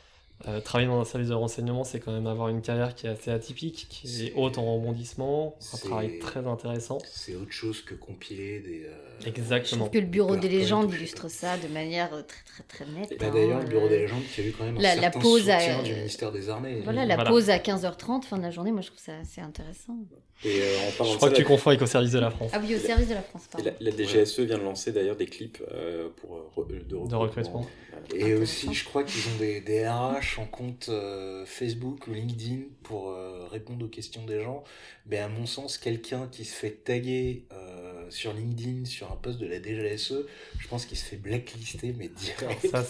Euh, travailler dans un service de renseignement, c'est quand même avoir une carrière qui est assez atypique, qui est haute en rebondissement, un travail très intéressant. C'est autre chose que compiler des. euh, Je Exactement. trouve que le bureau des légendes je illustre ça de manière euh, très très très nette. Bah, hein. D'ailleurs, le bureau Euh, des légendes qui a eu quand même un la- la certain pause à- soutien du ministère des Armées. Voilà, la Voilà. pause à 15h30, fin de la journée, moi je trouve ça assez intéressant. Et euh, en Je crois que tu confonds avec au service de la France. Ah oui, au service de la France, pardon. la, la DGSE vient de lancer d'ailleurs des clips euh, pour, euh, re- de recrutement. recrutement. Et aussi, je crois qu'ils ont des, des RH en compte euh, Facebook ou LinkedIn pour euh, répondre aux questions des gens. Mais à mon sens, quelqu'un qui se fait taguer euh, sur LinkedIn sur un poste de la DGSE, je pense qu'il se fait blacklister, mais direct. Ça,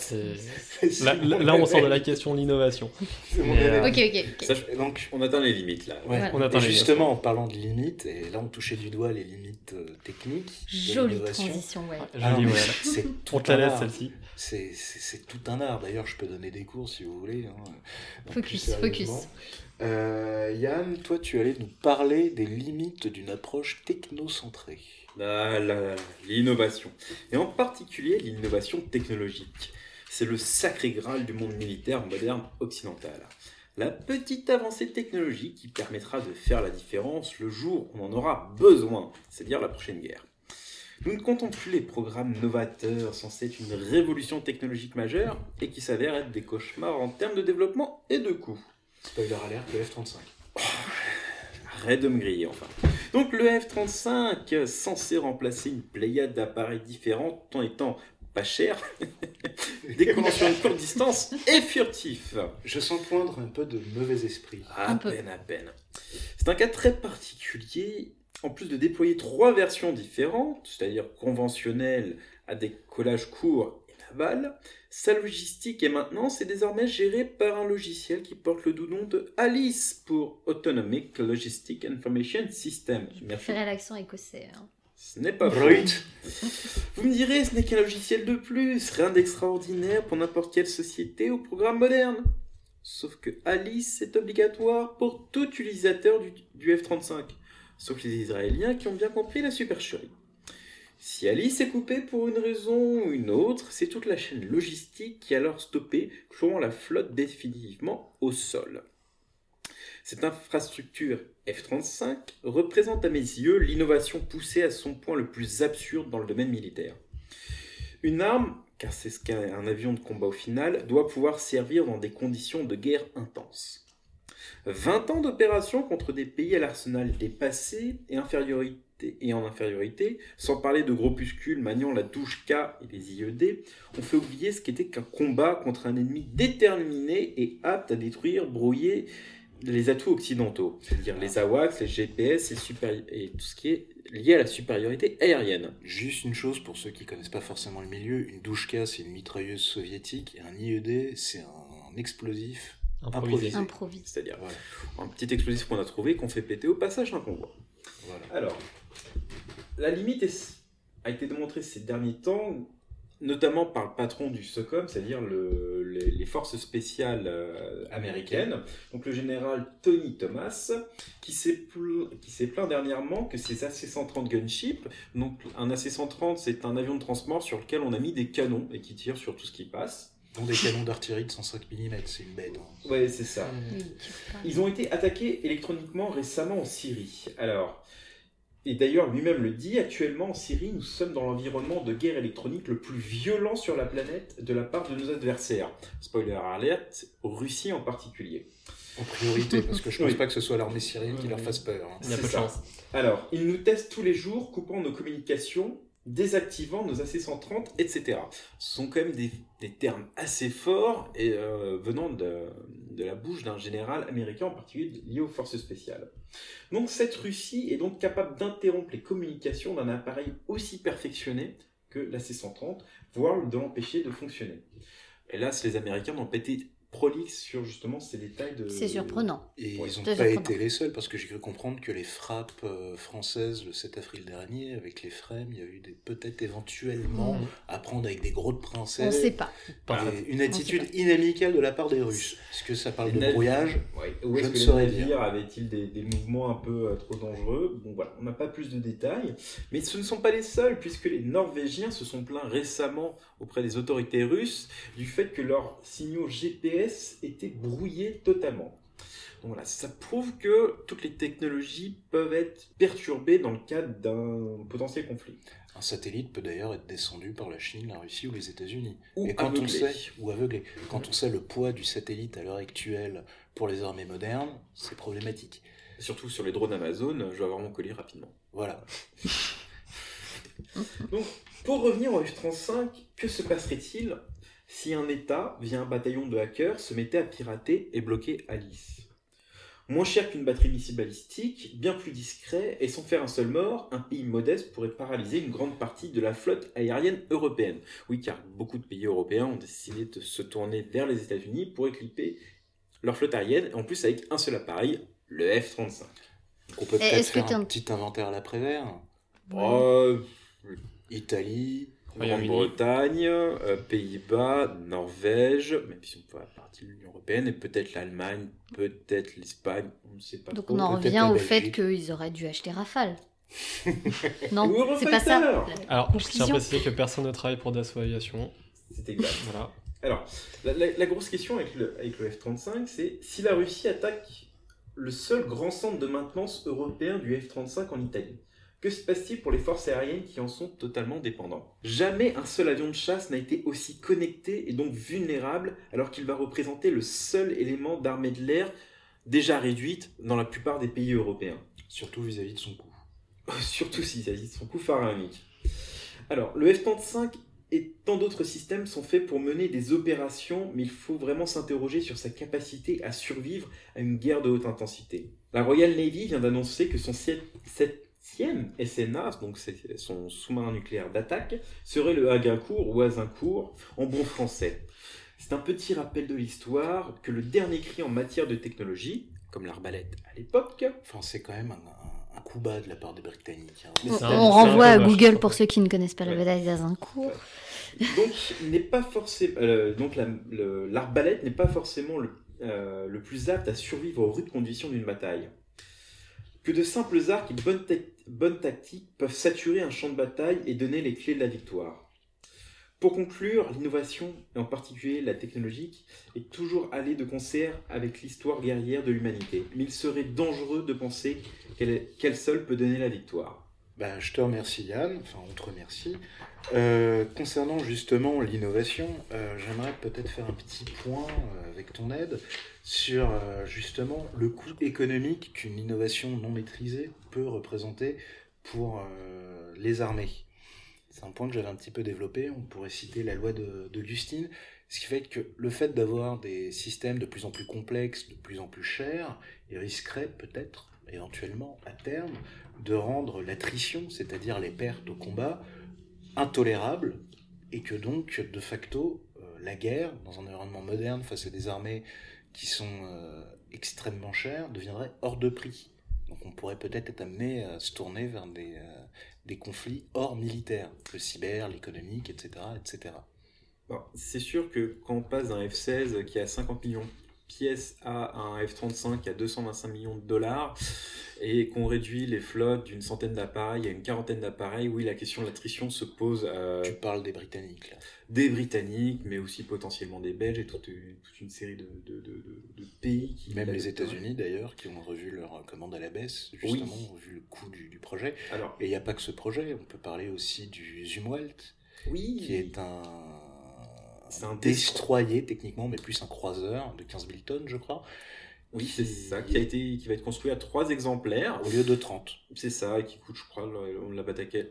c'est. Là, on sort de la question de l'innovation. Euh. Ok, ok, ok. Ça, je- donc, on atteint les limites là. Ouais. Voilà. On atteint et les justement, en parlant de limites, et là on touchait du doigt les limites euh, techniques, Jolie transition, ouais. Joli, Ah ouais. c'est tout On te la un laisse celle-ci. C'est tout un art. D'ailleurs, je peux donner des cours si vous voulez. hein. Focus, focus. Euh, Yann, toi, tu allais nous parler des limites d'une approche technocentrée. Là, là, là, l'innovation. Et en particulier l'innovation technologique. C'est le sacré graal du monde militaire moderne occidental. La petite avancée technologique qui permettra de faire la différence le jour où on en aura besoin, c'est-à-dire la prochaine guerre. Nous ne comptons plus les programmes novateurs censés être une révolution technologique majeure et qui s'avèrent être des cauchemars en termes de développement et de coûts. Spoiler alert, le F-35. Arrête de me griller, enfin. Donc le F-35, censé remplacer une pléiade d'appareils différents en étant pas cher, décollant sur une courte distance et furtif. Je sens poindre un peu de mauvais esprit. À Un peu. peine, à peine. C'est un cas très particulier. En plus de déployer trois versions différentes, c'est-à-dire conventionnelle, à décollage court et naval, sa logistique et maintenance est désormais gérée par un logiciel qui porte le doux nom de ALICE pour Autonomic Logistic Information System. Je Merci. préférais l'accent écossais. hein. Ce n'est pas. Brut Vous me direz, ce n'est qu'un logiciel de plus, rien d'extraordinaire pour n'importe quelle société ou programme moderne. Sauf que Alice est obligatoire pour tout utilisateur du, du F-35, sauf les Israéliens qui ont bien compris la supercherie. Si Alice est coupée pour une raison ou une autre, c'est toute la chaîne logistique qui est alors stoppée, clouant la flotte définitivement au sol. Cette infrastructure F-35 représente à mes yeux l'innovation poussée à son point le plus absurde dans le domaine militaire. Une arme, car c'est ce qu'est avion de combat au final, doit pouvoir servir dans des conditions de guerre intenses. 20 ans d'opération contre des pays à l'arsenal dépassé et, en infériorité, sans parler de groupuscules maniant la touche K et les IED, ont fait oublier ce qu'était qu'un combat contre un ennemi déterminé et apte à détruire, brouiller les atouts occidentaux, c'est-à-dire les AWACS, les GPS et, et tout ce qui est lié à la supériorité aérienne. Juste une chose pour ceux qui connaissent pas forcément le milieu, une douchka c'est une mitrailleuse soviétique et un IED c'est un, explosif Improvisé. C'est-à-dire Voilà. un petit explosif qu'on a trouvé qu'on fait péter au passage d'un convoi. Voilà. Alors, la limite est- a été démontrée ces derniers temps, notamment par le patron du SOCOM, c'est-à-dire le- les, les forces spéciales euh, américaines, donc le général Tony Thomas, qui s'est pl- qui s'est plaint dernièrement que ces AC-130 gunships, donc un AC-130 c'est un avion de transport sur lequel on a mis des canons et qui tire sur tout ce qui passe. Donc des canons d'artillerie de 105 mm, c'est une bête. hein. Ouais, c'est ça. Ils ont été attaqués électroniquement récemment en Syrie. Alors, et d'ailleurs lui-même le dit, actuellement en Syrie, nous sommes dans l'environnement de guerre électronique le plus violent sur la planète de la part de nos adversaires. Spoiler alert, Russie en particulier. En priorité, parce que je pense Oui. pas que ce soit l'armée syrienne qui leur fasse peur. hein. Il y a C'est peu de ça. chance. Alors, ils nous testent tous les jours, coupant nos communications, désactivant nos AC-130, etc. Ce sont quand même des, des termes assez forts et euh, venant de, de la bouche d'un général américain, en particulier lié aux forces spéciales. Donc cette Russie est donc capable d'interrompre les communications d'un appareil aussi perfectionné que l'AC-130, voire de l'empêcher de fonctionner. Là, les Américains n'ont pas prolixes sur justement ces détails de... C'est surprenant. Et Ouais, ils n'ont pas surprenant. été les seuls, parce que j'ai cru comprendre que les frappes euh, françaises le 7 avril dernier, avec les frames, il y a eu des peut-être éventuellement Mhm. à prendre avec des gros de On princesse. sait pas. Une attitude inamicale de la part des Russes. Est-ce que ça parle de Les brouillage Ouais. Où Je est-ce ne que les saurais navires dire. avaient-ils des, des mouvements un peu euh, trop dangereux? Bon voilà, on n'a pas plus de détails. Mais ce ne sont pas les seuls, puisque les Norvégiens se sont plaints récemment auprès des autorités russes du fait que leurs signaux GPS étaient brouillés totalement. Donc voilà, ça prouve que toutes les technologies peuvent être perturbées dans le cadre d'un potentiel conflit. Un satellite peut d'ailleurs être descendu par la Chine, la Russie ou les États-Unis. Ou Et quand on aveuglé. sait, ou aveuglé, quand on sait le poids du satellite à l'heure actuelle pour les armées modernes, c'est problématique. Surtout sur les drones Amazon, je vais avoir mon colis rapidement. Voilà. Donc, pour revenir au F-35, que se passerait-il si un État, via un bataillon de hackers, se mettait à pirater et bloquer Alice? Moins cher qu'une batterie missile balistique, bien plus discret, et sans faire un seul mort, un pays modeste pourrait paralyser une grande partie de la flotte aérienne européenne. Oui, car beaucoup de pays européens ont décidé de se tourner vers les États-Unis pour équiper leur flotte aérienne, et en plus avec un seul appareil, le F-35. On peut Et peut-être est-ce que faire un petit inventaire à l'après-vert. Oh, Italie. Grande-Bretagne, euh, Pays-Bas, Norvège, même si on peut faire partie de l'Union Européenne, et peut-être l'Allemagne, peut-être l'Espagne, on ne sait pas Donc trop. on en revient au fait qu'ils auraient dû acheter Rafale. non, c'est pas ça. Alors, je tiens à préciser que personne ne travaille pour Dassault Aviation. C'est exact. Voilà. Alors, la, la- la grosse question avec le, avec le F-35, c'est si la Russie attaque le seul grand centre de maintenance européen du F-35 en Italie, que se passe-t-il pour les forces aériennes qui en sont totalement dépendantes? Jamais un seul avion de chasse n'a été aussi connecté et donc vulnérable alors qu'il va représenter le seul élément d'armée de l'air déjà réduite dans la plupart des pays européens. surtout vis-à-vis de son coût. Surtout s'il s'agit de son coup pharaonique. Alors, le F-35 et tant d'autres systèmes sont faits pour mener des opérations, mais il faut vraiment s'interroger sur sa capacité à survivre à une guerre de haute intensité. La Royal Navy vient d'annoncer que son sept- septième SNA, donc c'est son sous-marin nucléaire d'attaque, serait le Agincourt ou Azincourt en bon français. C'est un petit rappel de l'histoire que le dernier cri en matière de technologie, comme l'arbalète à l'époque, Enfin, c'est quand même un, un- un coup bas de la part des Britanniques. hein. On, renvoie à Google pour ceux qui ne connaissent pas la bataille d'Azincourt. donc n'est pas forcément euh, donc la- l'arbalète n'est pas forcément le, euh, le plus apte à survivre aux rudes conditions d'une bataille. Que de simples arcs et bonnes, bonnes tactiques peuvent saturer un champ de bataille et donner les clés de la victoire. Pour conclure, l'innovation, et en particulier la technologique, est toujours allée de concert avec l'histoire guerrière de l'humanité. Mais il serait dangereux de penser qu'elle seule peut donner la victoire. Bah, je te remercie Yann, enfin on te remercie. Euh, concernant justement l'innovation, euh, j'aimerais peut-être faire un petit point euh, avec ton aide sur justement le coût économique qu'une innovation non maîtrisée peut représenter pour les armées. C'est un point que j'avais un petit peu développé, on pourrait citer la loi de, de ce qui fait que le fait d'avoir des systèmes de plus en plus complexes, de plus en plus chers, il risquerait peut-être, éventuellement, à terme, de rendre l'attrition, c'est-à-dire les pertes au combat, intolérables, et que donc, de facto, euh, la guerre, dans un environnement moderne, face à des armées qui sont extrêmement chers deviendraient hors de prix. Donc on pourrait peut-être être amené à se tourner vers des, des conflits hors militaires, le cyber, l'économique, etc. etc. c'est sûr que quand on passe d'un F-16 qui a 50 millions de pièces à un F-35 qui a 225 millions de dollars, et qu'on réduit les flottes d'une centaine d'appareils à une quarantaine d'appareils, oui, la question de l'attrition se pose. Euh, tu parles des Britanniques, là. Des Britanniques, mais aussi potentiellement des Belges et toute, une série de, pays qui. Même les États-Unis, d'ailleurs, qui ont revu leur commande à la baisse, justement, vu le coût du, projet. Alors, et il n'y a pas que ce projet, on peut parler aussi du Zumwalt, oui. qui est un. C'est un destroyer techniquement, mais plus un croiseur de 15 000 tonnes, je crois, oui, c'est ça, qui, a été, qui va être construit à trois exemplaires. Au lieu de 30. C'est ça, qui coûte, je crois, la,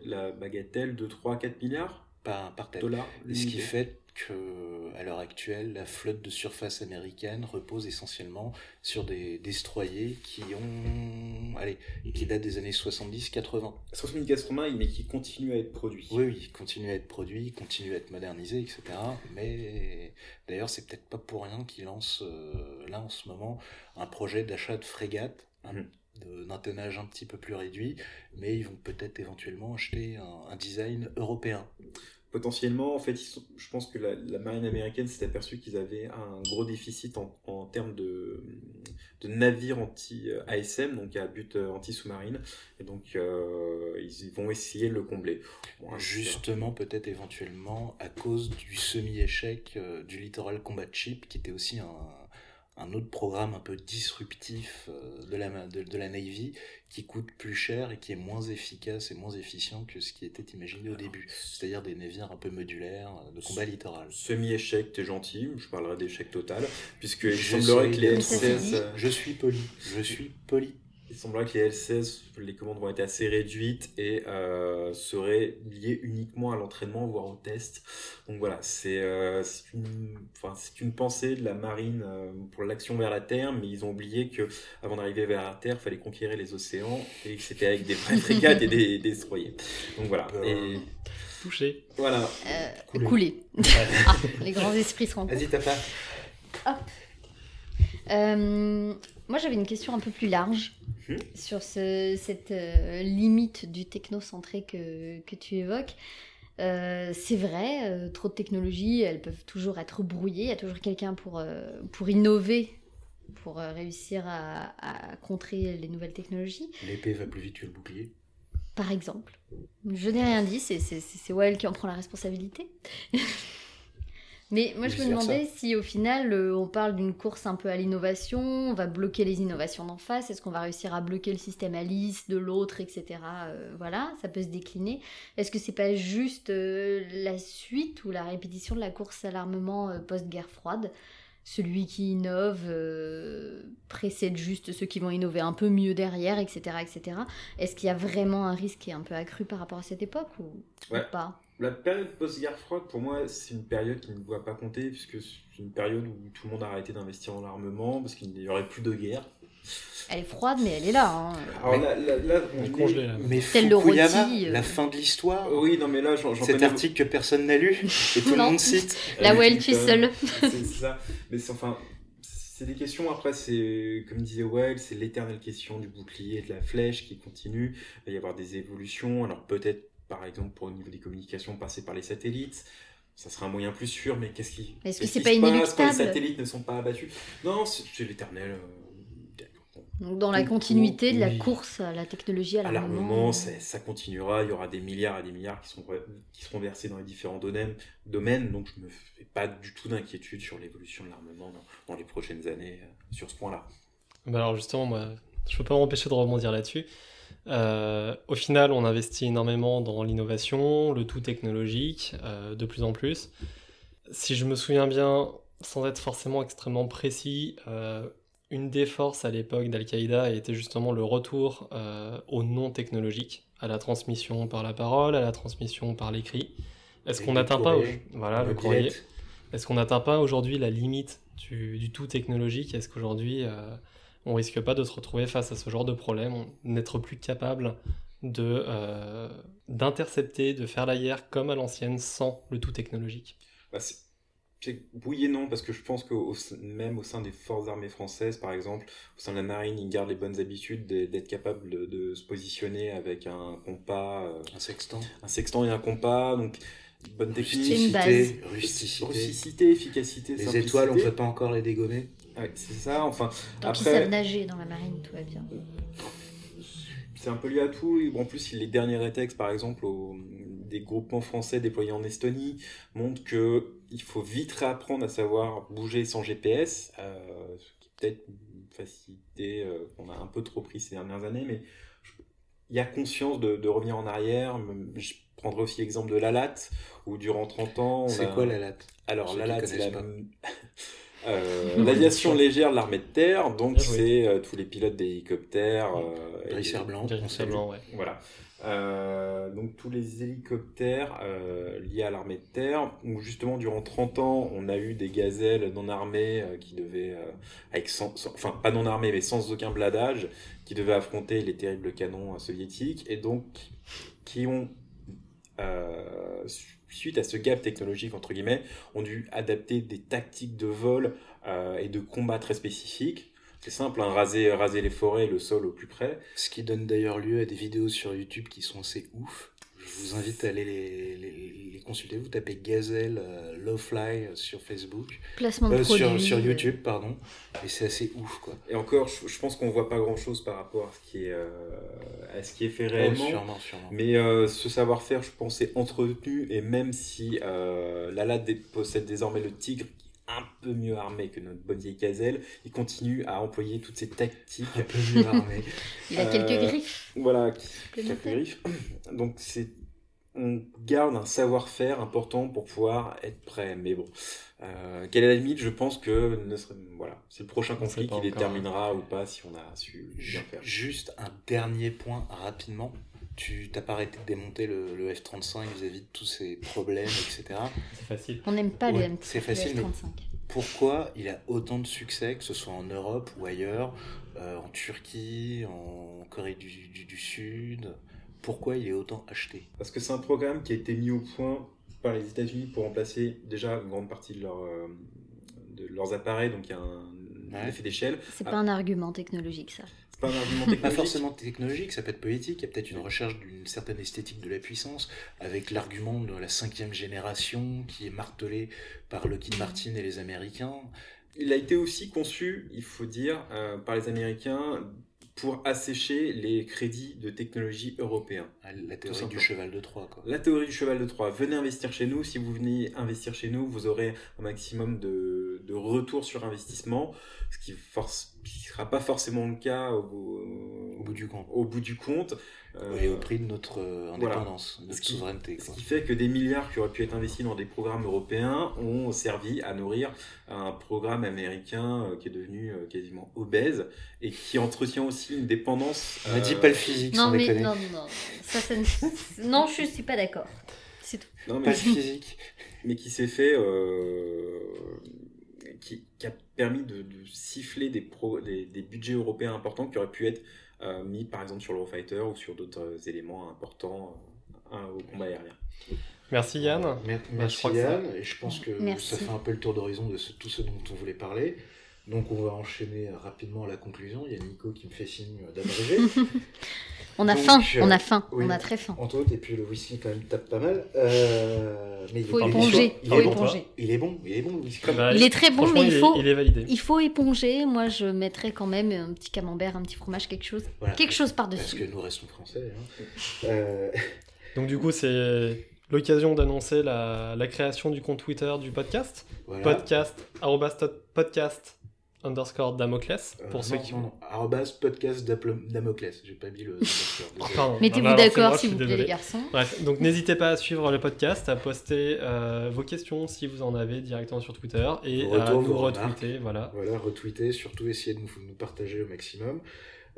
la bagatelle de 3-4 milliards par, par tête. Dollars. Ce qui fait que, à l'heure actuelle, la flotte de surface américaine repose essentiellement sur des destroyers qui ont, allez, qui datent des années 70-80. 70-80, mais qui continuent à être produits. Oui, oui, continuent à être produits, continuent à être modernisés, etc. Mais d'ailleurs, c'est peut-être pas pour rien qu'ils lancent euh, là en ce moment un projet d'achat de frégate. Mhm. d'un tonnage un petit peu plus réduit, mais ils vont peut-être éventuellement acheter un design européen potentiellement, en fait, je pense que la, marine américaine s'est aperçue qu'ils avaient un gros déficit en, termes de, navires anti-ASM, donc à but euh, anti-sous-marine, et donc euh, ils vont essayer de le combler. Justement, peut-être éventuellement à cause du semi-échec euh, du Littoral Combat Ship, qui était aussi un, un autre programme un peu disruptif euh, de la, de, la Navy qui coûte plus cher et qui est moins efficace et moins efficient que ce qui était imaginé au début. C'est-à-dire des navires un peu modulaires euh, de combat littoral. Semi-échec, t'es gentil, je parlerai d'échec total, puisque il semblerait que les F-16... Je suis poli, je suis poli. Il semblerait que les L16, les commandes vont être assez réduites et euh, seraient liées uniquement à l'entraînement, voire au test. Donc voilà, c'est euh, une, enfin, une pensée de la marine euh, pour l'action vers la Terre, mais ils ont oublié que avant d'arriver vers la Terre, il fallait conquérir les océans et que c'était avec des frégates et des, destroyers. Donc voilà. Et... Touché. Voilà. Couler. ah, les grands esprits se rencontrent. Vas-y, Tapa. Hop. moi, j'avais une question un peu plus large. Sur cette euh, limite du technocentré que, que tu évoques. Euh, c'est vrai, euh, trop de technologies, elles peuvent toujours être brouillées. Il y a toujours quelqu'un pour, pour innover, pour réussir à, à, contrer les nouvelles technologies. L'épée va plus vite que le bouclier. Par exemple. Je n'ai rien dit, c'est Well qui en prend la responsabilité. Mais moi, je me demandais si au final, euh, on parle d'une course un peu à l'innovation, on va bloquer les innovations d'en face, est-ce qu'on va réussir à bloquer le système Alice de l'autre, etc. Euh, voilà, ça peut se décliner. Est-ce que c'est pas juste euh, la suite ou la répétition de la course à l'armement post-guerre froide? Celui qui innove précède juste ceux qui vont innover un peu mieux derrière, etc. etc. Est-ce qu'il y a vraiment un risque qui est un peu accru par rapport à cette époque ou, ou pas? La période post-guerre froide, pour moi, c'est une période qui ne doit pas compter, puisque c'est une période où tout le monde a arrêté d'investir en armement, parce qu'il n'y aurait plus de guerre. Elle est froide, mais elle est là. Hein. Alors là, là, on est congelée. Mais Fukuyama, euh. la fin de l'histoire. Oui, non, mais là, j'en Cet article que personne n'a lu, et tout le monde cite. Là où elle tue seule. C'est ça. Mais enfin, c'est des questions, après, c'est, comme disait Well, c'est l'éternelle question du bouclier et de la flèche qui continue. Il va y avoir des évolutions. Alors peut-être par exemple, pour au niveau des communications, passer par les satellites. Ça serait un moyen plus sûr, mais qu'est-ce qui. Est-ce que c'est pas inéluctable Les satellites ne sont pas abattus? Non, c'est l'éternel. Donc dans la continuité de la course à la technologie, à l'armement. À ça continuera. Il y aura des milliards et des milliards qui, sont, qui seront versés dans les différents domaines. domaines donc je ne me fais pas du tout d'inquiétude sur l'évolution de l'armement dans, les prochaines années euh, sur ce point-là. Bah alors justement, moi, je ne peux pas m'empêcher de rebondir là-dessus. Euh, au final, on investit énormément dans l'innovation, le tout technologique, euh, de plus en plus. Si je me souviens bien, sans être forcément extrêmement précis, euh, une des forces à l'époque d'Al-Qaïda était justement le retour au non technologique, à la transmission par la parole, à la transmission par l'écrit. Est-ce qu'on n'atteint pas voilà le, courrier Est-ce qu'on n'atteint pas aujourd'hui la limite du, du, tout technologique? Est-ce qu'aujourd'hui on risque pas de se retrouver face à ce genre de problème, n'être plus capable de euh, d'intercepter, de faire la guerre comme à l'ancienne sans le tout technologique. Bah, oui et non, parce que je pense que même au sein des forces armées françaises, par exemple, au sein de la marine, ils gardent les bonnes habitudes d'être capables de, se positionner avec un compas. Euh, un sextant. Un sextant et un compas, donc bonne technique. Rusticité, rusticité. rusticité, efficacité, Les étoiles, on ne peut pas encore les dégommer. Ouais, c'est ça, enfin. Donc après... ils savent nager dans la marine, tout va bien. C'est un peu lié à tout. En plus, les derniers rétextes, par exemple, au, des groupements français déployés en Estonie montrent que il faut vite réapprendre à savoir bouger sans GPS, euh, ce qui est peut-être une facilité euh, qu'on a un peu trop pris ces dernières années, mais il y a conscience de, revenir en arrière. Je prendrai aussi l'exemple de la LAT, où durant 30 ans... C'est quoi la LAT Alors, la LAT, c'est la... Euh, l'aviation légère de l'armée de terre, donc ah c'est tous les pilotes d'hélicoptères. Euh, blanc. blanc, ouais. Voilà. Euh, donc tous les hélicoptères euh, liés à l'armée de terre, où justement durant 30 ans, on a eu des gazelles non armées euh, qui devaient, avec enfin pas non armées, mais sans aucun bladage, qui devaient affronter les terribles canons soviétiques, et donc qui ont, suite à ce gap technologique, entre guillemets, ont dû adapter des tactiques de vol et de combat très spécifiques c'est simple, hein, raser, raser les forêts, le sol au plus près. Ce qui donne d'ailleurs lieu à des vidéos sur YouTube qui sont assez ouf. Je vous invite à aller les, les, consulter. Vous tapez Gazelle euh, Lowfly euh, sur Facebook. Placement de euh, sur, sur, YouTube, pardon. Et c'est assez ouf, quoi. Et encore, je, pense qu'on voit pas grand-chose par rapport à ce qui est, à ce qui est fait oh, réellement. sûrement, sûrement. Mais ce savoir-faire, je pense, est entretenu. Et même si la LAD possède désormais le Tigre, un peu mieux armé que notre bonne vieille Gazelle, il continue à employer toutes ces tactiques. Un peu mieux armé. il a quelques euh, griffes. Voilà, quelques griffes. Donc c'est on garde un savoir-faire important pour pouvoir être prêt. Mais bon, euh, quelle est la limite? Je pense que voilà, c'est le prochain conflit qui déterminera ou pas si on a su bien faire. Juste un dernier point rapidement. Tu t'as pas arrêté de démonter le, F-35 vis-à-vis de tous ces problèmes, etc. C'est facile. On n'aime pas le, F-35. Pourquoi il a autant de succès, que ce soit en Europe ou ailleurs, euh, en Turquie, en Corée du, du, Sud? Pourquoi il est autant acheté Parce que c'est un programme qui a été mis au point par les États-Unis pour remplacer déjà une grande partie de, leur, euh, de leurs appareils, donc il y a un, effet d'échelle. C'est pas un argument technologique ça pas un argument technologique. Pas forcément technologique, ça peut être politique. Il y a peut-être une recherche d'une certaine esthétique de la puissance, avec l'argument de la cinquième génération qui est martelé par Lockheed Martin et les Américains. Il a été aussi conçu, il faut dire, euh, par les Américains pour assécher les crédits de technologie européens. Ah, la théorie du cheval de Troie. Quoi. La théorie du cheval de Troie. Venez investir chez nous. Si vous venez investir chez nous, vous aurez un maximum de, de retour sur investissement, ce qui ne sera pas forcément le cas au, au bout du compte. Au bout du compte. et au prix de notre euh, indépendance, notre souveraineté. Ce qui fait que des milliards qui auraient pu être investis dans des programmes européens ont servi à nourrir un programme américain euh, qui est devenu euh, quasiment obèse et qui entretient aussi une dépendance. On ne dit pas le physique, non, mais, non, non, Ça, non, je suis pas d'accord. C'est tout. Non, mais... Pas le physique. Mais qui s'est fait. Qui, qui, a permis de, siffler des, pro, des, des budgets européens importants qui auraient pu être euh, mis par exemple sur l'Eurofighter ou sur d'autres éléments importants euh, au combat aérien. Merci Yann. Merci bah, Yann, et je pense que ça fait un peu le tour d'horizon de tout ce dont on voulait parler. Donc on va enchaîner rapidement à la conclusion. Il y a Nico qui me fait signe d'abréger. On a faim, on a faim, on a très faim. Entre autres, et puis le whisky quand même tape pas mal. Euh, mais il faut éponger. Il, est bon, il est bon, il est bon le whisky. Bah, il est très bon, mais il, faut, il, est validé. il faut éponger. Moi, je mettrais quand même un petit camembert, un petit fromage, quelque chose, quelque chose par-dessus. Parce que nous restons français. Hein. Euh, Donc du coup, c'est l'occasion d'annoncer la, création du compte Twitter du podcast. Podcast, podcast underscore Damoclès euh, pour ceux qui non, arrobas podcast Damoclès. J'ai pas mis le mettez-vous ah d'accord s'il vous plaît les garçons. Bref donc n'hésitez pas à suivre le podcast à poster euh, vos questions si vous en avez directement sur Twitter et à nous retweeter voilà. Voilà retweeter surtout essayer de nous, nous partager au maximum.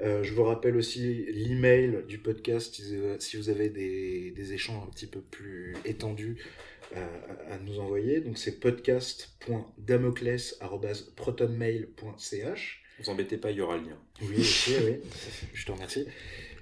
Euh, je vous rappelle aussi l'email du podcast si vous avez des, des échanges un petit peu plus étendus à, nous envoyer. Donc c'est podcast.damocles.protonmail.ch. Vous embêtez pas, il y aura le lien. Oui, oui, je te remercie.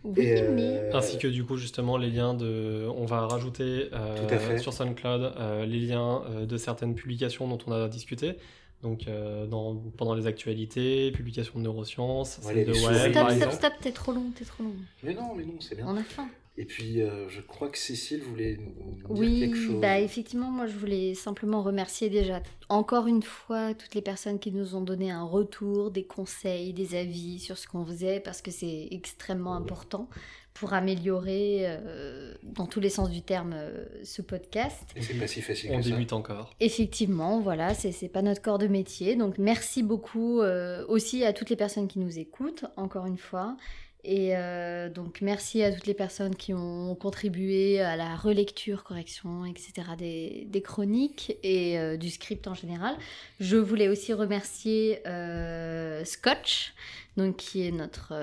Oui, Et, mais. euh, Ainsi que du coup justement les liens de... On va rajouter euh, sur SoundCloud euh, les liens euh, de certaines publications dont on a discuté. Donc euh, dans, pendant les actualités, publications de neurosciences, Ouais, de Web par par Stop, stop, exemple. stop, t'es trop long, t'es trop long. Mais non, mais non, c'est bien. On a faim. Et puis, euh, je crois que Cécile voulait nous dire Oui, quelque chose. bah effectivement, moi je voulais simplement remercier déjà encore une fois toutes les personnes qui nous ont donné un retour, des conseils, des avis sur ce qu'on faisait parce que c'est extrêmement important pour améliorer euh, dans tous les sens du terme euh, ce podcast. Et c'est pas si facile On que ça. débute encore. Effectivement, voilà, c'est c'est pas notre corps de métier. Donc merci beaucoup euh, aussi à toutes les personnes qui nous écoutent, encore une fois. Et euh, donc merci à toutes les personnes qui ont contribué à la relecture, correction, etc. des, des chroniques et euh, du script en général. Je voulais aussi remercier euh, Scotch, donc qui est notre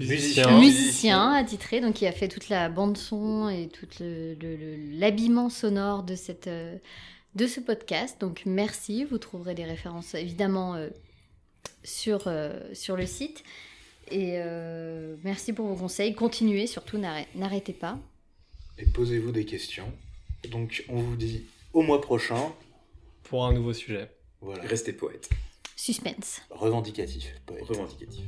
Musicien. musicien attitré, donc qui a fait toute la bande son et tout le- le- le- l'habillement sonore de cette de ce podcast. Donc merci, vous trouverez des références évidemment sur sur le site. Et euh, merci pour vos conseils. Continuez, surtout n'arrê- n'arrêtez pas. Et posez-vous des questions. Donc, on vous dit au mois prochain. Pour un nouveau sujet. Voilà. Restez poète, Suspense. Revendicatif. poète. revendicatif.